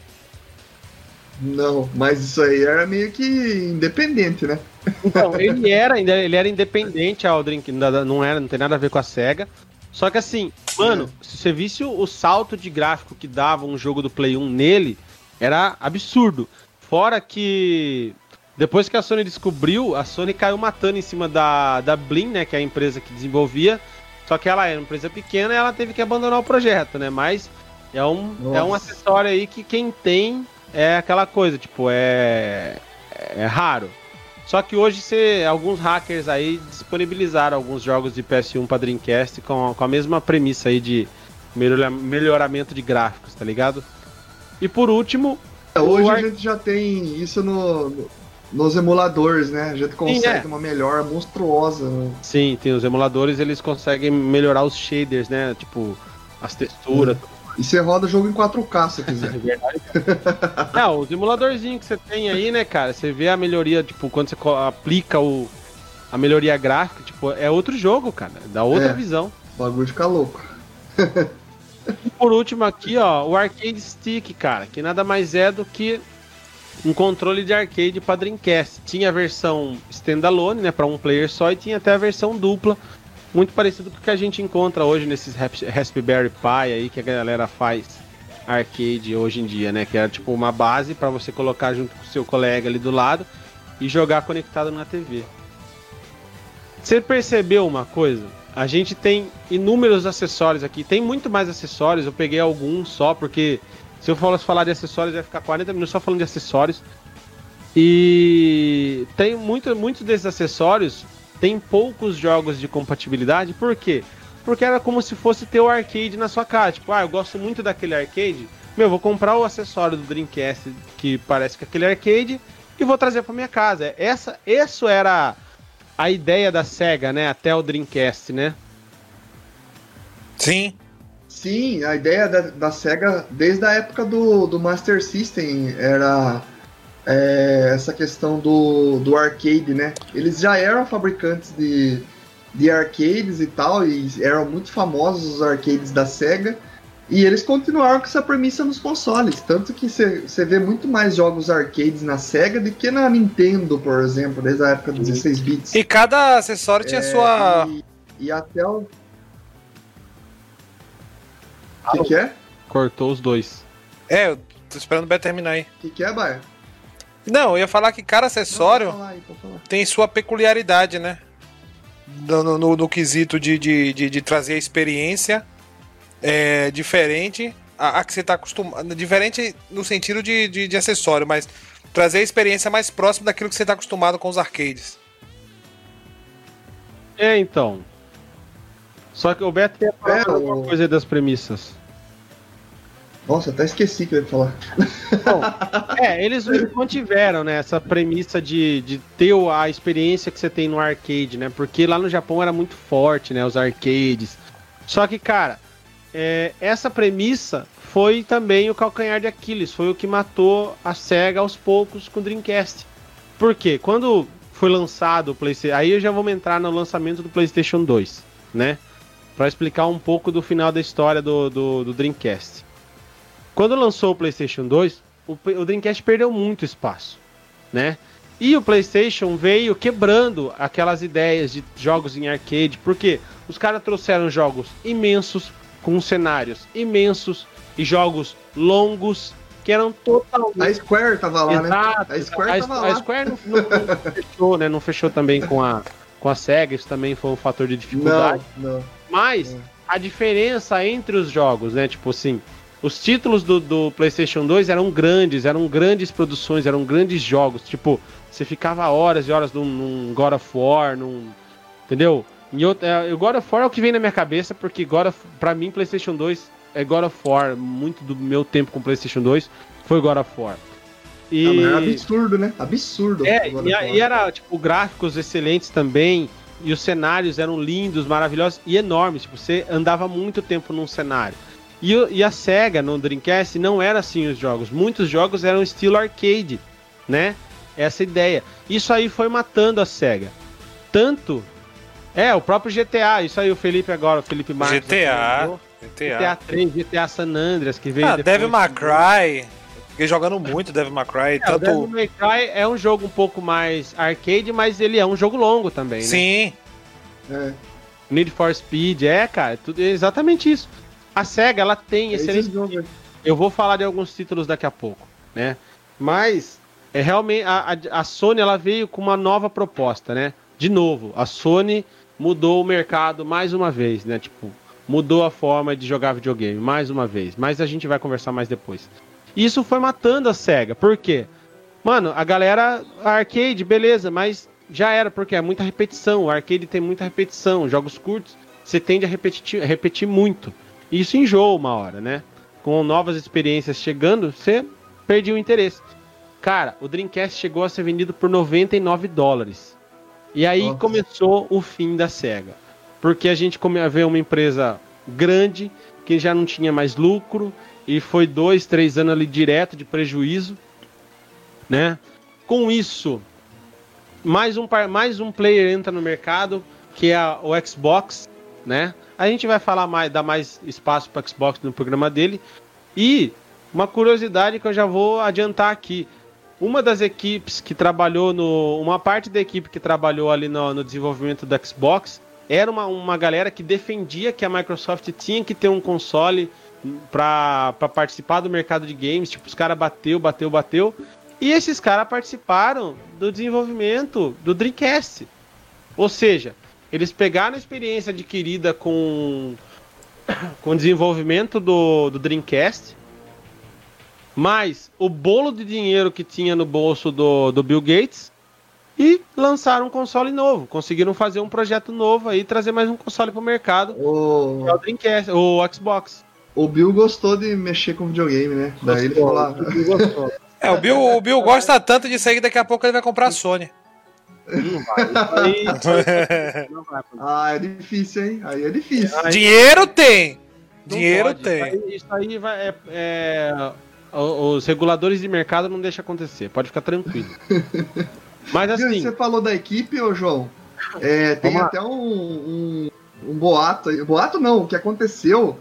Não, mas isso aí era meio que independente, né? Então, ele era, ele era independente ao Drink, não era, não tem nada a ver com a SEGA. Só que assim, mano, é. se você visse o, o salto de gráfico que dava um jogo do Play 1 nele, era absurdo. Fora que depois que a Sony descobriu, a Sony caiu matando em cima da, da Blin, né, que é a empresa que desenvolvia. Só que ela era uma empresa pequena e ela teve que abandonar o projeto, né? Mas é um, é um acessório aí que quem tem é aquela coisa, tipo, é, é raro. Só que hoje você, alguns hackers aí disponibilizaram alguns jogos de PS1 para Dreamcast com, com a mesma premissa aí de melhoramento de gráficos, tá ligado? E por último. É, hoje a gente já tem isso no, no, nos emuladores, né? A gente consegue Sim, é. uma melhora monstruosa. Né? Sim, tem os emuladores, eles conseguem melhorar os shaders, né? Tipo, as texturas, hum. E você roda o jogo em 4K se quiser. É Não, os emuladorzinhos que você tem aí, né, cara? Você vê a melhoria, tipo, quando você aplica o, a melhoria gráfica, tipo, é outro jogo, cara. Dá outra é, visão. O bagulho fica louco. e por último aqui, ó, o Arcade Stick, cara, que nada mais é do que um controle de arcade para Dreamcast. Tinha a versão standalone, né, para um player só, e tinha até a versão dupla muito parecido com o que a gente encontra hoje nesses Raspberry Pi aí que a galera faz arcade hoje em dia, né? Que é tipo uma base para você colocar junto com o seu colega ali do lado e jogar conectado na TV. Você percebeu uma coisa? A gente tem inúmeros acessórios aqui. Tem muito mais acessórios. Eu peguei alguns só porque se eu fosse falar de acessórios vai ficar 40 minutos só falando de acessórios. E tem muito, muitos desses acessórios tem poucos jogos de compatibilidade, por quê? Porque era como se fosse ter o arcade na sua casa. Tipo, ah, eu gosto muito daquele arcade. Meu, vou comprar o acessório do Dreamcast que parece que é aquele arcade e vou trazer para minha casa. Essa, isso era a ideia da Sega, né? Até o Dreamcast, né? Sim. Sim, a ideia da, da Sega desde a época do, do Master System era é, essa questão do, do arcade, né? Eles já eram fabricantes de, de arcades e tal, e eram muito famosos os arcades da SEGA, e eles continuaram com essa premissa nos consoles. Tanto que você vê muito mais jogos arcades na SEGA do que na Nintendo, por exemplo, desde a época dos 16 bits. E cada acessório tinha é, sua. E, e até o. O que, que, é? Cortou os dois. É, eu tô esperando o Beto terminar aí. O que, que é, Baia? Não, eu ia falar que cada acessório Não, aí, tem sua peculiaridade, né? No, no, no quesito de, de, de, de, trazer a experiência é, diferente a, a, que você está acostumado. Diferente no sentido de, de, de, acessório, mas trazer a experiência mais próxima daquilo que você está acostumado com os arcades. É, então. Só que o Beto falar é, alguma o... coisa das premissas. Nossa, até esqueci que eu ia falar. Bom, é, eles, eles mantiveram, né, essa premissa de, de ter a experiência que você tem no arcade, né? Porque lá no Japão era muito forte, né, os arcades. Só que, cara, é, essa premissa foi também o calcanhar de Aquiles, foi o que matou a SEGA aos poucos com o Dreamcast. Por quê? Quando foi lançado o PlayStation, aí eu já vou entrar no lançamento do PlayStation 2, né? Para explicar um pouco do final da história do, do, do Dreamcast. Quando lançou o PlayStation 2, o, o Dreamcast perdeu muito espaço, né? E o PlayStation veio quebrando aquelas ideias de jogos em arcade, porque os caras trouxeram jogos imensos, com cenários imensos e jogos longos que eram totalmente. A Square tava lá, né? Exato. né? A Square a, tava a, lá. A Square não, não, não, fechou, né? Não fechou também com a, com a SEGA, isso também foi um fator de dificuldade. Não, não. Mas não. a diferença entre os jogos, né? Tipo assim, os títulos do, do, PlayStation 2 eram grandes, eram grandes produções, eram grandes jogos. Tipo, você ficava horas e horas num, num God of War, num. Entendeu? E é, o God of War é o que vem na minha cabeça, porque God of, pra mim, PlayStation 2 é God of War. Muito do meu tempo com PlayStation 2 foi God of War. E... Não, é absurdo, né? Absurdo. É, e, e, era, tipo, gráficos excelentes também. E os cenários eram lindos, maravilhosos e enormes. Tipo, você andava muito tempo num cenário. E, e a SEGA no Dreamcast não era assim os jogos. Muitos jogos eram estilo arcade, né? essa ideia. Isso aí foi matando a SEGA. Tanto. É, o próprio GTA, isso aí o Felipe agora, o Felipe Marques. GTA, GTA GTA. 3, GTA San Andreas, que veio Ah, depois. Devil May Cry. Fiquei jogando muito Devil May Cry. É, o Devil Tanto. May Cry é um jogo um pouco mais arcade, mas ele é um jogo longo também, né? Sim. É, Need for Speed, é, cara, tudo, é exatamente isso. A SEGA, ela tem é excelente jogo. Eu vou falar de alguns títulos daqui a pouco, né? Mas é realmente a, a, a Sony ela veio com uma nova proposta, né? De novo, a Sony mudou o mercado mais uma vez, né? Tipo, mudou a forma de jogar videogame mais uma vez. Mas a gente vai conversar mais depois. Isso foi matando a Sega. Por quê? Mano, a galera arcade, beleza, mas já era porque é muita repetição. O arcade tem muita repetição, jogos curtos, você tende a repetir, repetir muito. Isso enjoa uma hora, né? com novas experiências chegando, você perdeu o interesse. Cara, o Dreamcast chegou a ser vendido por 99 dólares. E aí Nossa. começou o fim da SEGA. Porque a gente come a ver uma empresa grande, que já não tinha mais lucro, e foi dois, três anos ali direto de prejuízo, né? Com isso, mais um, mais um player entra no mercado, que é a- o Xbox, né? A gente vai falar mais, dar mais espaço para Xbox no programa dele. E uma curiosidade que eu já vou adiantar aqui. Uma das equipes que trabalhou no. Uma parte da equipe que trabalhou ali no, no desenvolvimento do Xbox era uma, uma galera que defendia que a Microsoft tinha que ter um console para participar do mercado de games. Tipo, os caras bateu, bateu, bateu. E esses caras participaram do desenvolvimento do Dreamcast. Ou seja, eles pegaram a experiência adquirida com, com o desenvolvimento do, do Dreamcast, mais o bolo de dinheiro que tinha no bolso do, do Bill Gates, e lançaram um console novo. Conseguiram fazer um projeto novo aí, trazer mais um console pro mercado, O, é o Dreamcast, o Xbox. o Bill gostou de mexer com videogame, né? Daí ele falou, ah, É, o Bill, o Bill gosta tanto disso aí que daqui a pouco ele vai comprar a Sony. Não vai. Aí- não vai. ah, é difícil, hein? Aí é difícil. Aí- Dinheiro tem. Não Dinheiro pode. tem. Isso aí, isso aí vai, é, é, os reguladores de mercado não deixam acontecer. Pode ficar tranquilo. Mas assim, Você falou da equipe, ô João? É, tem até um, um, um boato aí. Boato não, o que aconteceu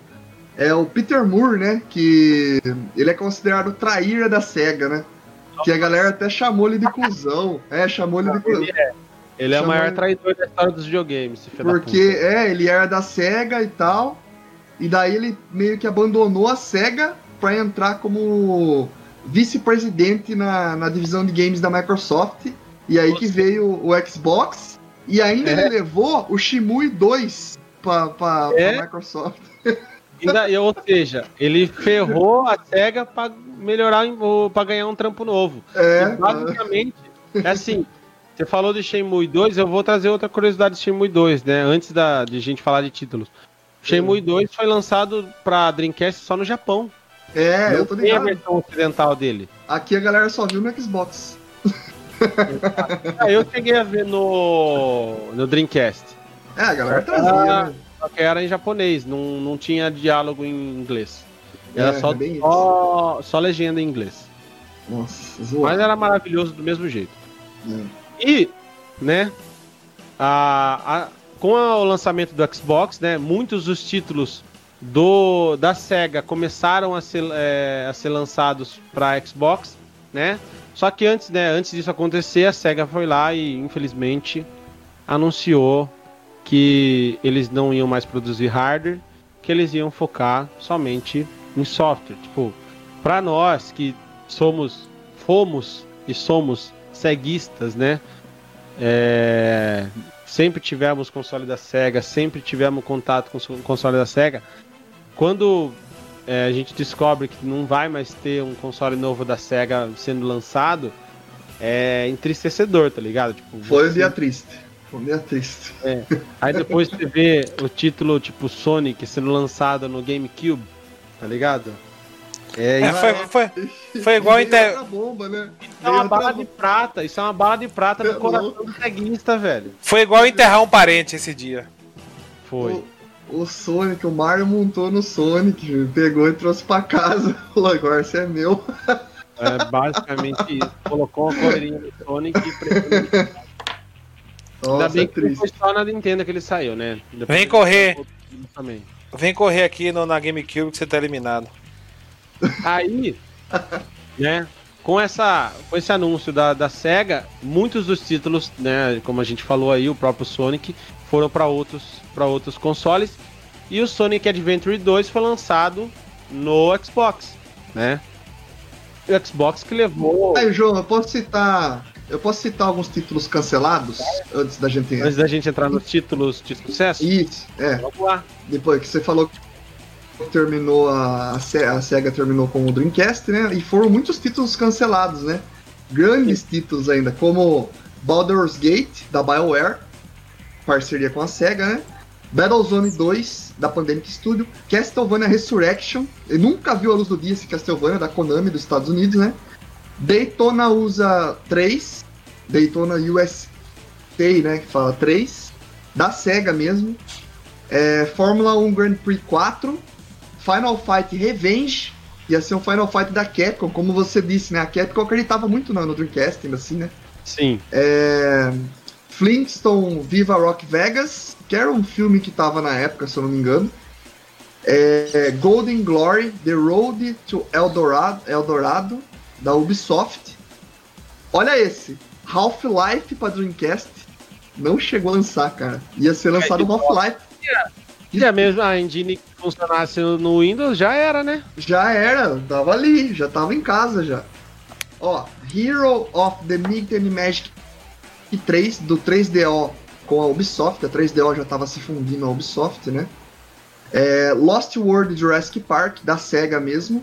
é o Peter Moore, né? Que ele é considerado o traíra da SEGA, né? Que a galera até chamou ele de cuzão. É, chamou ele de cuzão. ele é o maior traidor da história dos videogames. Porque, é, ele era da SEGA e tal. E daí ele meio que abandonou a SEGA pra entrar como vice-presidente na, na divisão de games da Microsoft. E aí que Nossa. veio o Xbox. E ainda É. ele levou o Shimui 2 pra, pra, pra É? Microsoft. Ainda- ou seja, ele ferrou a SEGA pra melhorar, pra ganhar um trampo novo. É, E, basicamente, é assim. Você falou de Shenmue 2, eu vou trazer outra curiosidade de Shenmue 2, né? Antes da, de gente falar de títulos. Shenmue 2 foi lançado pra Dreamcast só no Japão. é, não eu tô tem a ligado. versão ocidental dele. Aqui a galera só viu no Xbox. Ah, eu cheguei a ver no, no Dreamcast. É, a galera trazia, Ah, né? Só que era em japonês, não, não tinha diálogo em inglês. Era É, só, é só, só legenda em inglês. Nossa, Mas zoado. era maravilhoso do mesmo jeito. É. E, né, a, a- com o lançamento do Xbox, né, muitos dos títulos do da Sega começaram a ser, é, a ser lançados para Xbox, né? Só que antes, né, antes disso acontecer, a Sega foi lá e infelizmente anunciou que eles não iam mais produzir hardware, que eles iam focar somente em software. Tipo, para nós que somos, fomos e somos ceguistas, né? É, sempre tivemos console da Sega, sempre tivemos contato com o console da Sega. Quando é, a gente descobre que não vai mais ter um console novo da Sega sendo lançado, é entristecedor, tá ligado? Tipo, Foi um dia triste. Um dia triste. Aí depois você vê o título tipo Sonic sendo lançado no GameCube, tá ligado? É, É, isso foi, foi, foi igual Inter... bomba, né? é uma bala de prata, isso é uma bala de prata É no coração louco. do ceguista, velho. foi igual enterrar um parente esse dia. Foi. O, o Sonic, o Mario montou no Sonic, pegou e trouxe pra casa. Falou, agora você é meu. É basicamente isso. Colocou uma correirinha no Sonic e Ainda bem é que triste. foi só na Nintendo que ele saiu, né? Depois Vem correr. Também. Vem correr aqui no, na GameCube que você tá eliminado. Aí, né, com, essa, com esse anúncio da, da SEGA, muitos dos títulos, né, como a gente falou aí, o próprio Sonic, foram para outros, pra outros consoles. E o Sonic Adventure 2 foi lançado no Xbox, né? O Xbox que levou. Aí, João, eu posso citar. Eu posso citar alguns títulos cancelados antes da gente. Antes da gente entrar nos títulos de sucesso, Isso, é. vamos lá. Depois que você falou que terminou a, a Se- a SEGA terminou com o Dreamcast, né? E foram muitos títulos cancelados, né? Grandes títulos ainda, como Baldur's Gate, da BioWare, parceria com a SEGA, né? Battlezone 2, da Pandemic Studio, Castlevania Resurrection, eu nunca viu a luz do dia esse Castlevania, da Konami dos Estados Unidos, né? Daytona USA 3, Daytona USA, né, que fala 3, da SEGA mesmo, é, Fórmula 1 Grand Prix 4, Final Fight Revenge, ia ser um Final Fight da Capcom, como você disse, né? A Capcom acreditava muito no, no Dreamcast, ainda assim, né? Sim. É, Flintstone Viva Rock Vegas, que era um filme que tava na época, se eu não me engano. É, Golden Glory, The Road to Eldorado, Eldorado, da Ubisoft. Olha esse, Half-Life para Dreamcast. Não chegou a lançar, cara. Ia ser lançado o Half-Life. E a mesma engine que funcionasse no Windows já era, né? Já era, tava ali, já tava em casa já. Ó, Hero of the and Magic 3 do 3DO com a Ubisoft, a 3DO já tava se fundindo a Ubisoft, né? É, Lost World Jurassic Park da Sega mesmo.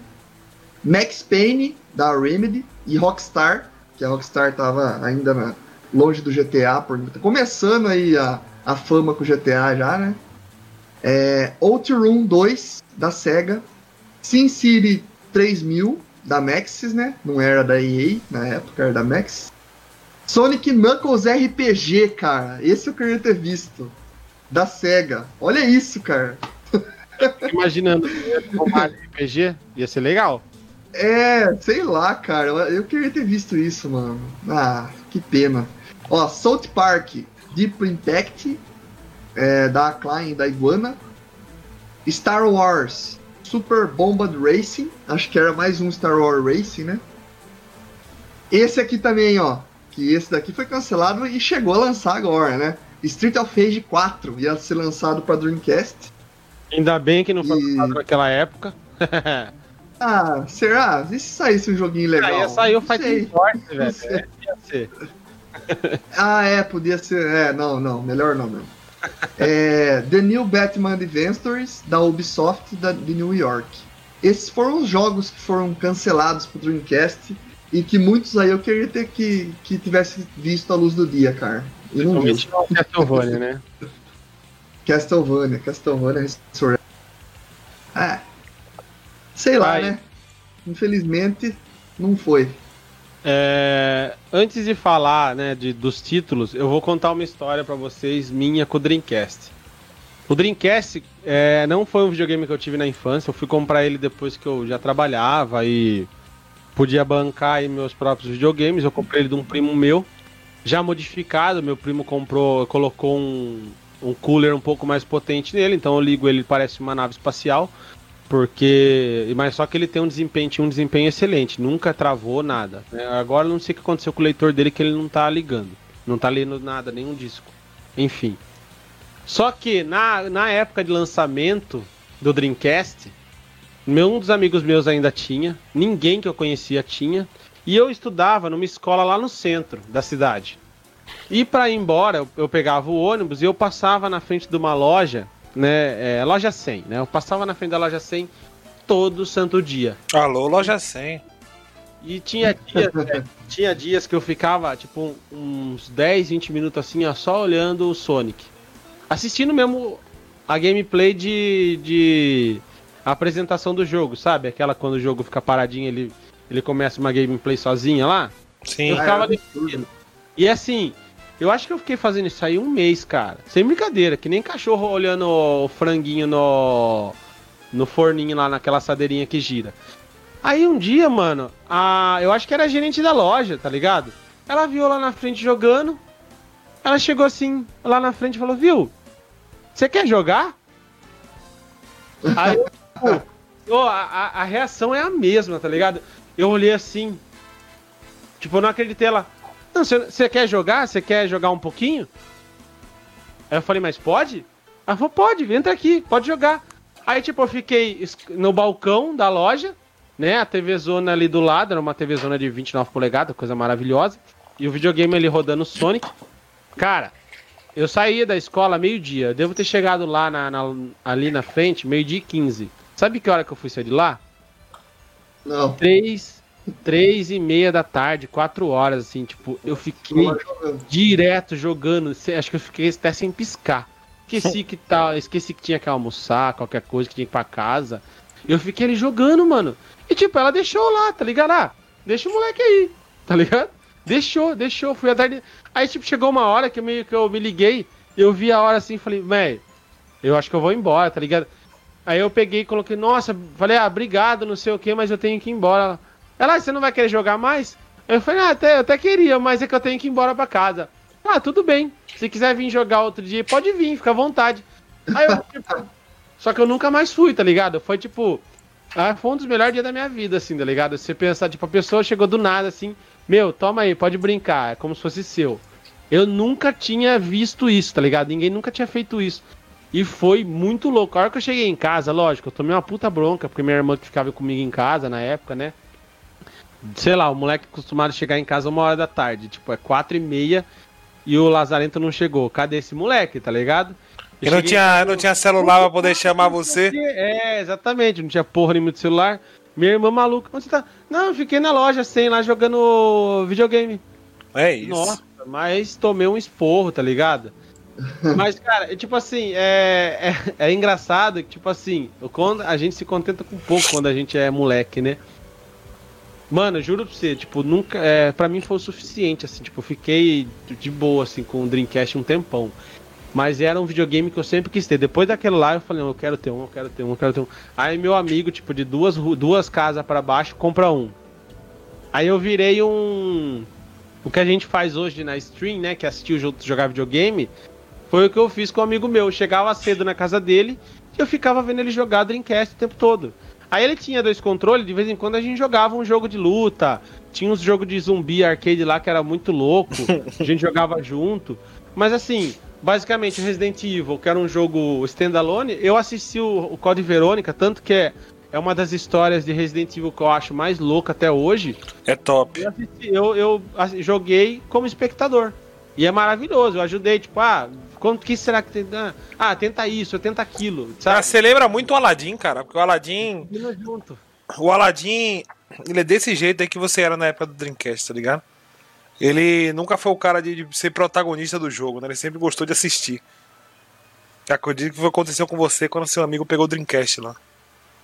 Max Payne da Remedy e Rockstar, que a Rockstar tava ainda na- longe do GTA, por, começando aí a, a fama com o GTA já, né? É, Outrun 2 da Sega, SimCity 3000 da Maxis, né? Não era da EA na época, era da Maxis. Sonic Knuckles RPG, cara. Esse eu queria ter visto. Da SEGA. Olha isso, cara. Imaginando como RPG, ia ser legal. É, sei lá, cara. Eu queria ter visto isso, mano. Ah, que pena. Ó, South Park Deep Impact é, da Klein da Iguana. Star Wars Super Bombard Racing. Acho que era mais um Star Wars Racing, né? Esse aqui também, ó. Que esse daqui foi cancelado e chegou a lançar agora, né? Street of Rage 4 ia ser lançado para Dreamcast. Ainda bem que não foi E- lançado naquela época. Ah, será? E se saísse um joguinho legal? Aí ia sair o. Fighting Force, velho. É, ia ser. Ah, é, podia ser. É, não, não, melhor não mesmo. É, The New Batman Adventures da Ubisoft da, de New York. Esses foram os jogos que foram cancelados pro Dreamcast e que muitos aí eu queria ter que, que tivesse visto a luz do dia, cara. E não vi. Castlevania, né? Castlevania, Castlevania Resurrection. É. Sei lá, Vai. né? Infelizmente, não foi. É, antes de falar né, de, dos títulos, eu vou contar uma história pra vocês minha com o Dreamcast. O Dreamcast é, não foi um videogame que eu tive na infância, eu fui comprar ele depois que eu já trabalhava e podia bancar aí meus próprios videogames. Eu comprei ele de um primo meu, já modificado. Meu primo comprou, colocou um, um cooler um pouco mais potente nele, então eu ligo ele, parece uma nave espacial. Porque. Mas só que ele tem um desempenho, um desempenho excelente, nunca travou nada. né? Agora não sei o que aconteceu com o leitor dele que ele não tá ligando. Não tá lendo nada, nenhum disco. Enfim. Só que na, na época de lançamento do Dreamcast, meu, um dos amigos meus ainda tinha, ninguém que eu conhecia tinha, e eu estudava numa escola lá no centro da cidade. E para ir embora, eu, eu pegava o ônibus e eu passava na frente de uma loja, né, é, loja 100, né? Eu passava na frente da loja 100 todo santo dia. Alô, loja 100. E tinha dias, né, tinha dias que eu ficava, tipo, uns 10, 20 minutos assim, ó, só olhando o Sonic. Assistindo mesmo a gameplay de, de apresentação do jogo, sabe? Aquela quando o jogo fica paradinho, ele, ele começa uma gameplay sozinha lá. Sim. Eu ficava Ah, é absurdo. E assim, eu acho que eu fiquei fazendo isso aí um mês, cara. Sem brincadeira, que nem cachorro olhando o franguinho no, no forninho lá, naquela assadeirinha que gira. Aí um dia, mano, a, eu acho que era a gerente da loja, tá ligado? Ela viu lá na frente jogando. Ela chegou assim, lá na frente e falou: Viu, você quer jogar? Aí, tipo, a, a, a reação é a mesma, tá ligado? Eu olhei assim, tipo, eu não acreditei. Ela, não, você quer jogar? Você quer jogar um pouquinho? Aí eu falei, mas pode? Ela falou, pode, entra aqui, pode jogar. Aí, tipo, eu fiquei no balcão da loja, né? A TV Zona ali do lado, era uma TV Zona de 29 polegadas, coisa maravilhosa. E o videogame ali rodando Sonic. Cara, eu saí da escola meio-dia. Devo ter chegado lá na, na, ali na frente, meio-dia e 15. Sabe que hora que eu fui sair de lá? Não. Três, três e meia da tarde, quatro horas, assim, tipo, eu fiquei direto jogando. Acho que eu fiquei até sem piscar. Esqueci que tal, esqueci que tinha que almoçar, qualquer coisa, que tinha que ir pra casa. Eu fiquei ali jogando, mano. E tipo, ela deixou lá, tá ligado? Ah, deixa o moleque aí, tá ligado? Deixou, deixou, fui atrás. Aí, tipo, chegou uma hora que eu, meio que eu me liguei, eu vi a hora assim e falei, velho, eu acho que eu vou embora, tá ligado? Aí eu peguei e coloquei, nossa, falei, ah, obrigado, não sei o que, mas eu tenho que ir embora. Ela, ah, você não vai querer jogar mais? Eu falei, ah, até, eu até queria, mas é que eu tenho que ir embora pra casa. Ah, tudo bem. Se quiser vir jogar outro dia, pode vir, fica à vontade. Aí eu, tipo, só que eu nunca mais fui, tá ligado? Foi tipo. Ah, foi um dos melhores dias da minha vida, assim, tá ligado? Você pensar, tipo, a pessoa chegou do nada, assim, meu, toma aí, pode brincar, é como se fosse seu. Eu nunca tinha visto isso, tá ligado? Ninguém nunca tinha feito isso. E foi muito louco. A hora que eu cheguei em casa, lógico, eu tomei uma puta bronca, porque minha irmã que ficava comigo em casa na época, né? Sei lá, o moleque acostumado a chegar em casa uma hora da tarde, tipo, é quatro e meia e o Lazarento não chegou. Cadê esse moleque, tá ligado? Eu não tinha, não tinha celular pra poder chamar você? É, exatamente, não tinha porra nenhuma de celular. Minha irmã maluca, onde você tá? Não, eu fiquei na loja sem lá jogando videogame. É isso. Nossa, mas tomei um esporro, tá ligado? Mas, cara, é, tipo assim, é, é, é, engraçado que, tipo assim, quando a gente se contenta com pouco quando a gente é moleque, né? Mano, juro pra você, tipo, nunca. É, pra mim foi o suficiente, assim, tipo, fiquei de boa, assim, com o Dreamcast um tempão. Mas era um videogame que eu sempre quis ter. Depois daquele lá, eu falei, eu quero ter um, eu quero ter um, eu quero ter um. Aí meu amigo, tipo, de duas, duas casas para baixo, compra um. Aí eu virei um. O que a gente faz hoje na stream, né? Que é assistir o jogar videogame. Foi o que eu fiz com um amigo meu. Eu chegava cedo na casa dele e eu ficava vendo ele jogar Dreamcast o tempo todo. Aí ele tinha dois controles, de vez em quando a gente jogava um jogo de luta. Tinha uns jogos de zumbi arcade lá que era muito louco. a gente jogava junto. Mas assim, basicamente Resident Evil, que era um jogo standalone, eu assisti o, o Code Verônica, tanto que é, é uma das histórias de Resident Evil que eu acho mais louca até hoje. É top. Eu, assisti, eu, eu joguei como espectador. E é maravilhoso. Eu ajudei, tipo, ah, quanto que será que tem? Ah, tenta isso, tenta aquilo. Sabe? Ah, você lembra muito o Aladdin, cara, porque o Aladdin. Junto. O Aladdin, ele é desse jeito aí que você era na época do Dreamcast, tá ligado? Ele nunca foi o cara de, de ser protagonista do jogo, né? Ele sempre gostou de assistir. Acredito que aconteceu com você quando seu amigo pegou o Dreamcast lá.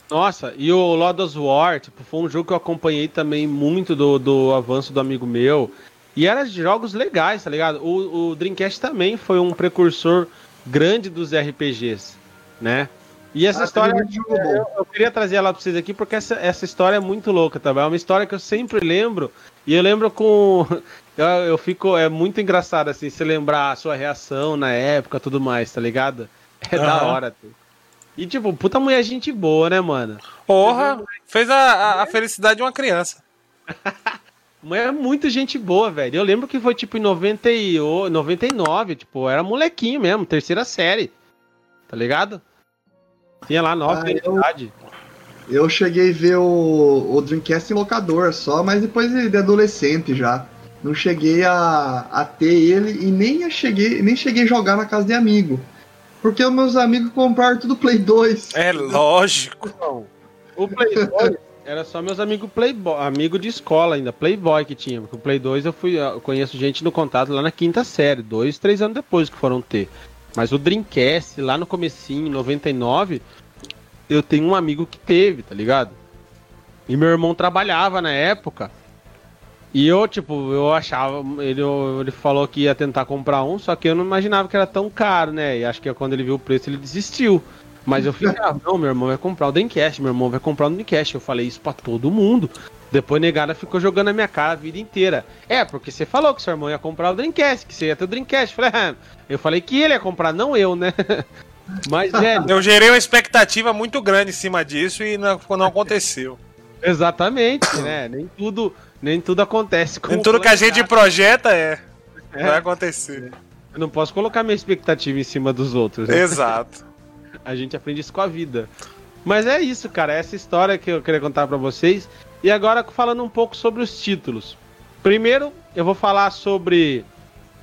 Nossa, e o Lord of War, tipo, foi um jogo que eu acompanhei também muito do, do avanço do amigo meu. E eram jogos legais, tá ligado? O, o Dreamcast também foi um precursor grande dos RPGs, né? E essa ah, história. Eu, eu, queria trazer ela pra vocês aqui porque essa, essa história é muito louca também. É uma história que eu sempre lembro. E eu lembro com. Eu, eu fico. É muito engraçado, assim, se lembrar a sua reação na época tudo mais, tá ligado? É uhum. da hora, tu. E tipo, puta mulher gente boa, né, mano? Porra! Fez a, a, a felicidade de uma criança. é muito gente boa, velho. Eu lembro que foi tipo em 90 e, 99, tipo, era molequinho mesmo, terceira série. Tá ligado? Tinha lá nove ah, eu, idade. Eu cheguei a ver o, o Dreamcast em locador só, mas depois de adolescente já. Não cheguei a, a ter ele e nem cheguei, nem cheguei a jogar na casa de amigo. Porque os meus amigos compraram tudo Play 2. É lógico. O Play 2 era só meus amigos Playboy, amigo de escola ainda, Playboy que tinha. Porque o Play 2 eu fui, eu conheço gente no contato lá na quinta série, dois, três anos depois que foram ter. Mas o Dreamcast, lá no comecinho, em 99, eu tenho um amigo que teve, tá ligado? E meu irmão trabalhava na época. E eu, tipo, eu achava. Ele, ele falou que ia tentar comprar um, só que eu não imaginava que era tão caro, né? E acho que quando ele viu o preço ele desistiu. Mas eu ficava, não, meu irmão vai comprar o Dreamcast, meu irmão vai comprar o Dreamcast. Eu falei isso pra todo mundo. Depois negada ficou jogando na minha cara a vida inteira. É, porque você falou que seu irmão ia comprar o Dreamcast, que você ia ter o Dreamcast. Eu falei, ah, eu falei que ele ia comprar, não eu, né? Mas, velho. Eu gerei uma expectativa muito grande em cima disso e não, não aconteceu. Exatamente, né? Nem tudo, nem tudo acontece com Nem tudo que a gente projeta é, é. vai acontecer. Eu não posso colocar minha expectativa em cima dos outros. Né? Exato. A gente aprende isso com a vida. Mas é isso, cara. Essa história que eu queria contar para vocês. E agora falando um pouco sobre os títulos. Primeiro, eu vou falar sobre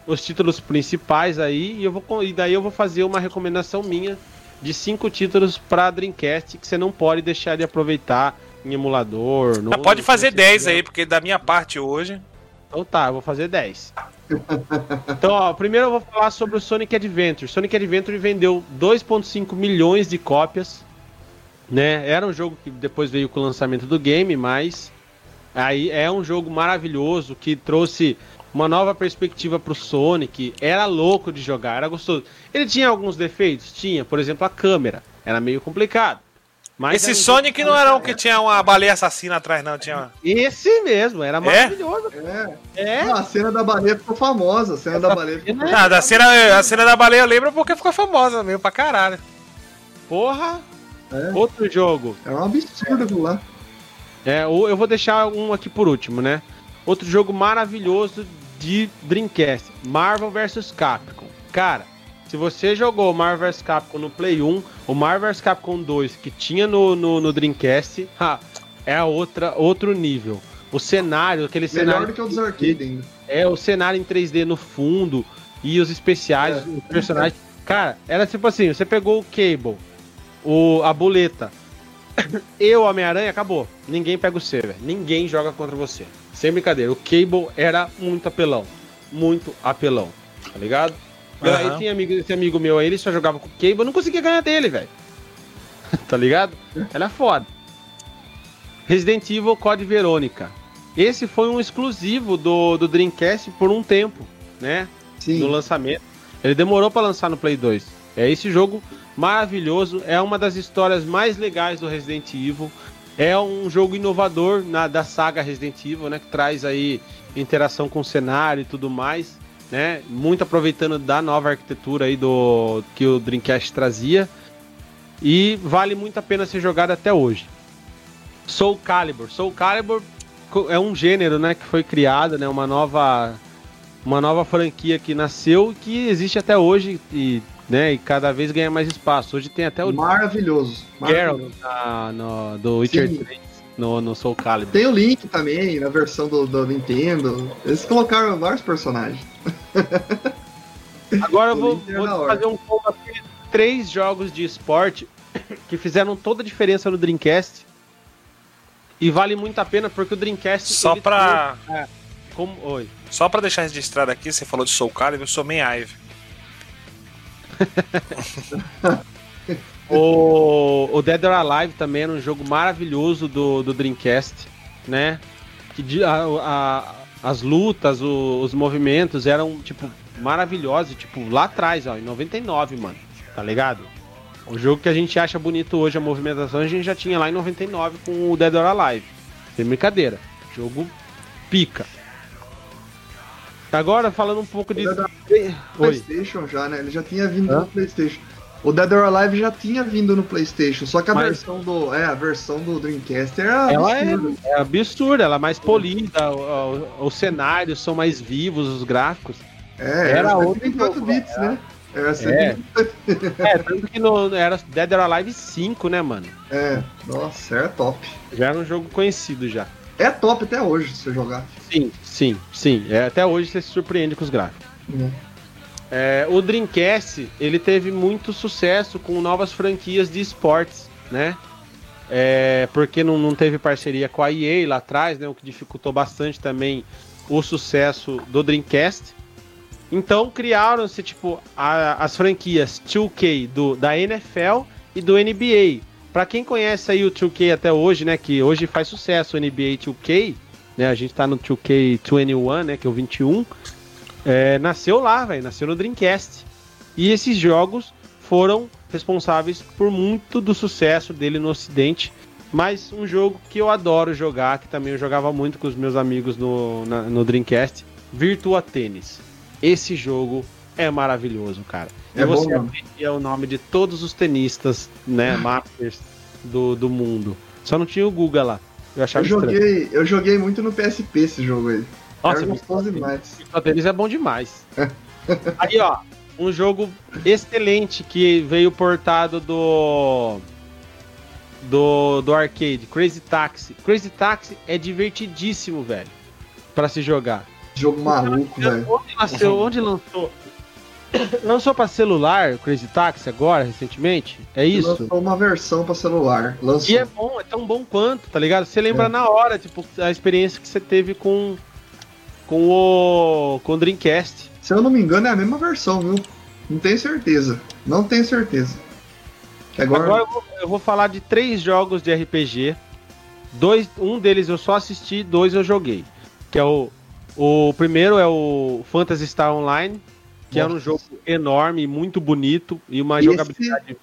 os títulos principais aí e, eu vou, e daí eu vou fazer uma recomendação minha de cinco títulos para Dreamcast que você não pode deixar de aproveitar em emulador. No, pode fazer 10 aí, porque da minha parte hoje. Então tá, eu vou fazer 10. Então, ó, primeiro eu vou falar sobre o Sonic Adventure. Sonic Adventure vendeu 2.5 milhões de cópias, né? Era um jogo que depois veio com o lançamento do game, mas aí é um jogo maravilhoso que trouxe uma nova perspectiva pro Sonic. Era louco de jogar, era gostoso. Ele tinha alguns defeitos? Tinha, por exemplo, a câmera. Era meio complicado. Mas Esse Sonic não era um que tinha uma baleia assassina atrás, não. Tinha... Esse mesmo, era é? maravilhoso. É. é. Não, a cena da baleia ficou famosa. A cena Essa da baleia ficou famosa. Ah, da cena, a cena da baleia eu lembro porque ficou famosa mesmo pra caralho. Porra! É. Outro jogo. É um absurdo aquilo lá. É, eu vou deixar um aqui por último, né? Outro jogo maravilhoso de Dreamcast, Marvel vs Capcom. Cara, se você jogou Marvel vs Capcom no Play 1, o Marvel vs Capcom 2 que tinha no, no, no Dreamcast, ha, é outra, outro nível. O cenário, aquele Melhor cenário. Melhor do que o dos arcade ainda. É, o cenário em 3D no fundo e os especiais, é. os personagens. Cara, era tipo assim: você pegou o Cable, o, a boleta. Eu, Homem-Aranha, acabou. Ninguém pega o C, velho. Ninguém joga contra você. Sem brincadeira, o Cable era muito apelão. Muito apelão. Tá ligado? Uhum. Aí tinha amigo, esse amigo meu aí, ele só jogava com o Cable, eu não conseguia ganhar dele, velho. tá ligado? Era foda. Resident Evil Code Verônica. Esse foi um exclusivo do, do Dreamcast por um tempo, né? Sim. No lançamento. Ele demorou para lançar no Play 2. É esse jogo maravilhoso, é uma das histórias mais legais do Resident Evil. É um jogo inovador na, da saga Resident Evil, né? Que traz aí interação com o cenário e tudo mais, né? Muito aproveitando da nova arquitetura aí do que o Dreamcast trazia. E vale muito a pena ser jogado até hoje. Soul Calibur. Soul Calibur é um gênero, né? Que foi criado, né? Uma nova, uma nova franquia que nasceu e que existe até hoje e né? E cada vez ganha mais espaço. Hoje tem até o. Maravilhoso. Geralt no, do Witcher Sim. 3 no, no Soul Calibur. Tem o Link também, na versão do, do Nintendo. Eles colocaram vários personagens. Agora eu vou, vou fazer um pouco aqui três jogos de esporte que fizeram toda a diferença no Dreamcast. E vale muito a pena porque o Dreamcast. Só pra. Tem, é, como, oi. Só pra deixar registrado aqui, você falou de Soul Calibur, eu sou main Ive. o, o Dead or Alive também era um jogo maravilhoso do, do Dreamcast, né? Que a, a, as lutas, o, os movimentos eram, tipo, maravilhosos, tipo, lá atrás, ó, em 99, mano, tá ligado? O jogo que a gente acha bonito hoje, a movimentação, a gente já tinha lá em 99 com o Dead or Alive. Sem brincadeira. Jogo pica. Agora, falando um pouco de. PlayStation já, né? Ele já tinha vindo Hã? no PlayStation. O Dead or Alive já tinha vindo no PlayStation, só que a Mas... versão do, é, a versão do Dreamcast era ela é absurda. É, é absurda, ela é mais polida, os cenários são mais vivos, os gráficos. É, era, era 28 bits, né? Era é. é, tanto que no, era Dead or Alive 5, né, mano? É, nossa, era top. Já era um jogo conhecido já. É top até hoje se você jogar. Sim, sim, sim. É, até hoje você se surpreende com os gráficos. Uhum. É, o Dreamcast ele teve muito sucesso com novas franquias de esportes, né? É, porque não, não teve parceria com a EA lá atrás, né? O que dificultou bastante também o sucesso do Dreamcast. Então criaram-se tipo a, as franquias 2K do, da NFL e do NBA. Para quem conhece aí o 2K até hoje, né? Que hoje faz sucesso o NBA 2K, né? A gente tá no 2K21, né? Que é o 21. É, nasceu lá, velho. Nasceu no Dreamcast. E esses jogos foram responsáveis por muito do sucesso dele no Ocidente. Mas um jogo que eu adoro jogar, que também eu jogava muito com os meus amigos no, na, no Dreamcast, Virtua Tennis. Esse jogo é maravilhoso, cara. É e você bom, aprendia o nome de todos os tenistas, né, masters do, do mundo. Só não tinha o Guga lá. Eu achava Eu estranho. joguei, eu joguei muito no PSP esse jogo aí. Nossa, Era gostoso demais. Virtua Tennis é bom demais. Aí, ó, um jogo excelente que veio portado do do do arcade, Crazy Taxi. Crazy Taxi é divertidíssimo, velho, Pra se jogar. Jogo maluco, velho. Onde nasceu? Onde lançou? Lançou pra celular Crazy Taxi agora, recentemente? É isso? Lançou uma versão pra celular. Lançou. E é bom, é tão bom quanto, tá ligado? Você lembra É. na hora, tipo, a experiência que você teve com com o com o Dreamcast. Se eu não me engano, é a mesma versão, viu? Não tenho certeza. Não tenho certeza. Agora, Agora eu vou, eu vou falar de três jogos de RPG. Dois, um deles eu só assisti, dois eu joguei. Que é o o primeiro é o Phantasy Star Online, que é um Nossa. jogo enorme, muito bonito e uma Esse- jogabilidade.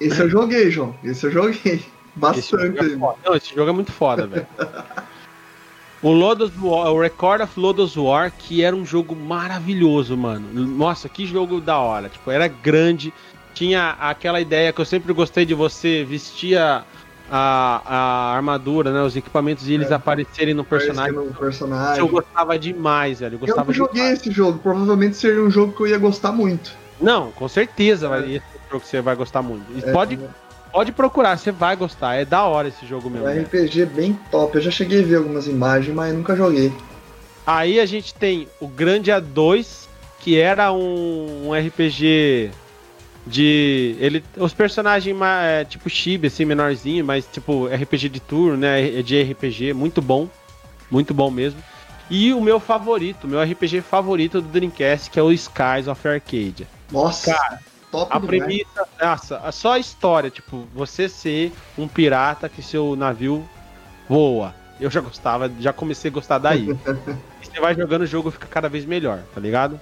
esse eu joguei, João. Esse eu joguei. Esse Bastante. jogo é. Não, esse jogo é muito foda, velho. O Lodos War, o Record of Lodos War, que era um jogo maravilhoso, mano. Nossa, que jogo da hora. Tipo, era grande. Tinha aquela ideia que eu sempre gostei de você vestir a, a, a armadura, né? Os equipamentos e eles É. aparecerem no personagem. Isso personagem. eu gostava demais, velho. Eu Eu gostava não joguei demais. esse jogo. Provavelmente seria um jogo que eu ia gostar muito. Não, com certeza vai, esse é um jogo que você vai gostar muito. É, pode, pode procurar, você vai gostar. É da hora esse jogo É mesmo. um velho. RPG bem top. Eu já cheguei a ver algumas imagens, mas nunca joguei. Aí a gente tem o Grande A2, que era um, um RPG de. Ele, os personagens é, tipo Chibi, assim, menorzinho, mas tipo RPG de turno, né? é De RPG, muito bom. Muito bom mesmo. E o meu favorito, meu RPG favorito do Dreamcast, que é o Skies of Arcadia. Nossa, Cara, top A premissa, nossa, só a história, tipo, você ser um pirata que seu navio voa. Eu já gostava, já comecei a gostar daí. e você vai jogando o jogo fica cada vez melhor, tá ligado?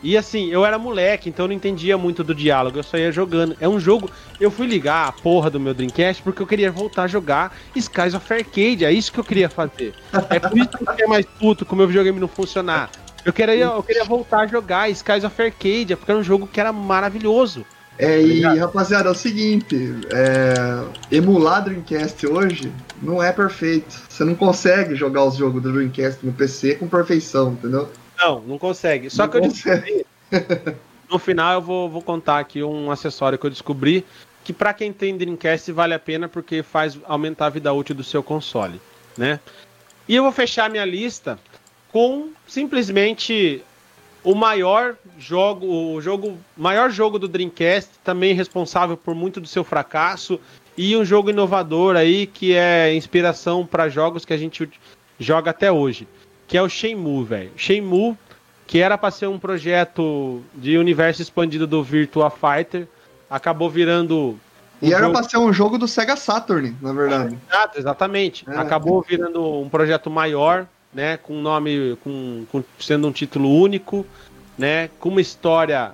E assim, eu era moleque, então eu não entendia muito do diálogo, eu só ia jogando. É um jogo. Eu fui ligar a porra do meu Dreamcast porque eu queria voltar a jogar Skies of Arcade, é isso que eu queria fazer. É por isso que eu fiquei mais puto com o meu videogame não funcionar. Eu queria, eu queria voltar a jogar Skies of Arcadia, porque era um jogo que era maravilhoso. É, e Tá ligado? rapaziada, é o seguinte: é, emular Dreamcast hoje não é perfeito. Você não consegue jogar os jogos do Dreamcast no PC com perfeição, entendeu? Não, não consegue. Só Não que eu consegue. No final eu vou, vou contar aqui um acessório que eu descobri que pra quem tem Dreamcast vale a pena porque faz aumentar a vida útil do seu console, né? E eu vou fechar minha lista com simplesmente o maior jogo, o jogo, maior jogo do Dreamcast, também responsável por muito do seu fracasso e um jogo inovador aí que é inspiração para jogos que a gente joga até hoje, que é o Shenmue, velho. Shenmue que era para ser um projeto de universo expandido do Virtua Fighter, acabou virando. E um era jogo- pra ser um jogo do Sega Saturn, na verdade. Exato, exatamente. É. Acabou virando um projeto maior, né? Com nome. Com, com- sendo um título único, né? Com uma história.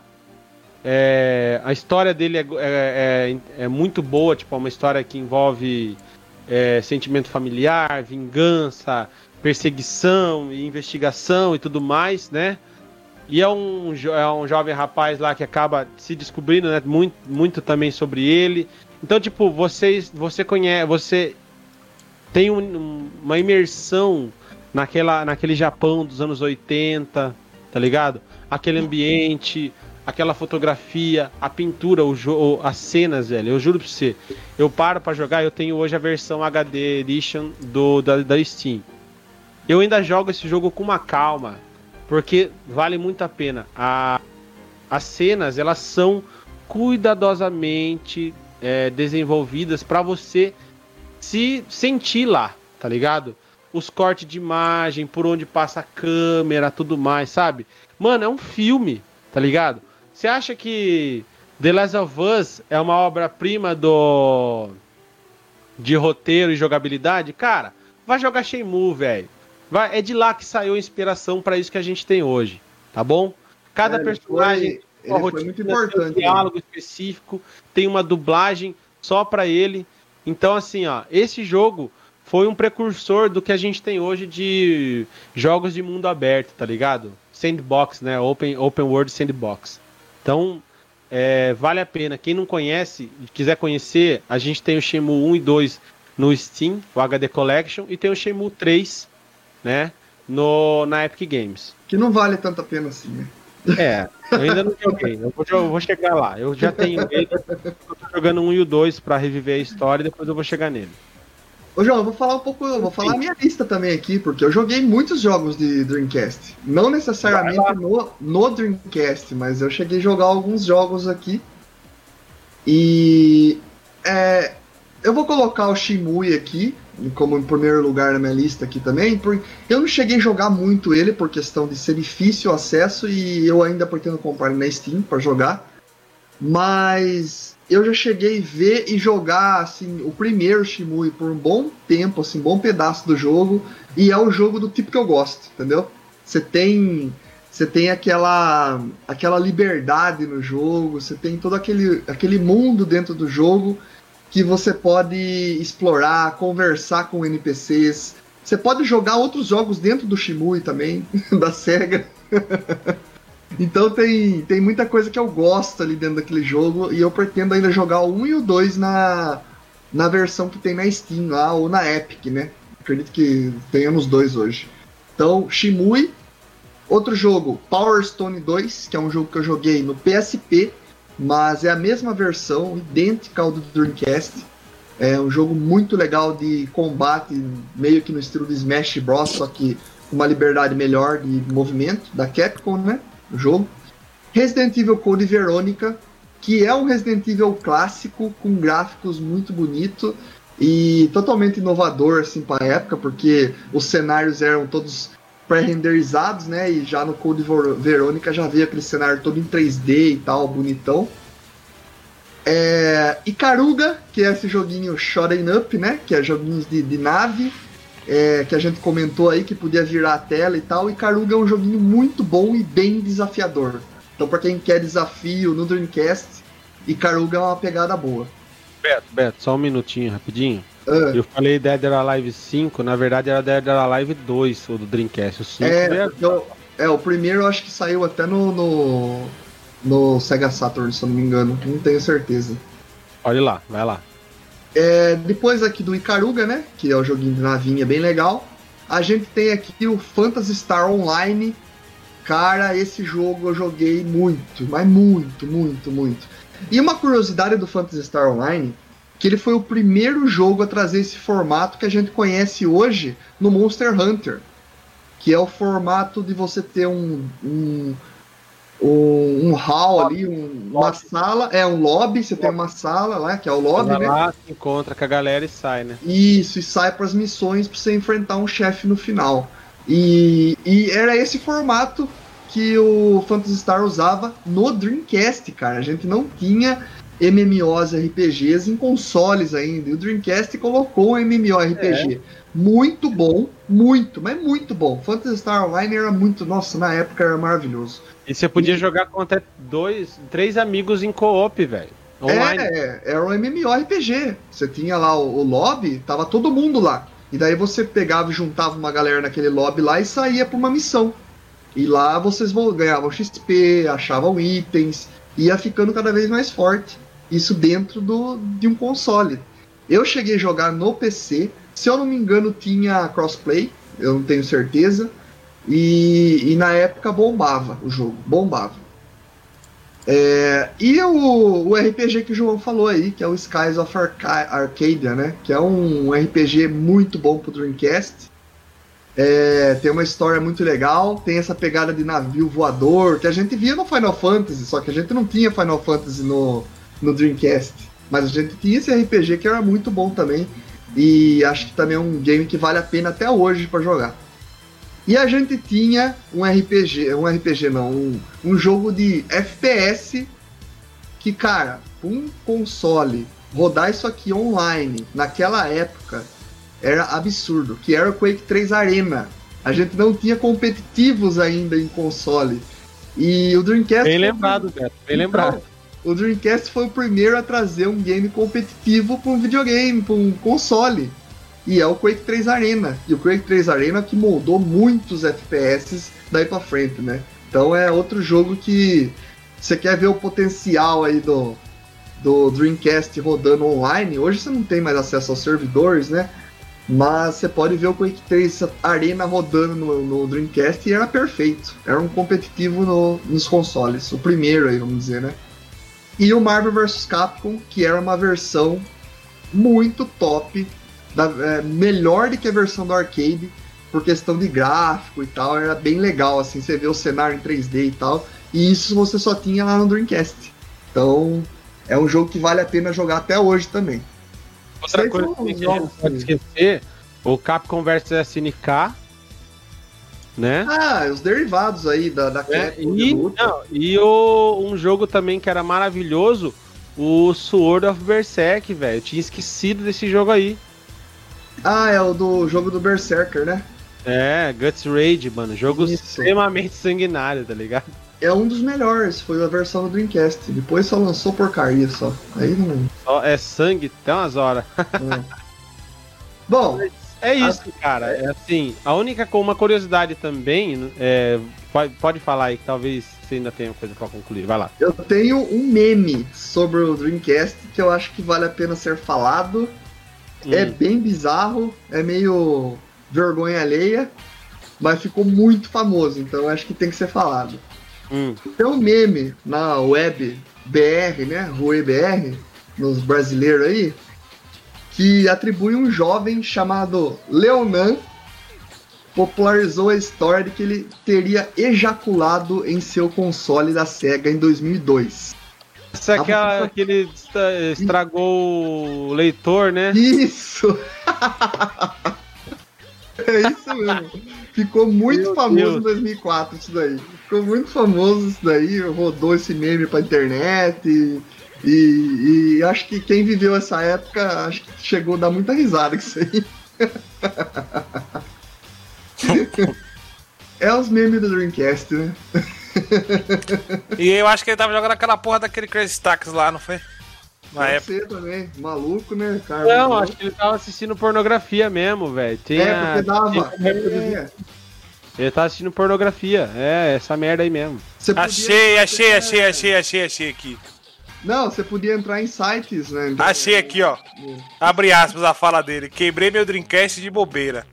é, a história dele é, é, é- é muito boa, tipo, é uma história que envolve é, sentimento familiar, vingança, perseguição investigação e tudo mais, né? E é um, é um jovem rapaz lá que acaba se descobrindo, né? Muito, muito também sobre ele. Então, tipo, vocês, você conhece, você tem um- um- uma imersão naquela, naquele Japão dos anos 80, tá ligado? Aquele ambiente, aquela fotografia, a pintura, o as cenas, velho. Eu juro pra você, eu paro pra jogar, eu tenho hoje a versão HD Edition do, da, da Steam. Eu ainda jogo esse jogo com uma calma, porque vale muito a pena. A, as cenas, elas são cuidadosamente é, desenvolvidas pra você se sentir lá, tá ligado? Os cortes de imagem, por onde passa a câmera, tudo mais, sabe? Mano, é um filme, tá ligado? Você acha que The Last of Us é uma obra-prima do de roteiro e jogabilidade? Cara, vai jogar Shenmue, velho. Vai, é de lá que saiu a inspiração pra isso que a gente tem hoje, tá bom? Cada É, personagem foi, foi muito importante. Tem um diálogo específico, tem uma dublagem só para ele. Então, assim, ó, esse jogo foi um precursor do que a gente tem hoje de jogos de mundo aberto, tá ligado? Sandbox, né? Open, open World Sandbox. Então, é, vale a pena. Quem não conhece, quiser conhecer, a gente tem o Shenmue 1 e 2 no Steam, o HD Collection, e tem o Shenmue 3, né? No, na Epic Games. Que não vale tanta pena assim, né? É, eu ainda não joguei. Eu vou, eu vou chegar lá. Eu já tenho ele. Eu tô jogando um e o dois pra reviver a história e depois eu vou chegar nele. Ô João, eu vou falar um pouco, eu vou falar a minha lista também aqui, porque eu joguei muitos jogos de Dreamcast. Não necessariamente no, no Dreamcast, mas eu cheguei a jogar alguns jogos aqui. E é, eu vou colocar o Shimui aqui, como em primeiro lugar na minha lista aqui também, porque eu não cheguei a jogar muito ele por questão de ser difícil o acesso e eu ainda pretendo comprar ele na Steam para jogar. Mas eu já cheguei a ver e jogar assim o primeiro Shimui por um bom tempo, assim, bom pedaço do jogo, e é o jogo do tipo que eu gosto, entendeu? Você tem você tem aquela aquela liberdade no jogo, você tem todo aquele aquele mundo dentro do jogo que você pode explorar, conversar com NPCs. Você pode jogar outros jogos dentro do Shimui também, da SEGA. então tem, tem muita coisa que eu gosto ali dentro daquele jogo e eu pretendo ainda jogar o 1 e o 2 na, na versão que tem na Steam lá ou na Epic, né? Acredito que tenha nos dois hoje. Então, Shimui. Outro jogo, Power Stone 2, que é um jogo que eu joguei no PSP mas é a mesma versão, idêntica ao do Dreamcast. É um jogo muito legal de combate, meio que no estilo de Smash Bros, só que com uma liberdade melhor de movimento da Capcom, né? O jogo. Resident Evil Code Veronica, que é um Resident Evil clássico com gráficos muito bonito e totalmente inovador assim para a época, porque os cenários eram todos pré-renderizados, né? E já no Code Verônica já veio aquele cenário todo em 3D e tal, bonitão. É, Caruga, que é esse joguinho Shotten Up, né? Que é joguinhos de, de nave, é, que a gente comentou aí que podia virar a tela e tal. E Caruga é um joguinho muito bom e bem desafiador. Então, para quem quer desafio no Dreamcast, Caruga é uma pegada boa. Beto, Beto, só um minutinho, rapidinho. Uh. Eu falei Dead or Alive 5, na verdade era Dead or Alive 2, o do Dreamcast. O 5 é, é... Então, é, o primeiro eu acho que saiu até no, no, no, Sega Saturn, se eu não me engano. Não tenho certeza. Olha lá, vai lá. É, depois aqui do Icaruga, né? Que é o joguinho de navinha bem legal. A gente tem aqui o Phantasy Star Online. Cara, esse jogo eu joguei muito, mas muito, muito, muito. E uma curiosidade do Phantasy Star Online que ele foi o primeiro jogo a trazer esse formato que a gente conhece hoje no Monster Hunter, que é o formato de você ter um, um, um, um hall ali, um, uma sala, é um lobby, você tem uma sala lá, que é o lobby, né? Lá, se encontra com a galera e sai, né? Isso, e sai para as missões para você enfrentar um chefe no final. E, e era esse formato que o Phantasy Star usava no Dreamcast, cara. A gente não tinha MMOs RPGs em consoles ainda. E o Dreamcast colocou um MMORPG. É. Muito bom, muito, mas muito bom. Phantasy Star Online era muito. Nossa, na época era maravilhoso. E você podia e... jogar com até dois, três amigos em co-op, velho. Online. É, era um MMORPG. Você tinha lá o, o lobby, tava todo mundo lá. E daí você pegava e juntava uma galera naquele lobby lá e saía pra uma missão. E lá vocês ganhavam XP, achavam itens, ia ficando cada vez mais forte. Isso dentro do, de um console. Eu cheguei a jogar no PC, se eu não me engano, tinha crossplay, eu não tenho certeza. E, e na época bombava o jogo, bombava. É, e o, o, RPG que o João falou aí, que é o Skies of Arca Arcadia, né? Que é um RPG muito bom pro Dreamcast. É, tem uma história muito legal, tem essa pegada de navio voador que a gente via no Final Fantasy, só que a gente não tinha Final Fantasy no, no Dreamcast. Mas a gente tinha esse RPG que era muito bom também. E acho que também é um game que vale a pena até hoje para jogar. E a gente tinha um RPG, um RPG não, um, um jogo de FPS que, cara, um console rodar isso aqui online naquela época era absurdo, que era o Quake 3 Arena. A gente não tinha competitivos ainda em console. E o Dreamcast. Bem lembrado, Beto, bem lembrado. O Dreamcast foi o primeiro a trazer um game competitivo para um videogame, para um console. E é o Quake 3 Arena. E o Quake 3 Arena que moldou muitos FPS daí para frente, né? Então é outro jogo que você quer ver o potencial aí do, do Dreamcast rodando online. Hoje você não tem mais acesso aos servidores, né? Mas você pode ver o Quake 3 Arena rodando no, no Dreamcast e era perfeito. Era um competitivo no, nos consoles. O primeiro aí, vamos dizer, né? E o Marvel vs Capcom, que era uma versão muito top, da, é, melhor do que a versão do arcade, por questão de gráfico e tal. Era bem legal, assim, você vê o cenário em 3D e tal. E isso você só tinha lá no Dreamcast. Então, é um jogo que vale a pena jogar até hoje também. Outra coisa que a gente não pode esquecer, o Capcom vs SNK, né? Ah, os derivados aí da, da É, Capcom e não, e o, um jogo também que era maravilhoso, o Sword of Berserk, velho. Eu tinha esquecido desse jogo aí. Ah, é o do jogo do Berserker, né? É, Guts Raid, mano. Jogo Isso. extremamente sanguinário, tá ligado? É um dos melhores, foi a versão do Dreamcast. Depois só lançou porcaria só. Aí não. Só é sangue até umas horas. é. Bom, É isso, cara. É assim, a única com uma curiosidade também, é, pode, pode falar aí que talvez você ainda tenha coisa pra concluir. Vai lá. eu tenho um meme sobre o Dreamcast que eu acho que vale a pena ser falado. É Hum. bem bizarro, é meio vergonha alheia, mas ficou muito famoso, então eu acho que tem que ser falado. Hum. Tem um meme na web BR, né? Rue BR, nos brasileiros aí, que atribui um jovem chamado Leonan popularizou a história de que ele teria ejaculado em seu console da SEGA em 2002. Essa é aquela que ele estra- estragou o leitor, né? Isso! é isso mesmo. Ficou muito Meu famoso Deus. em 2004 isso daí. Ficou muito famoso isso daí. Rodou esse meme pra internet. E, e- e acho que quem viveu essa época acho que chegou a dar muita risada com isso aí. é os memes do Dreamcast, né? E eu acho que ele tava jogando aquela porra daquele Crazy Taxi lá, não foi? Na Pode época. ser também. Maluco, né, cara? Não, acho que ele tava assistindo pornografia mesmo, velho. Tinha- É, porque dava. É. Ele tava assistindo pornografia. É, essa merda aí mesmo. Podia- Achei, achei, achei, achei, achei, achei aqui. Não, você podia entrar em sites, né? Achei aqui, ó. Abre aspas a fala dele. Quebrei meu Dreamcast de bobeira.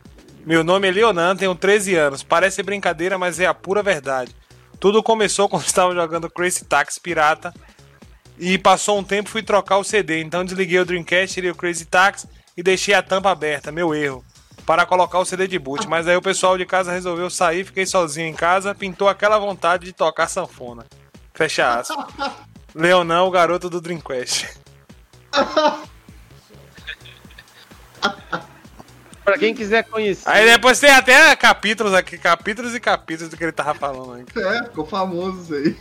Meu nome é Leonan, tenho 13 anos. Parece brincadeira, mas é a pura verdade. Tudo começou quando estava jogando Crazy Taxi Pirata. E passou um tempo fui trocar o CD. Então desliguei o Dreamcast, tirei o Crazy Taxi e deixei a tampa aberta. Meu erro. Para colocar o CD de boot. Mas aí o pessoal de casa resolveu sair, fiquei sozinho em casa. Pintou aquela vontade de tocar sanfona. Fecha aspas. Leonan, o garoto do Dreamcast. Pra quem quiser conhecer. Aí depois tem até capítulos aqui, capítulos e capítulos do que ele tava falando aí. É, ficou famoso isso aí.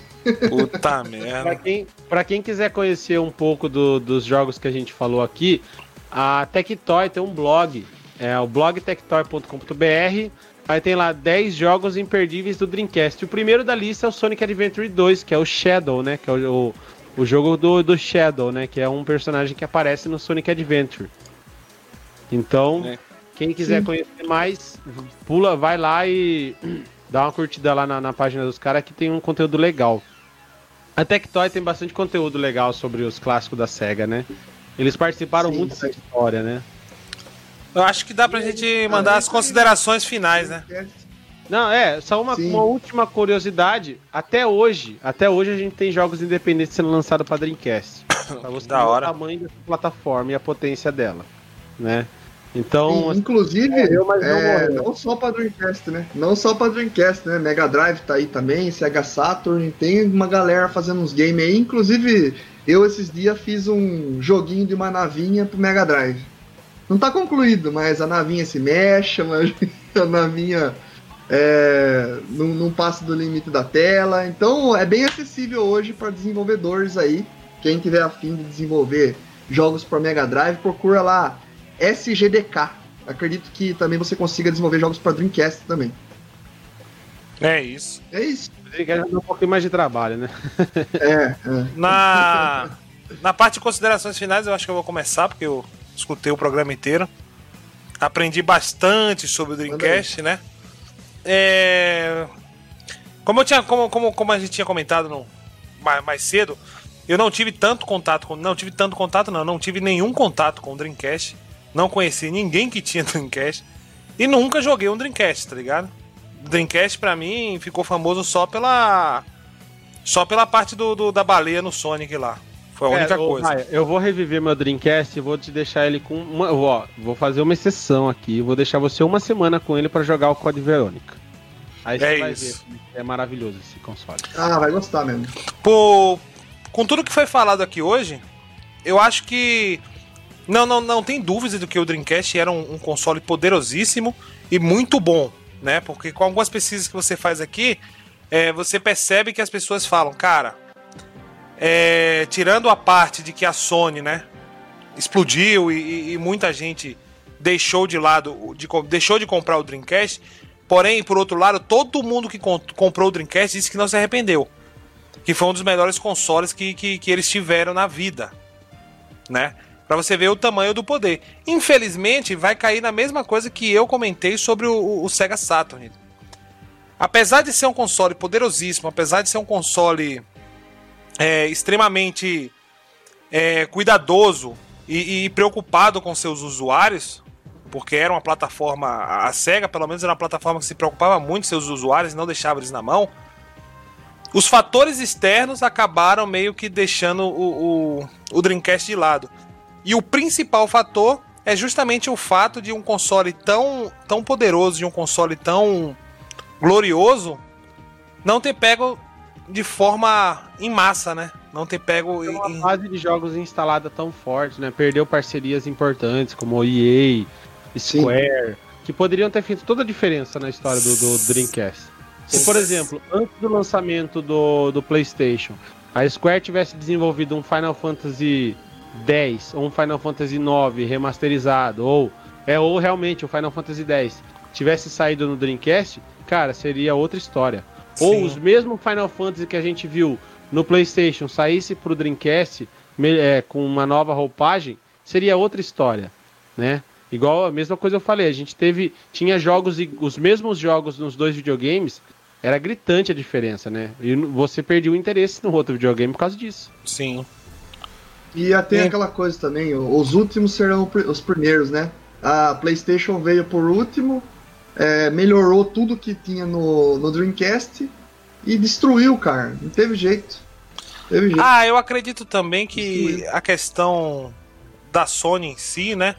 Puta Pra merda. quem, pra quem quiser conhecer um pouco do- dos jogos que a gente falou aqui, a Tectoy tem um blog, é o blogtectoy.com.br. Aí tem lá 10 jogos imperdíveis do Dreamcast. O primeiro da lista é o Sonic Adventure 2, que é o Shadow, né? Que é o, o, o jogo do, do Shadow, né? Que é um personagem que aparece no Sonic Adventure. Então, É. quem quiser Sim. conhecer mais, pula, vai lá e dá uma curtida lá na, na página dos caras que tem um conteúdo legal. A Tectoy tem bastante conteúdo legal sobre os clássicos da SEGA, né? Eles participaram Sim, muito sim. dessa história, né? Eu acho que dá pra gente mandar as considerações finais, né? Não, é, só uma, uma última curiosidade. Até hoje, até hoje a gente tem jogos independentes sendo lançados pra Dreamcast. Pra você Da hora. o tamanho dessa plataforma e a potência dela, né? Então, Sim, inclusive, morreu, mas não é, não só pra Dreamcast, né? Não só pra Dreamcast, né? Mega Drive tá aí também, Sega Saturn, tem uma galera fazendo uns games aí. Inclusive, eu esses dias fiz um joguinho de uma navinha pro Mega Drive. Não tá concluído, mas a navinha se mexe, mas a navinha é, não, não passa do limite da tela. Então é bem acessível hoje para desenvolvedores aí. Quem tiver afim de desenvolver jogos para Mega Drive, procura lá SGDK. Acredito que também você consiga desenvolver jogos para Dreamcast também. É isso. É isso. Dreamcast dá um pouquinho mais de trabalho, né? É, é. Na, na parte de considerações finais, eu acho que eu vou começar, porque eu escutei o programa inteiro. Aprendi bastante sobre o Dreamcast, né? É, Como, eu tinha, como, como, como a gente tinha comentado no, mais, mais cedo, eu não tive tanto contato com. Não tive tanto contato, não. Não tive nenhum contato com o Dreamcast. Não conheci ninguém que tinha Dreamcast. E nunca joguei um Dreamcast, tá ligado? Dreamcast pra mim ficou famoso só pela. Só pela parte do, do- da baleia no Sonic lá. Foi a única É, ô, coisa. Raia, eu vou reviver meu Dreamcast e vou te deixar ele com uma. Ó, vou fazer uma exceção aqui. Vou deixar você uma semana com ele pra jogar o Code Verônica. Aí você É vai isso. ver. É maravilhoso esse console. Ah, vai gostar mesmo. Por, com tudo que foi falado aqui hoje, eu acho que não, não, não tem dúvida do que o Dreamcast era um, um console poderosíssimo e muito bom, né? Porque com algumas pesquisas que você faz aqui, é, você percebe que as pessoas falam, cara, é, tirando a parte de que a Sony, né, explodiu e, e- muita gente deixou de lado, de, deixou de comprar o Dreamcast. Porém, por outro lado, todo mundo que com- comprou o Dreamcast disse que não se arrependeu que foi um dos melhores consoles que, que, que eles tiveram na vida, né? Pra você ver o tamanho do poder. Infelizmente, vai cair na mesma coisa que eu comentei sobre o- o Sega Saturn. Apesar de ser um console poderosíssimo, apesar de ser um console é, extremamente é, cuidadoso e, e preocupado com seus usuários, porque era uma plataforma, a Sega pelo menos era uma plataforma que se preocupava muito com seus usuários e não deixava eles na mão, os fatores externos acabaram meio que deixando o, o, o Dreamcast de lado. E o principal fator é justamente o fato de um console tão, tão poderoso, de um console tão glorioso, não ter pego de forma em massa, né? Não ter pego Tem em, uma em- base de jogos instalada tão forte, né? Perdeu parcerias importantes como EA, Square, que poderiam ter feito toda a diferença na história do, do Dreamcast. Se, por exemplo, antes do lançamento do, do PlayStation, a Square tivesse desenvolvido um Final Fantasy X ou um Final Fantasy IX remasterizado, ou é ou realmente o Final Fantasy X tivesse saído no Dreamcast, cara, seria outra história. Ou os mesmos Final Fantasy que a gente viu no PlayStation saísse pro Dreamcast é, com uma nova roupagem, seria outra história, né? Igual a mesma coisa eu falei, a gente teve tinha jogos e os mesmos jogos nos dois videogames, era gritante a diferença, né? E você perdeu o interesse no outro videogame por causa disso. Sim. E tem É. aquela coisa também, os últimos serão os primeiros, né? A PlayStation veio por último, é, melhorou tudo que tinha no, no Dreamcast e destruiu, cara. Não teve jeito. Teve jeito. Ah, eu acredito também que a questão da Sony em si, né?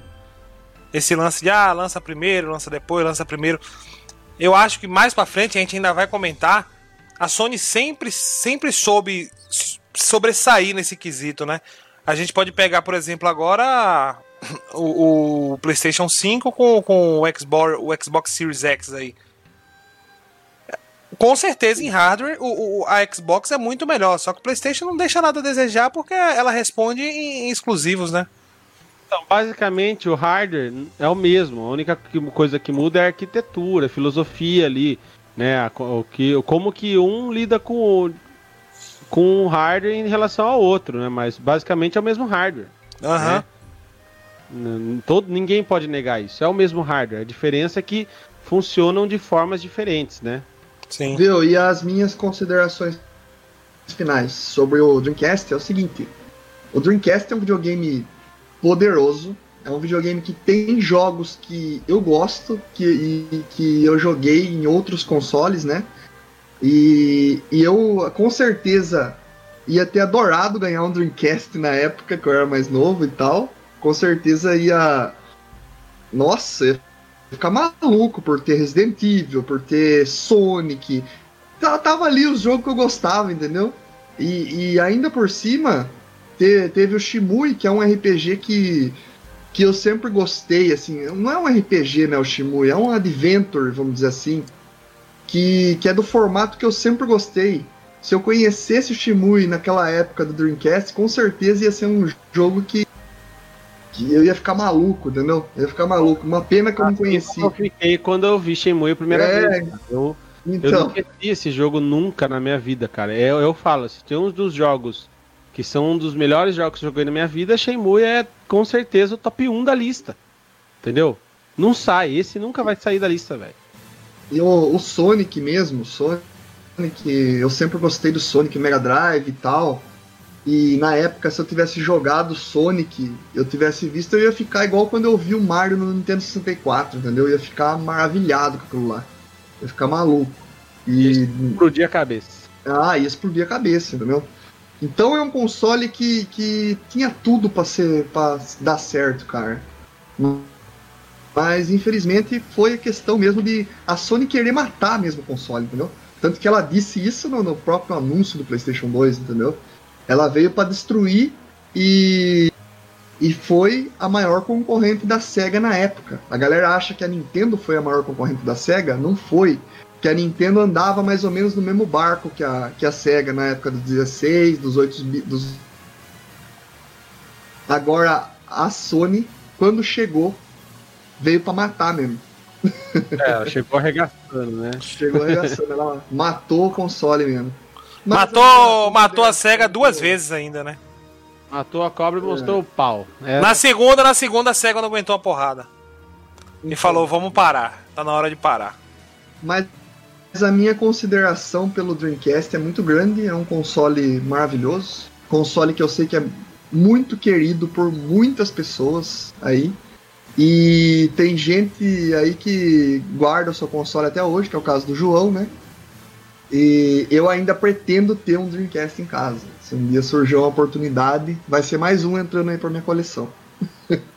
Esse lance de ah, lança primeiro, lança depois, lança primeiro. Eu acho que mais pra frente a gente ainda vai comentar. A Sony sempre, sempre soube sobressair nesse quesito, né? A gente pode pegar, por exemplo, agora o, o PlayStation 5 com, com o, Xbox, o Xbox Series X aí. Com certeza, em hardware, o, o- a Xbox é muito melhor. Só que o PlayStation não deixa nada a desejar porque ela responde em, em exclusivos, né? Então, basicamente, o hardware é o mesmo. A única coisa que muda é a arquitetura, a filosofia ali, né? O que, como que um lida com o, com o hardware em relação ao outro, né? Mas basicamente é o mesmo hardware. Aham. N- Todo, ninguém pode negar isso. É o mesmo hardware. A diferença é que funcionam de formas diferentes, né? Sim. Viu? E as minhas considerações finais sobre o Dreamcast é o seguinte: o Dreamcast é um videogame poderoso, é um videogame que tem jogos que eu gosto, que, e, que eu joguei em outros consoles, né? E, e eu com certeza ia ter adorado ganhar um Dreamcast na época que eu era mais novo e tal. Com certeza ia. Nossa, ia ficar maluco por ter Resident Evil, por ter Sonic. Tá- Tava ali os jogos que eu gostava, entendeu? E, e ainda por cima, te- teve o Shimui, que é um RPG que, que eu sempre gostei, assim, não é um RPG, né, o Shimui, é um adventure, vamos dizer assim, que, que é do formato que eu sempre gostei. Se eu conhecesse o Shimui naquela época do Dreamcast, com certeza ia ser um jogo que, que eu ia ficar maluco, entendeu? Eu ia ficar maluco. Uma pena que eu não conheci. Eu fiquei quando eu vi Shenmue a primeira É. vez. cara. Eu, Eu Então, não esqueci esse jogo nunca na minha vida, cara. Eu, eu falo, se tem um dos jogos que são um dos melhores jogos que eu joguei na minha vida, Shenmue é com certeza o top 1 da lista. Entendeu? Não sai, esse nunca vai sair da lista, velho. e o, o Sonic mesmo, o Sonic, eu sempre gostei do Sonic Mega Drive e tal. E na época, se eu tivesse jogado Sonic, eu tivesse visto, eu ia ficar igual quando eu vi o Mario no Nintendo 64, entendeu? Eu ia ficar maravilhado com aquilo lá. Eu ia ficar maluco. E Explodir a cabeça. Ah, ia explodir a cabeça, entendeu? Então é um console que, que tinha tudo pra ser para dar certo, cara. Mas infelizmente foi a questão mesmo de a Sony querer matar mesmo o console, entendeu? Tanto que ela disse isso no, no próprio anúncio do PlayStation 2, entendeu? Ela veio pra destruir e e foi a maior concorrente da Sega na época. A galera acha que a Nintendo foi a maior concorrente da Sega, não foi que a Nintendo andava mais ou menos no mesmo barco que a, que a Sega na época dos 16, dos 8 bi- dos Agora a Sony, quando chegou, veio pra matar mesmo. É, ela chegou arregaçando, né? Chegou arregaçando, ela matou o console mesmo. Mas Matou, eu- matou a SEGA duas vezes ainda, né? Matou a cobra e mostrou o pau. É, Na segunda, na segunda, a SEGA não aguentou a porrada. E Então, falou, vamos parar. Tá na hora de parar. Mas a minha consideração pelo Dreamcast é muito grande, é um console maravilhoso. Console que eu sei que é muito querido por muitas pessoas aí. E tem gente aí que guarda o seu console até hoje, que é o caso do João, né? E eu ainda pretendo ter um Dreamcast em casa. Se um dia surgir uma oportunidade, vai ser mais um entrando aí pra minha coleção.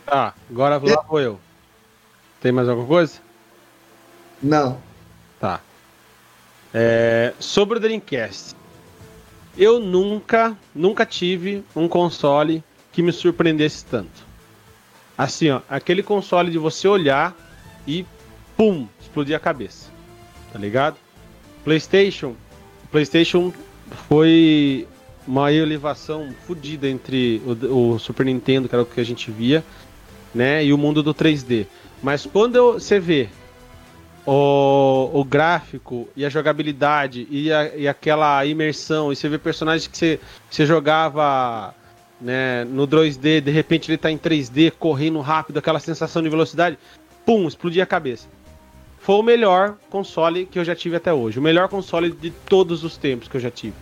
Tá, agora lá vou eu. Tem mais alguma coisa? Não. Tá. É, sobre o Dreamcast. Eu nunca, nunca tive um console que me surpreendesse tanto. Assim, ó, aquele console de você olhar e pum, explodir a cabeça. Tá ligado? PlayStation, PlayStation foi uma elevação fodida entre o, o Super Nintendo, que era o que a gente via, né, e o mundo do 3D. Mas quando você vê o, o gráfico e a jogabilidade e, a- e aquela imersão, e você vê personagens que você, jogava né, no 2D, de repente ele tá em 3D, correndo rápido, aquela sensação de velocidade, pum, explodia a cabeça. Foi o melhor console que eu já tive até hoje, o melhor console de todos os tempos que eu já tive.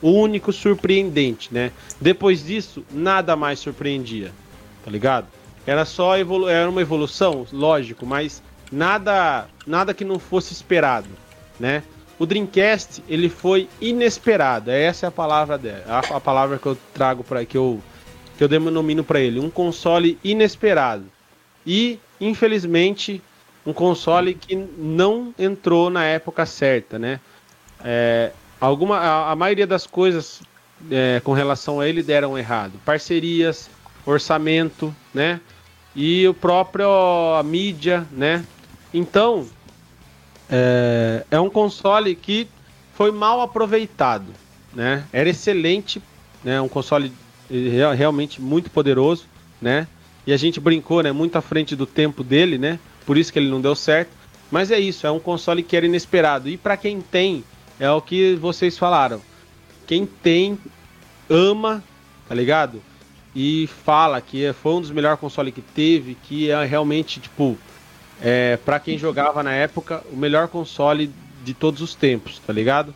O único surpreendente, né? Depois disso, nada mais surpreendia, tá ligado? Era só evolu era uma evolução, lógico, mas nada nada que não fosse esperado, né? O Dreamcast, ele foi inesperado. Essa é a palavra dela, a, a palavra que eu trago para que eu que eu denomino para ele, um console inesperado. E, infelizmente, um console que não entrou na época certa, né? É, alguma, a, a maioria das coisas é, com relação a ele deram errado. Parcerias, orçamento, né? E o próprio a mídia, né? Então, é, é um console que foi mal aproveitado, né? Era excelente, né? Um console real- realmente muito poderoso, né? E a gente brincou, né? Muito à frente do tempo dele, né? Por isso que ele não deu certo. Mas é isso, é um console que era inesperado. E para quem tem, é o que vocês falaram. Quem tem, ama, tá ligado? E fala que foi um dos melhores consoles que teve, que é realmente, tipo, é, para quem jogava na época, o melhor console de todos os tempos, tá ligado?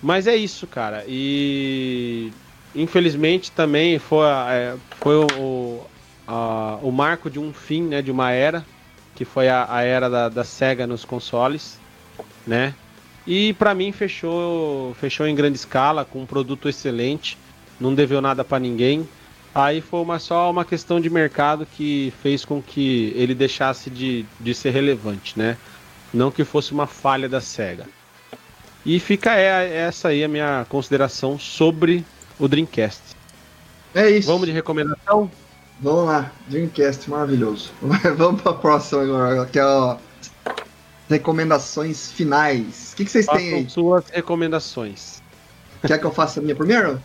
Mas é isso, cara. E infelizmente também foi, é, foi o, a- o marco de um fim, né, de uma era, que foi a, a era da, da Sega nos consoles, né? E pra mim fechou, fechou em grande escala, com um produto excelente, não deveu nada pra ninguém. Aí foi uma, só uma questão de mercado que fez com que ele deixasse de, de ser relevante, né? Não que fosse uma falha da SEGA. E fica é, essa aí a minha consideração sobre o Dreamcast. É isso. Vamos de recomendação? Vamos lá, Dreamcast maravilhoso. Vamos pra próxima agora, que é ó, recomendações finais. O que, que vocês têm aí? suas recomendações. Quer que eu faça a minha primeiro?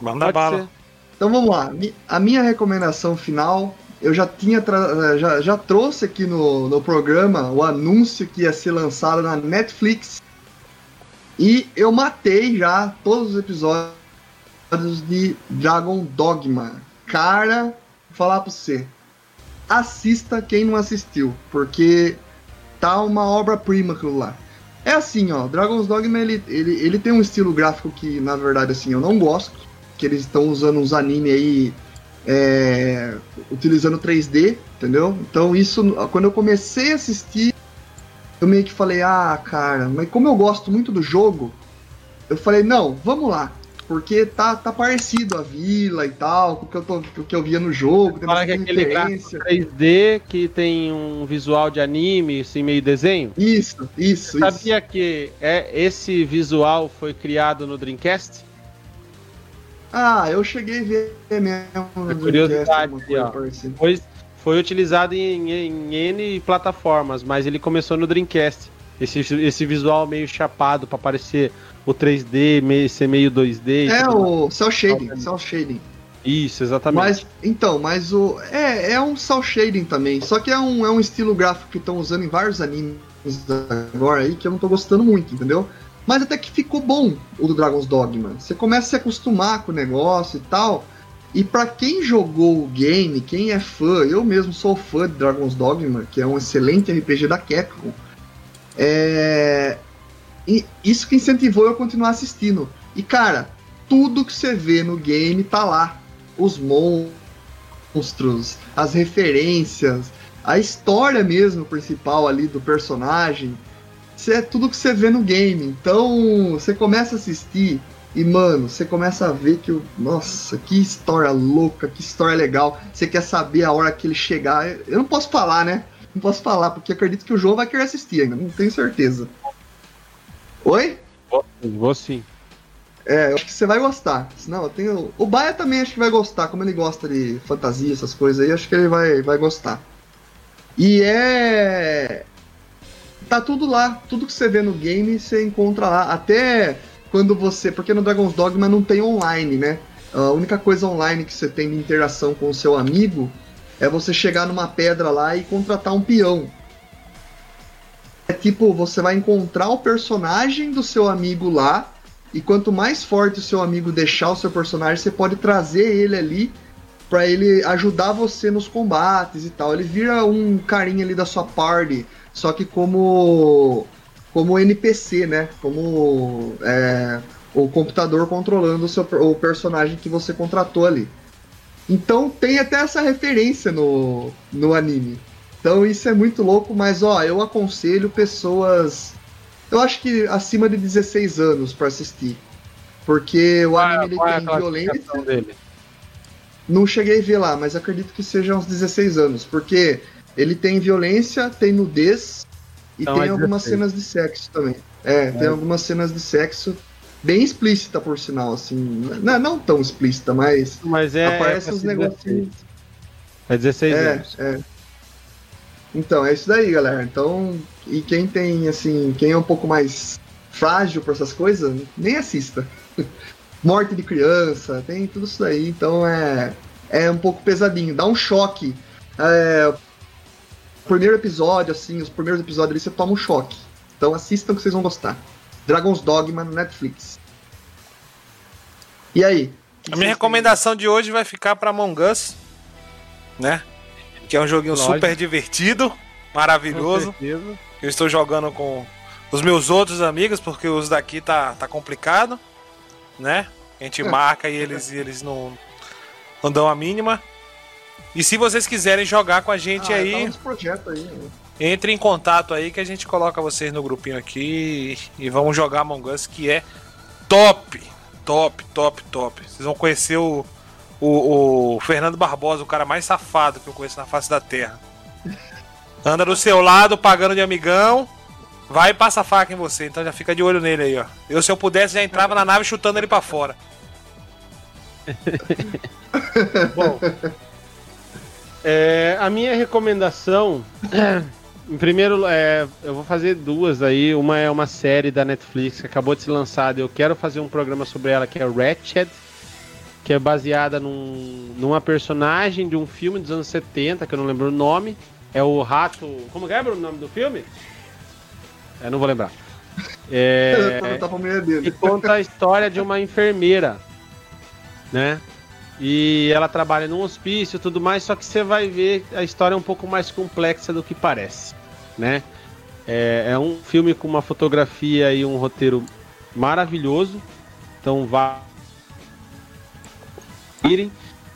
Manda Pode bala. ser. Então vamos lá. A minha recomendação final, eu já tinha tra- já, já trouxe aqui no, no programa o anúncio que ia ser lançado na Netflix E eu matei já todos os episódios de Dragon Dogma. Cara, falar pra você. Assista quem não assistiu, porque tá uma obra-prima aquilo lá. É assim, ó, Dragon's Dogma ele, ele, ele tem um estilo gráfico que, na verdade, assim, eu não gosto. Que eles estão usando uns anime aí é, utilizando 3D, entendeu? Então isso, quando eu comecei a assistir, eu meio que falei, ah, cara, mas como eu gosto muito do jogo, eu falei, não, vamos lá. Porque tá, tá parecido a vila e tal, com o que eu, tô, o que eu via no jogo. Tem Fala que é aquele gráfico 3D que tem um visual de anime, assim, meio desenho. Isso, isso, Você Sabia que é, esse visual foi criado no Dreamcast? Ah, eu cheguei a ver mesmo é curiosidade, Dreamcast. Foi, foi utilizado em, em N plataformas, mas ele começou no Dreamcast. Esse, esse visual meio chapado para parecer o 3D, meio, ser meio 2D. É o cel shading, cel shading. Isso, exatamente. Mas, então, mas o. É, é um cel shading também. Só que é um, é um estilo gráfico que estão usando em vários animes agora aí que eu não tô gostando muito, entendeu? Mas até que ficou bom o do Dragon's Dogma. Você começa a se acostumar com o negócio e tal. E para quem jogou o game, quem é fã, eu mesmo sou fã de Dragon's Dogma, que é um excelente RPG da Capcom. É, e isso que incentivou eu a continuar assistindo. E cara, tudo que você vê no game tá lá. Os monstros, as referências, a história mesmo principal ali do personagem. Isso é tudo que você vê no game. Então, você começa a assistir e, mano, você começa a ver que, nossa, que história louca, que história legal. Você quer saber a hora que ele chegar. Eu não posso falar, né? Não posso falar, porque acredito que o João vai querer assistir ainda, não tenho certeza. Oi? Vou sim. É, eu acho que você vai gostar. Não, eu tenho. O Baia também acho que vai gostar, como ele gosta de fantasia, essas coisas aí, acho que ele vai, vai gostar. E é. Tá tudo lá, tudo que você vê no game você encontra lá. Até quando você. Porque no Dragon's Dogma não tem online, né? A única coisa online que você tem de interação com o seu amigo é você chegar numa pedra lá e contratar um peão. É tipo, você vai encontrar o personagem do seu amigo lá, e quanto mais forte o seu amigo deixar o seu personagem, você pode trazer ele ali para ele ajudar você nos combates e tal. Ele vira um carinha ali da sua party, só que como como NPC, né? Como é, o computador controlando o, seu, o personagem que você contratou ali. Então tem até essa referência no, no anime. Então isso é muito louco, mas ó, eu aconselho pessoas. Eu acho que acima de 16 anos para assistir. Porque o anime ele é tem violência. Dele? Não cheguei a ver lá, mas acredito que seja uns 16 anos. Porque ele tem violência, tem nudez e então tem é algumas cenas de sexo também. É, é, tem algumas cenas de sexo bem explícita, por sinal, assim. Não, não tão explícita, mas, mas é, aparece é os negocinhos. É 16 é, anos. É. Então, é isso daí, galera. Então, e quem tem, assim, quem é um pouco mais frágil para essas coisas, nem assista. Morte de criança, tem tudo isso daí. Então é, é um pouco pesadinho, dá um choque. É, primeiro episódio, assim, os primeiros episódios ali você toma um choque. Então assistam que vocês vão gostar. Dragon's Dogma no Netflix. E aí? A minha recomendação de hoje vai ficar para Among Us, né? Que é um joguinho Lógico. super divertido, maravilhoso. Eu estou jogando com os meus outros amigos, porque os daqui tá, tá complicado, né? A gente marca e eles, e eles não, não dão a mínima. E se vocês quiserem jogar com a gente ah, aí, tá aí né? entre em contato aí que a gente coloca vocês no grupinho aqui e, e vamos jogar Among Us, que é top, top, top, top. Vocês vão conhecer o o, o Fernando Barbosa, o cara mais safado que eu conheço na face da terra. Anda do seu lado, pagando de amigão. Vai e passa faca em você, então já fica de olho nele aí, ó. Eu, se eu pudesse, já entrava na nave chutando ele para fora. Bom, é, a minha recomendação, em primeiro, é, eu vou fazer duas aí. Uma é uma série da Netflix que acabou de ser lançada. Eu quero fazer um programa sobre ela que é Ratched que é baseada num, numa personagem de um filme dos anos 70, que eu não lembro o nome. É o rato. Como é o nome do filme? É, não vou lembrar. É, dele. e conta a história de uma enfermeira, né? E ela trabalha num hospício e tudo mais, só que você vai ver a história é um pouco mais complexa do que parece, né? É, é um filme com uma fotografia e um roteiro maravilhoso, então vá irem.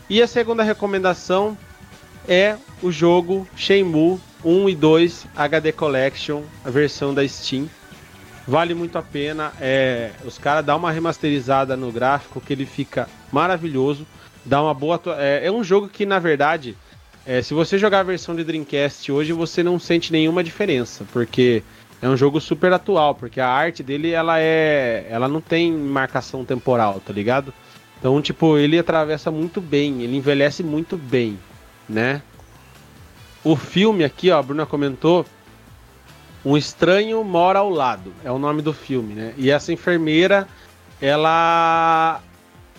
E a segunda recomendação é o jogo Shenmue 1 e 2 HD Collection, a versão da Steam. Vale muito a pena. É, os caras dão uma remasterizada no gráfico que ele fica maravilhoso. Dá uma boa. É, é um jogo que, na verdade, é, se você jogar a versão de Dreamcast hoje, você não sente nenhuma diferença, porque é um jogo super atual, porque a arte dele ela é, ela não tem marcação temporal, tá ligado? Então, tipo, ele atravessa muito bem, ele envelhece muito bem, né? O filme aqui, ó, a Bruna comentou, um estranho mora ao lado, é o nome do filme, né? E essa enfermeira, ela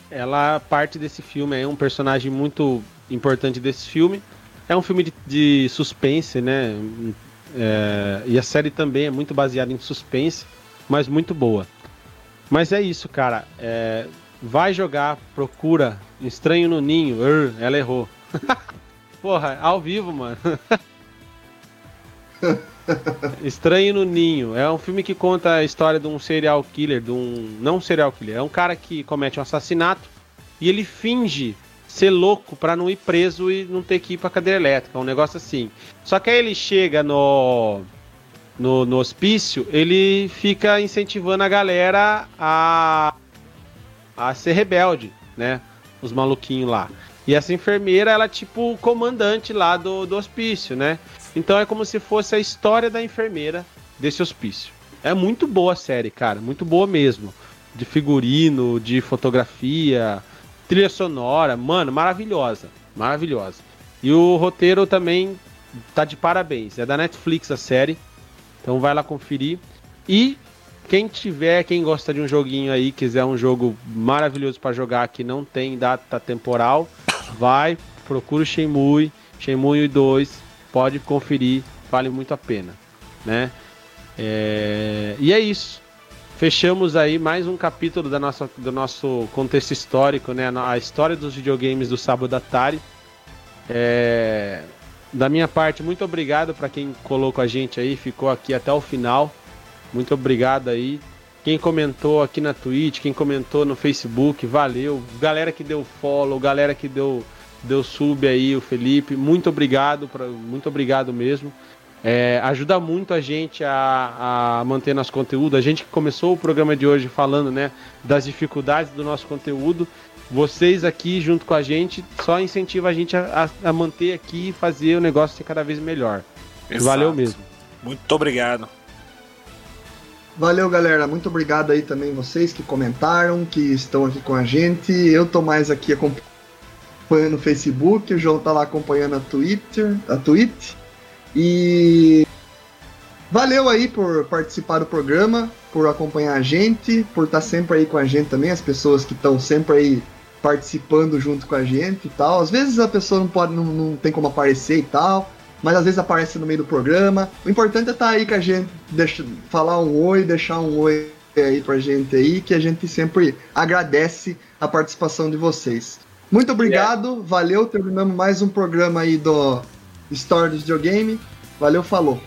ela parte desse filme, é um personagem muito importante desse filme. É um filme de, de suspense, né? É, e a série também é muito baseada em suspense, mas muito boa. Mas é isso, cara. É, vai jogar, procura Estranho no Ninho. Ur, ela errou. Porra, ao vivo, mano. Estranho no Ninho. É um filme que conta a história de um serial killer, de um. Não um serial killer, é um cara que comete um assassinato e ele finge ser louco pra não ir preso e não ter que ir pra cadeira elétrica, um negócio assim. Só que aí ele chega no. No, no hospício, ele fica incentivando a galera a, a ser rebelde, né? Os maluquinhos lá. E essa enfermeira, ela é tipo o comandante lá do, do hospício, né? Então é como se fosse a história da enfermeira desse hospício. É muito boa a série, cara. Muito boa mesmo. De figurino, de fotografia, trilha sonora. Mano, maravilhosa. Maravilhosa. E o roteiro também tá de parabéns. É da Netflix a série. Então vai lá conferir. E quem tiver, quem gosta de um joguinho aí, quiser um jogo maravilhoso para jogar que não tem data temporal, vai, procura o Shenmue, Shenmue 2, pode conferir, vale muito a pena, né? É, E é isso. Fechamos aí mais um capítulo da nossa, do nosso contexto histórico, né? A história dos videogames do sábado da Atari. É, Da minha parte, muito obrigado para quem colou com a gente aí, ficou aqui até o final. Muito obrigado aí. Quem comentou aqui na Twitch, quem comentou no Facebook, valeu. Galera que deu follow, galera que deu, deu sub aí, o Felipe, muito obrigado, pra, muito obrigado mesmo. É, ajuda muito a gente a, a manter nosso conteúdo. A gente que começou o programa de hoje falando né, das dificuldades do nosso conteúdo. Vocês aqui junto com a gente só incentiva a gente a, a- a manter aqui e fazer o negócio ser cada vez melhor. Valeu Exato. mesmo. Muito obrigado. Valeu, galera. Muito obrigado aí também vocês que comentaram, que estão aqui com a gente. Eu tô mais aqui acompanhando o Facebook, o João tá lá acompanhando a Twitter, a Twitch. E valeu aí por participar do programa, por acompanhar a gente, por estar sempre aí com a gente também, as pessoas que estão sempre aí participando junto com a gente e tal. Às vezes a pessoa não pode, não, não tem como aparecer e tal mas às vezes aparece no meio do programa. O importante é estar aí com a gente, deixa, falar um oi, deixar um oi aí pra gente aí, que a gente sempre agradece a participação de vocês. Muito obrigado, valeu, terminamos mais um programa aí do História do Videogame. Valeu, falou.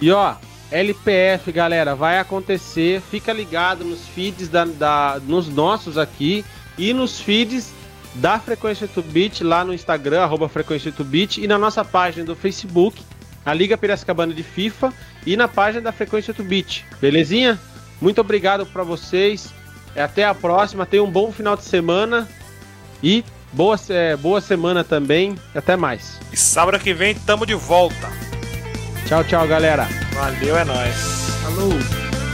E ó, LPF, galera, vai acontecer. Fica ligado nos feeds da, da- nos nossos aqui e nos feeds da Frequência 8-Bit lá no Instagram, arroba Frequência 8-Bit, e na nossa página do Facebook, a Liga Piracicabana de FIFA, e na página da Frequência 8-Bit. Belezinha? Muito obrigado pra vocês. É, Até a próxima. Tenha um bom final de semana. E boa, é, boa semana também. Até mais. E sábado que vem tamo de volta. Tchau, tchau, galera. Valeu, é nóis. Falou!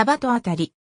サバとあたり。